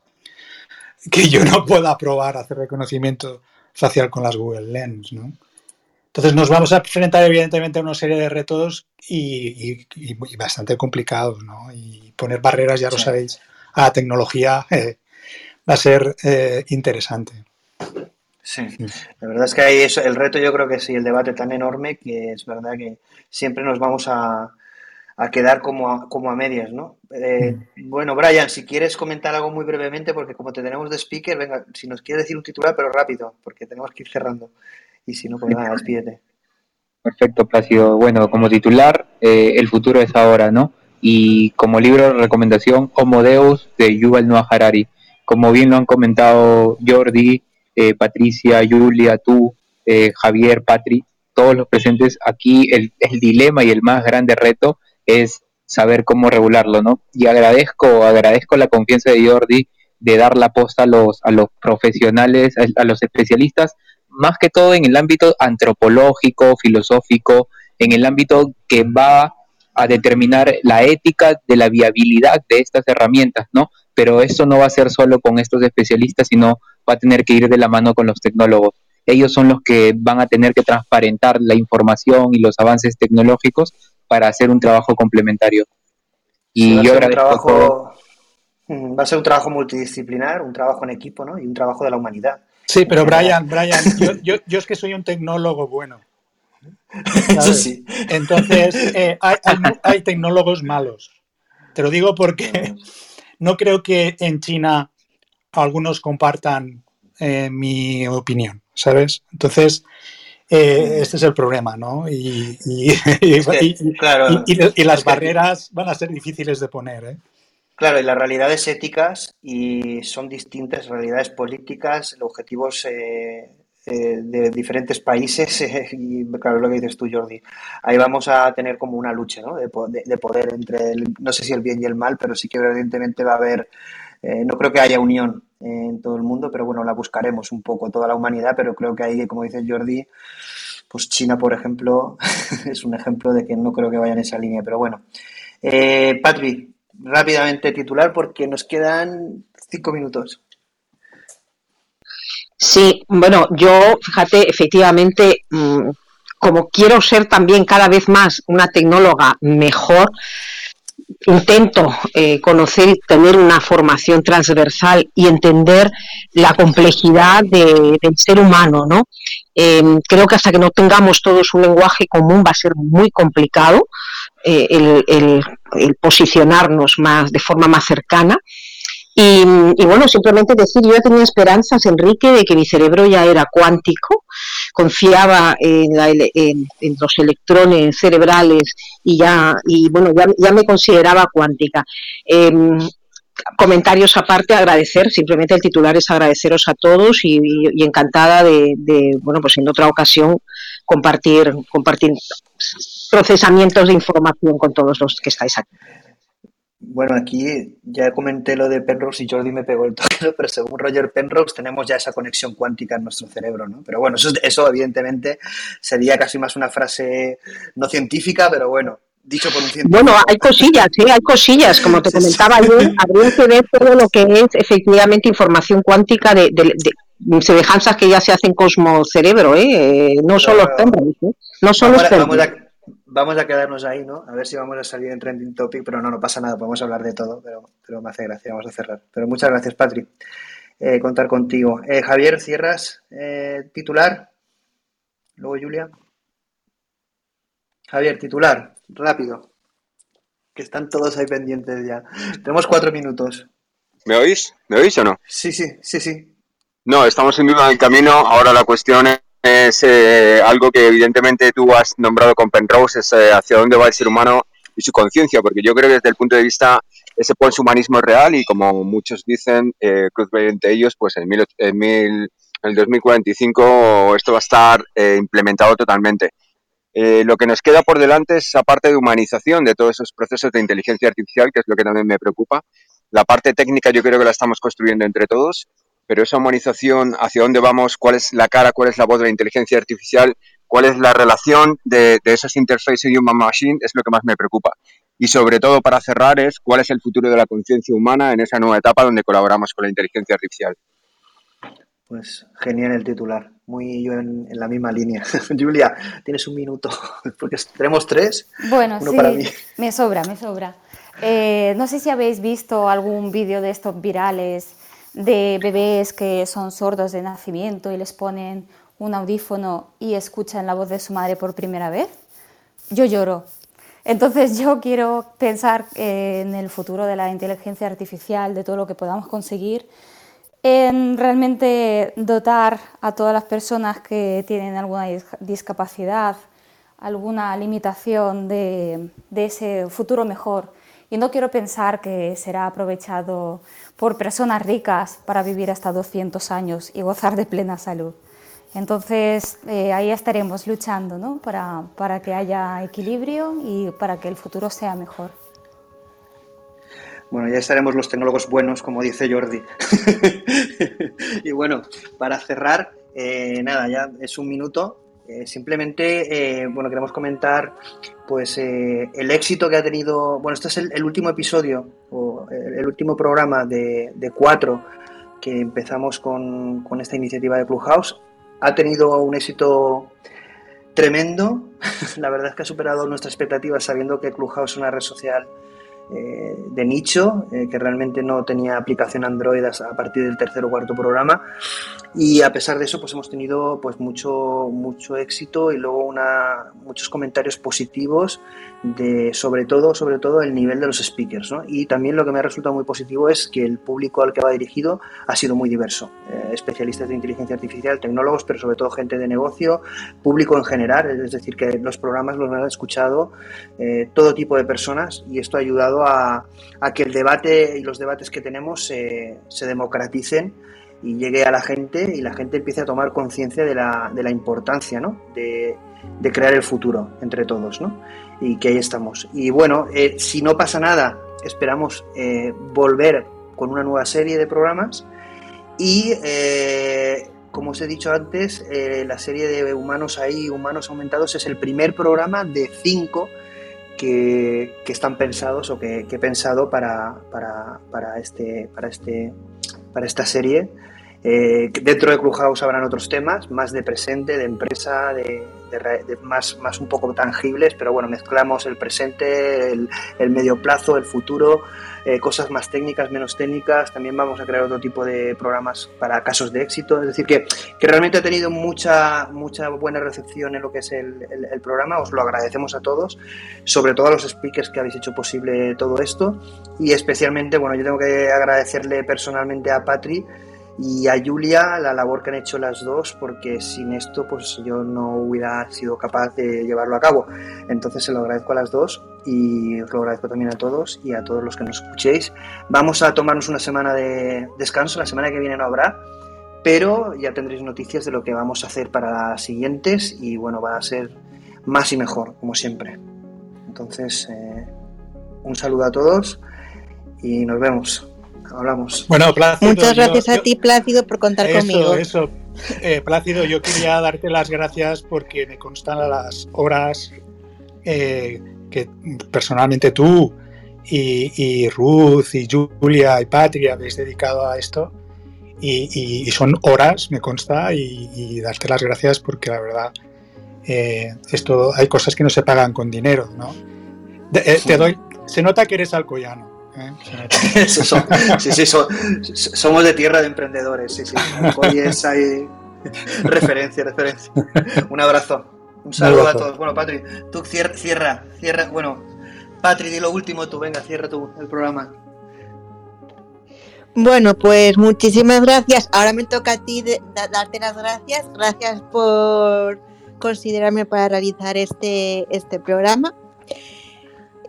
Que yo no pueda probar hacer reconocimiento facial con las Google Lens, ¿no? Entonces nos vamos a enfrentar evidentemente a una serie de retos y, bastante complicados, ¿no? Y poner barreras, ya lo sabéis, a la tecnología eh, va a ser eh, interesante. Sí, la verdad es que hay eso, el reto yo creo que sí, el debate tan enorme que es verdad que siempre nos vamos a, quedar como a, como a medias, ¿no? Eh, mm. Bueno, Brian, si quieres comentar algo muy brevemente, porque como te tenemos de speaker, venga, si nos quieres decir un titular, pero rápido, porque tenemos que ir cerrando. Y si no, pues nada, despídete. Perfecto, Plácido. Bueno, como titular, eh, El futuro es ahora, ¿no? Y como libro de recomendación, Homo Deus de Yuval Noah Harari. Como bien lo han comentado Jordi, eh, Patricia, Julia, tú, eh, Javier, Patri, todos los presentes, aquí el, dilema y el más grande reto es saber cómo regularlo, ¿no? Y agradezco, agradezco la confianza de Jordi de dar la posta a los, a los profesionales, a los especialistas, más que todo en el ámbito antropológico, filosófico, en el ámbito que va a determinar la ética de la viabilidad de estas herramientas, ¿no? Pero eso no va a ser solo con estos especialistas, sino va a tener que ir de la mano con los tecnólogos. Ellos son los que van a tener que transparentar la información y los avances tecnológicos para hacer un trabajo complementario. Y yo agradezco. Mm, va a ser un trabajo multidisciplinar, un trabajo en equipo, ¿no? Y un trabajo de la humanidad. Sí, pero Brian, Brian, yo, yo, es que soy un tecnólogo bueno. Eso sí. Entonces, eh, hay, tecnólogos malos. Te lo digo porque no creo que en China algunos compartan eh, mi opinión, ¿sabes? Entonces, eh, este es el problema, ¿no? Y, y las barreras van a ser difíciles de poner, ¿eh? Claro, y las realidades éticas y son distintas realidades políticas, objetivos eh, eh, de diferentes países y claro, lo que dices tú, Jordi. Ahí vamos a tener como una lucha ¿no? de, poder entre, el, no sé si el bien y el mal, pero sí que evidentemente va a haber, eh, no creo que haya unión en todo el mundo, pero bueno, la buscaremos un poco, toda la humanidad, pero creo que ahí, como dice Jordi, pues China, por ejemplo, es un ejemplo de que no creo que vaya en esa línea, pero bueno. Eh, Patrick, rápidamente titular porque nos quedan cinco minutos. Sí, bueno, yo, fíjate, efectivamente, mm, como quiero ser también cada vez más una tecnóloga mejor, intento eh, conocer y tener una formación transversal y entender la complejidad del ser humano, ¿no? Em, creo que hasta que no tengamos todos un lenguaje común va a ser muy complicado eh, el, posicionarnos más de forma más cercana. Y, bueno, simplemente decir, yo tenía esperanzas, Enrique, de que mi cerebro ya era cuántico, confiaba en, los electrones cerebrales y ya, y bueno, ya, me consideraba cuántica. Em, comentarios aparte, agradecer, simplemente el titular es agradeceros a todos y, encantada de, de, bueno, pues en otra ocasión compartir, compartir procesamientos de información con todos los que estáis aquí. Bueno, aquí ya comenté lo de Penrose y Jordi me pegó el toque, pero según Roger Penrose tenemos ya esa conexión cuántica en nuestro cerebro, ¿no? Pero bueno, eso, eso evidentemente sería casi más una frase no científica, pero bueno, dicho por un científico. Bueno, hay cosillas, ¿eh? hay cosillas, como te comentaba yo, habría que ver todo lo que es efectivamente información cuántica de, semejanzas que ya se hacen cosmo-cerebro, ¿eh? no solo Penrose, ¿eh? no solo vamos, vamos a quedarnos ahí, ¿no? A ver si vamos a salir en trending topic, pero no, no pasa nada, podemos hablar de todo, pero, pero me hace gracia, vamos a cerrar. Pero muchas gracias, Patrick, eh, contar contigo. Eh, Javier, cierras eh, titular. Luego Julia. Javier, titular, rápido. Que están todos ahí pendientes ya. Tenemos cuatro minutos. ¿Me oís? ¿Me oís o no? Sí, sí, sí, sí. No, estamos en vivo en el camino. Ahora la cuestión es eh, algo que evidentemente tú has nombrado con Penrose, es eh, hacia dónde va el ser humano y su conciencia, porque yo creo que desde el punto de vista ese humanismo es real y como muchos dicen, eh, cruz entre ellos, pues en, mil, en, mil, el 2045 esto va a estar eh, implementado totalmente. lo que nos queda por delante es esa parte de humanización de todos esos procesos de inteligencia artificial, que es lo que también me preocupa. La parte técnica yo creo que la estamos construyendo entre todos pero esa humanización, hacia dónde vamos, cuál es la cara, cuál es la voz de la inteligencia artificial, cuál es la relación de, de esas interfaces human-machine, es lo que más me preocupa. Y sobre todo, para cerrar, es cuál es el futuro de la conciencia humana en esa nueva etapa donde colaboramos con la inteligencia artificial. Pues genial el titular, muy yo en, la misma línea. Julia, tienes un minuto, porque tenemos tres. Bueno, sí, me sobra, me sobra. Eh, no sé si habéis visto algún vídeo de estos virales de bebés que son sordos de nacimiento y les ponen un audífono y escuchan la voz de su madre por primera vez, yo lloro. Entonces yo quiero pensar en el futuro de la inteligencia artificial, de todo lo que podamos conseguir, en realmente dotar a todas las personas que tienen alguna discapacidad, alguna limitación de, de ese futuro mejor. Y no quiero pensar que será aprovechado por personas ricas para vivir hasta 200 años y gozar de plena salud. Entonces, eh, ahí estaremos luchando ¿no? para, para que haya equilibrio y para que el futuro sea mejor. Bueno, ya estaremos los tecnólogos buenos, como dice Jordi. y bueno, para cerrar, eh, nada, ya es un minuto. Eh, simplemente, bueno, queremos comentar pues el éxito que ha tenido. Bueno, este es el, último episodio o el, último programa de, de, cuatro que empezamos con, con esta iniciativa de Clubhouse ha tenido un éxito tremendo. La verdad es que ha superado nuestras expectativas sabiendo que Clubhouse es una red social eh, de nicho, eh, que realmente no tenía aplicación Android a partir del tercer o cuarto programa. Y a pesar de eso, pues hemos tenido pues mucho, mucho éxito y luego una, muchos comentarios positivos de sobre todo, sobre todo el nivel de los speakers. Y también lo que me ha resultado muy positivo es que el público al que va dirigido ha sido muy diverso. Eh, especialistas de inteligencia artificial, tecnólogos, pero sobre todo gente de negocio, público en general, es decir, que los programas los han escuchado todo tipo de personas y esto ha ayudado a, que el debate y los debates que tenemos se democraticen y llegue a la gente y la gente empiece a tomar conciencia de la, de la, importancia ¿no? de, de, crear el futuro entre todos ¿no? y que ahí estamos. Y bueno, eh, si no pasa nada, esperamos eh, volver con una nueva serie de programas y eh, como os he dicho antes, la serie de Humanos ahí, Humanos Aumentados es el primer programa de cinco que, están pensados o que, he pensado para, para, este, para, este, para esta serie. Eh, dentro de Clubhouse habrán otros temas, más de presente, de empresa, de, más, más un poco tangibles, pero bueno, mezclamos el presente, el medio plazo, el futuro, eh, cosas más técnicas, menos técnicas. También vamos a crear otro tipo de programas para casos de éxito. Es decir, que, que realmente ha tenido mucha, mucha buena recepción en lo que es el, el, programa. Os lo agradecemos a todos, sobre todo a los speakers que habéis hecho posible todo esto. Y especialmente, bueno, yo tengo que agradecerle personalmente a Patri y a Julia la labor que han hecho las dos, porque sin esto pues yo no hubiera sido capaz de llevarlo a cabo. Entonces se lo agradezco a las dos y os lo agradezco también a todos y a todos los que nos escuchéis. Vamos a tomarnos una semana de descanso, la semana que viene no habrá, pero ya tendréis noticias de lo que vamos a hacer para las siguientes y bueno, va a ser más y mejor, como siempre. Entonces, eh, un saludo a todos y nos vemos hablamos. Bueno, Plácido. Muchas gracias a ti, Plácido, por contar conmigo. Eso, eh, Plácido, yo quería darte las gracias porque me constan las horas eh, que personalmente tú y, Ruth y Julia y Patria habéis dedicado a esto. Y, son horas, me consta, y, darte las gracias porque la verdad, eh, esto hay cosas que no se pagan con dinero, ¿no? te doy, se nota que eres alcoyano. ¿Eh? sí, sí, somos de tierra de emprendedores. Sí, sí. Hoy es ahí referencia, referencia. Un abrazo. Un saludo a todos. Bueno, Patri, tú cierra, cierra, cierra. Bueno, Patri, di lo último tú, venga, cierra tú el programa. Bueno, pues muchísimas gracias. Ahora me toca a ti darte las gracias. Gracias por considerarme para realizar este, este programa.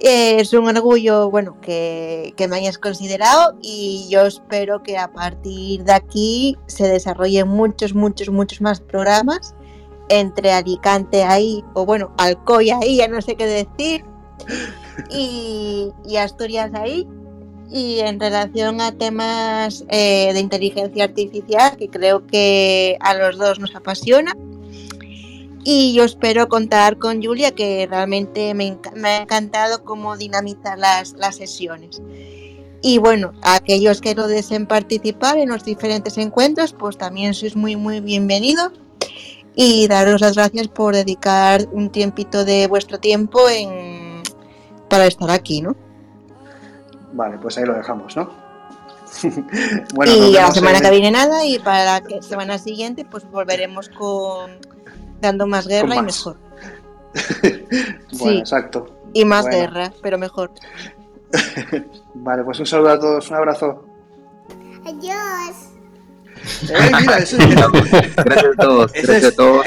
Eh, es un orgullo, bueno, que, me hayas considerado y yo espero que a partir de aquí se desarrollen muchos, muchos, muchos más programas entre Alicante ahí, o bueno, Alcoy ahí, ya no sé qué decir, y, Asturias ahí. Y en relación a temas eh, de inteligencia artificial, que creo que a los dos nos apasiona, y yo espero contar con Julia, que realmente me, ha encantado cómo dinamizar las, las sesiones. Y bueno, aquellos que no deseen participar en los diferentes encuentros, pues también sois muy, muy bienvenidos. Y daros las gracias por dedicar un tiempito de vuestro tiempo en, para estar aquí, ¿no? Vale, pues ahí lo dejamos, ¿no? y a la semana que viene nada y para la semana siguiente pues volveremos con dando más guerra y mejor. bueno, exacto. Y más guerra, pero mejor. vale, pues un saludo a todos, un abrazo. Adiós. Eh, mira, eso Gracias a todos. Gracias a todos.